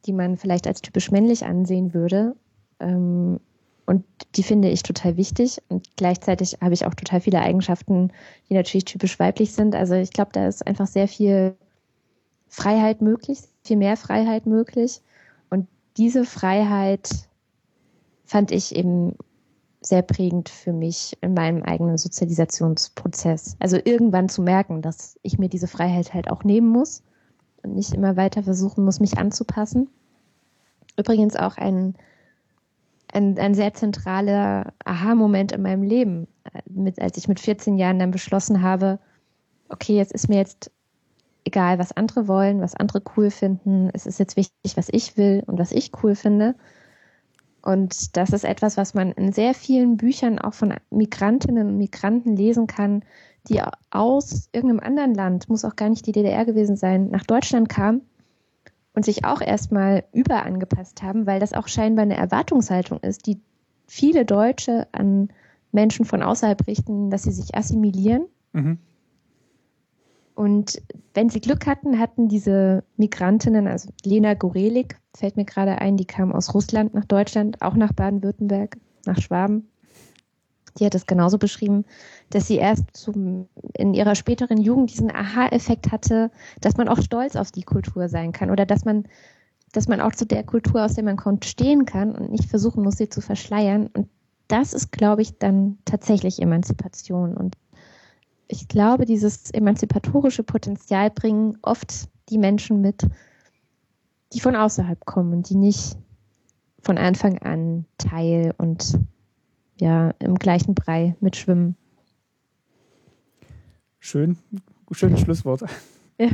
die man vielleicht als typisch männlich ansehen würde. Ähm, und die finde ich total wichtig. Und gleichzeitig habe ich auch total viele Eigenschaften, die natürlich typisch weiblich sind. Also ich glaube, da ist einfach sehr viel Freiheit möglich, viel mehr Freiheit möglich. Und diese Freiheit fand ich eben sehr prägend für mich in meinem eigenen Sozialisationsprozess. Also irgendwann zu merken, dass ich mir diese Freiheit halt auch nehmen muss und nicht immer weiter versuchen muss, mich anzupassen. Übrigens auch ein, ein, ein sehr zentraler Aha-Moment in meinem Leben, mit, als ich mit 14 Jahren dann beschlossen habe, okay, jetzt ist mir jetzt egal, was andere wollen, was andere cool finden. Es ist jetzt wichtig, was ich will und was ich cool finde. Und das ist etwas, was man in sehr vielen Büchern auch von Migrantinnen und Migranten lesen kann, die aus irgendeinem anderen Land, muss auch gar nicht die DDR gewesen sein, nach Deutschland kamen und sich auch erstmal überangepasst haben, weil das auch scheinbar eine Erwartungshaltung ist, die viele Deutsche an Menschen von außerhalb richten, dass sie sich assimilieren. Mhm. Und wenn sie Glück hatten, hatten diese Migrantinnen, also Lena Gorelik, fällt mir gerade ein, die kam aus Russland nach Deutschland, auch nach Baden-Württemberg, nach Schwaben. Die hat es genauso beschrieben, dass sie erst zum, in ihrer späteren Jugend diesen Aha-Effekt hatte, dass man auch stolz auf die Kultur sein kann oder dass man, dass man auch zu der Kultur, aus der man kommt, stehen kann und nicht versuchen muss, sie zu verschleiern. Und das ist, glaube ich, dann tatsächlich Emanzipation. Und ich glaube, dieses emanzipatorische Potenzial bringen oft die Menschen mit, die von außerhalb kommen und die nicht von Anfang an Teil und ja im gleichen Brei mitschwimmen. Schön, schönes Schlusswort. Ja.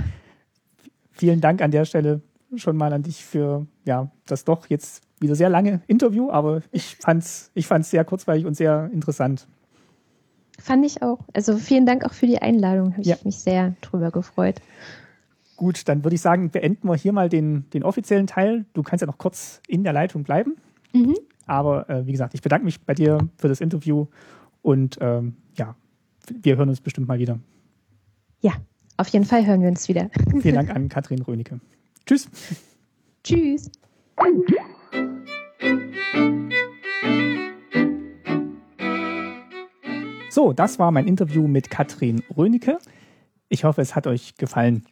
Vielen Dank an der Stelle schon mal an dich für ja das doch jetzt wieder sehr lange Interview, aber ich fand's ich fand's sehr kurzweilig und sehr interessant. Fand ich auch. Also vielen Dank auch für die Einladung. Habe ja. ich mich sehr drüber gefreut. Gut, dann würde ich sagen, beenden wir hier mal den, den offiziellen Teil. Du kannst ja noch kurz in der Leitung bleiben. Mhm. Aber äh, wie gesagt, ich bedanke mich bei dir für das Interview und ähm, ja, wir hören uns bestimmt mal wieder. Ja, auf jeden Fall hören wir uns wieder. Vielen Dank an Katrin Rönecke. Tschüss. Tschüss. So, das war mein Interview mit Katrin Rönecke. Ich hoffe, es hat euch gefallen.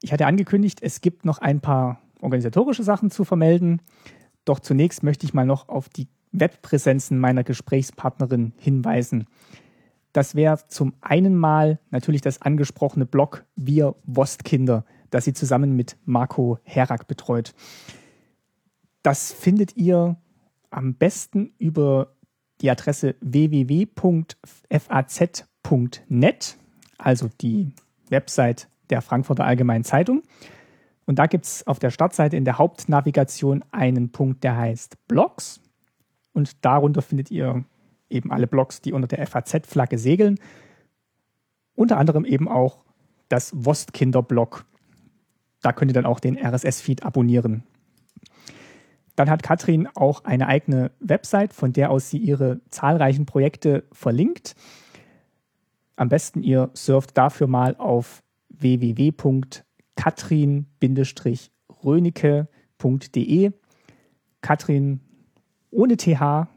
Ich hatte angekündigt, es gibt noch ein paar organisatorische Sachen zu vermelden. Doch zunächst möchte ich mal noch auf die Webpräsenzen meiner Gesprächspartnerin hinweisen. Das wäre zum einen mal natürlich das angesprochene Blog Wir Wostkinder, das sie zusammen mit Marco Herak betreut. Das findet ihr am besten über die Adresse www.faz.net, also die Website der Frankfurter Allgemeinen Zeitung. Und da gibt es auf der Startseite in der Hauptnavigation einen Punkt, der heißt Blogs. Und darunter findet ihr eben alle Blogs, die unter der FAZ-Flagge segeln. Unter anderem eben auch das Wostkinder-Blog. Da könnt ihr dann auch den RSS-Feed abonnieren. Dann hat Katrin auch eine eigene Website, von der aus sie ihre zahlreichen Projekte verlinkt. Am besten ihr surft dafür mal auf www.katrin-rönecke.de. Katrin ohne TH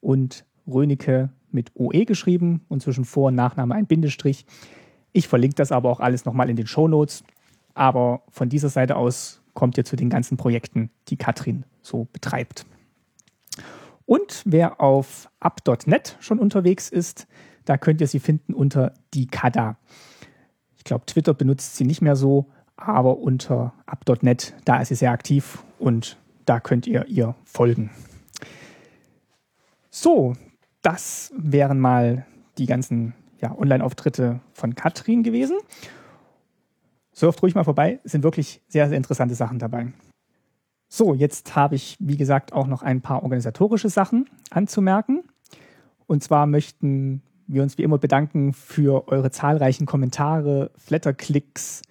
und Rönecke mit OE geschrieben und zwischen Vor- und Nachname ein Bindestrich. Ich verlinke das aber auch alles nochmal in den Show Notes. Aber von dieser Seite aus kommt ihr zu den ganzen Projekten, die Katrin so betreibt. Und wer auf up.net schon unterwegs ist, da könnt ihr sie finden unter die Kada. Ich glaube, Twitter benutzt sie nicht mehr so, aber unter up.net, da ist sie sehr aktiv und da könnt ihr ihr folgen. So, das wären mal die ganzen ja, Online-Auftritte von Katrin gewesen. Surft ruhig mal vorbei, es sind wirklich sehr, sehr interessante Sachen dabei. So, jetzt habe ich, wie gesagt, auch noch ein paar organisatorische Sachen anzumerken. Und zwar möchten wir uns wie immer bedanken für eure zahlreichen Kommentare, Flatterklicks,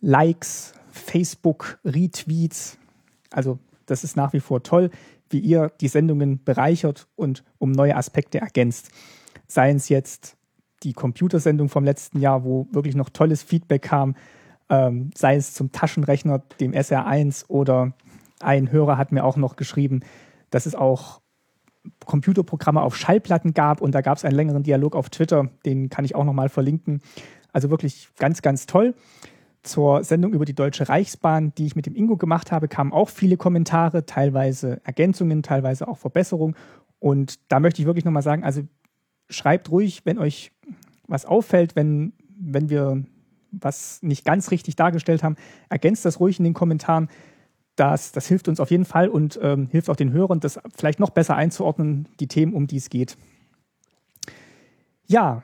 Likes, Facebook, Retweets. Also das ist nach wie vor toll, wie ihr die Sendungen bereichert und um neue Aspekte ergänzt. Seien es jetzt die Computersendung vom letzten Jahr, wo wirklich noch tolles Feedback kam, ähm, sei es zum Taschenrechner, dem SR1 oder ein Hörer hat mir auch noch geschrieben, dass es auch Computerprogramme auf Schallplatten gab und da gab es einen längeren Dialog auf Twitter, den kann ich auch nochmal verlinken. Also wirklich ganz, ganz toll. Zur Sendung über die Deutsche Reichsbahn, die ich mit dem Ingo gemacht habe, kamen auch viele Kommentare, teilweise Ergänzungen, teilweise auch Verbesserungen. Und da möchte ich wirklich nochmal sagen, also schreibt ruhig, wenn euch was auffällt, wenn, wenn wir was nicht ganz richtig dargestellt haben, ergänzt das ruhig in den Kommentaren. Das, das hilft uns auf jeden Fall und ähm, hilft auch den Hörern, das vielleicht noch besser einzuordnen, die Themen, um die es geht. Ja,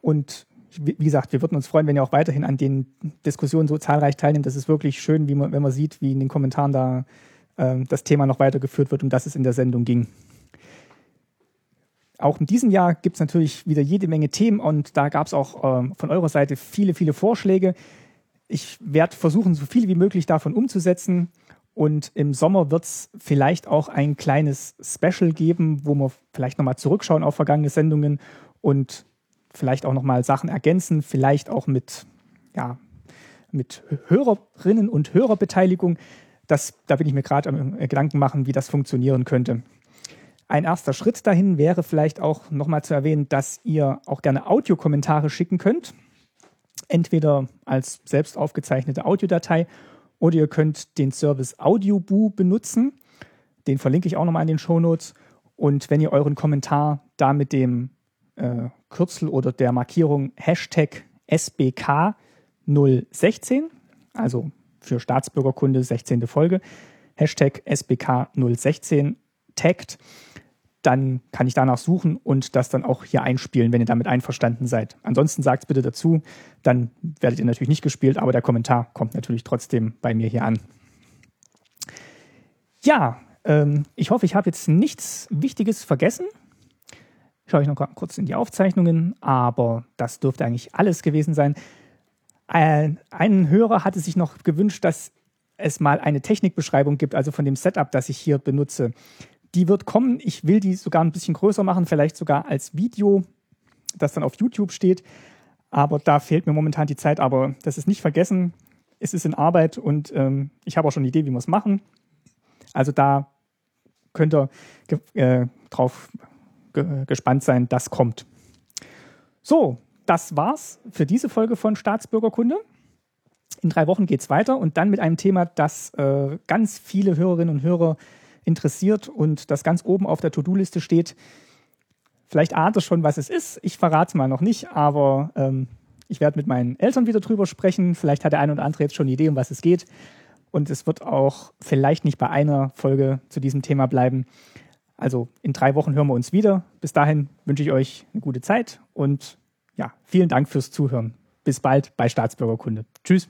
und wie gesagt, wir würden uns freuen, wenn ihr auch weiterhin an den Diskussionen so zahlreich teilnehmt. Das ist wirklich schön, wie man, wenn man sieht, wie in den Kommentaren da äh, das Thema noch weitergeführt wird, um das es in der Sendung ging. Auch in diesem Jahr gibt es natürlich wieder jede Menge Themen und da gab es auch äh, von eurer Seite viele, viele Vorschläge. Ich werde versuchen, so viele wie möglich davon umzusetzen. Und im Sommer wird es vielleicht auch ein kleines Special geben, wo wir vielleicht nochmal zurückschauen auf vergangene Sendungen und vielleicht auch nochmal Sachen ergänzen, vielleicht auch mit, ja, mit Hörerinnen und Hörerbeteiligung. Das, da bin ich mir gerade am Gedanken machen, wie das funktionieren könnte. Ein erster Schritt dahin wäre vielleicht auch nochmal zu erwähnen, dass ihr auch gerne Audiokommentare schicken könnt. Entweder als selbst aufgezeichnete Audiodatei oder ihr könnt den Service AudioBoo benutzen. Den verlinke ich auch nochmal in den Show Notes. Und wenn ihr euren Kommentar da mit dem äh, Kürzel oder der Markierung Hashtag SBK016, also für Staatsbürgerkunde 16. Folge, Hashtag SBK016 taggt, dann kann ich danach suchen und das dann auch hier einspielen, wenn ihr damit einverstanden seid. Ansonsten sagt es bitte dazu, dann werdet ihr natürlich nicht gespielt, aber der Kommentar kommt natürlich trotzdem bei mir hier an. Ja, ähm, ich hoffe, ich habe jetzt nichts Wichtiges vergessen. Schaue ich noch kurz in die Aufzeichnungen, aber das dürfte eigentlich alles gewesen sein. Ein, ein Hörer hatte sich noch gewünscht, dass es mal eine Technikbeschreibung gibt, also von dem Setup, das ich hier benutze. Die wird kommen. Ich will die sogar ein bisschen größer machen, vielleicht sogar als Video, das dann auf YouTube steht. Aber da fehlt mir momentan die Zeit. Aber das ist nicht vergessen. Es ist in Arbeit und ähm, ich habe auch schon eine Idee, wie wir es machen. Also da könnt ihr äh, drauf ge gespannt sein, das kommt. So, das war's für diese Folge von Staatsbürgerkunde. In drei Wochen geht es weiter und dann mit einem Thema, das äh, ganz viele Hörerinnen und Hörer interessiert und das ganz oben auf der To-Do-Liste steht. Vielleicht ahnt ihr schon, was es ist. Ich verrate es mal noch nicht, aber ähm, ich werde mit meinen Eltern wieder drüber sprechen. Vielleicht hat der eine oder andere jetzt schon eine Idee, um was es geht. Und es wird auch vielleicht nicht bei einer Folge zu diesem Thema bleiben. Also in drei Wochen hören wir uns wieder. Bis dahin wünsche ich euch eine gute Zeit und ja, vielen Dank fürs Zuhören. Bis bald bei Staatsbürgerkunde. Tschüss.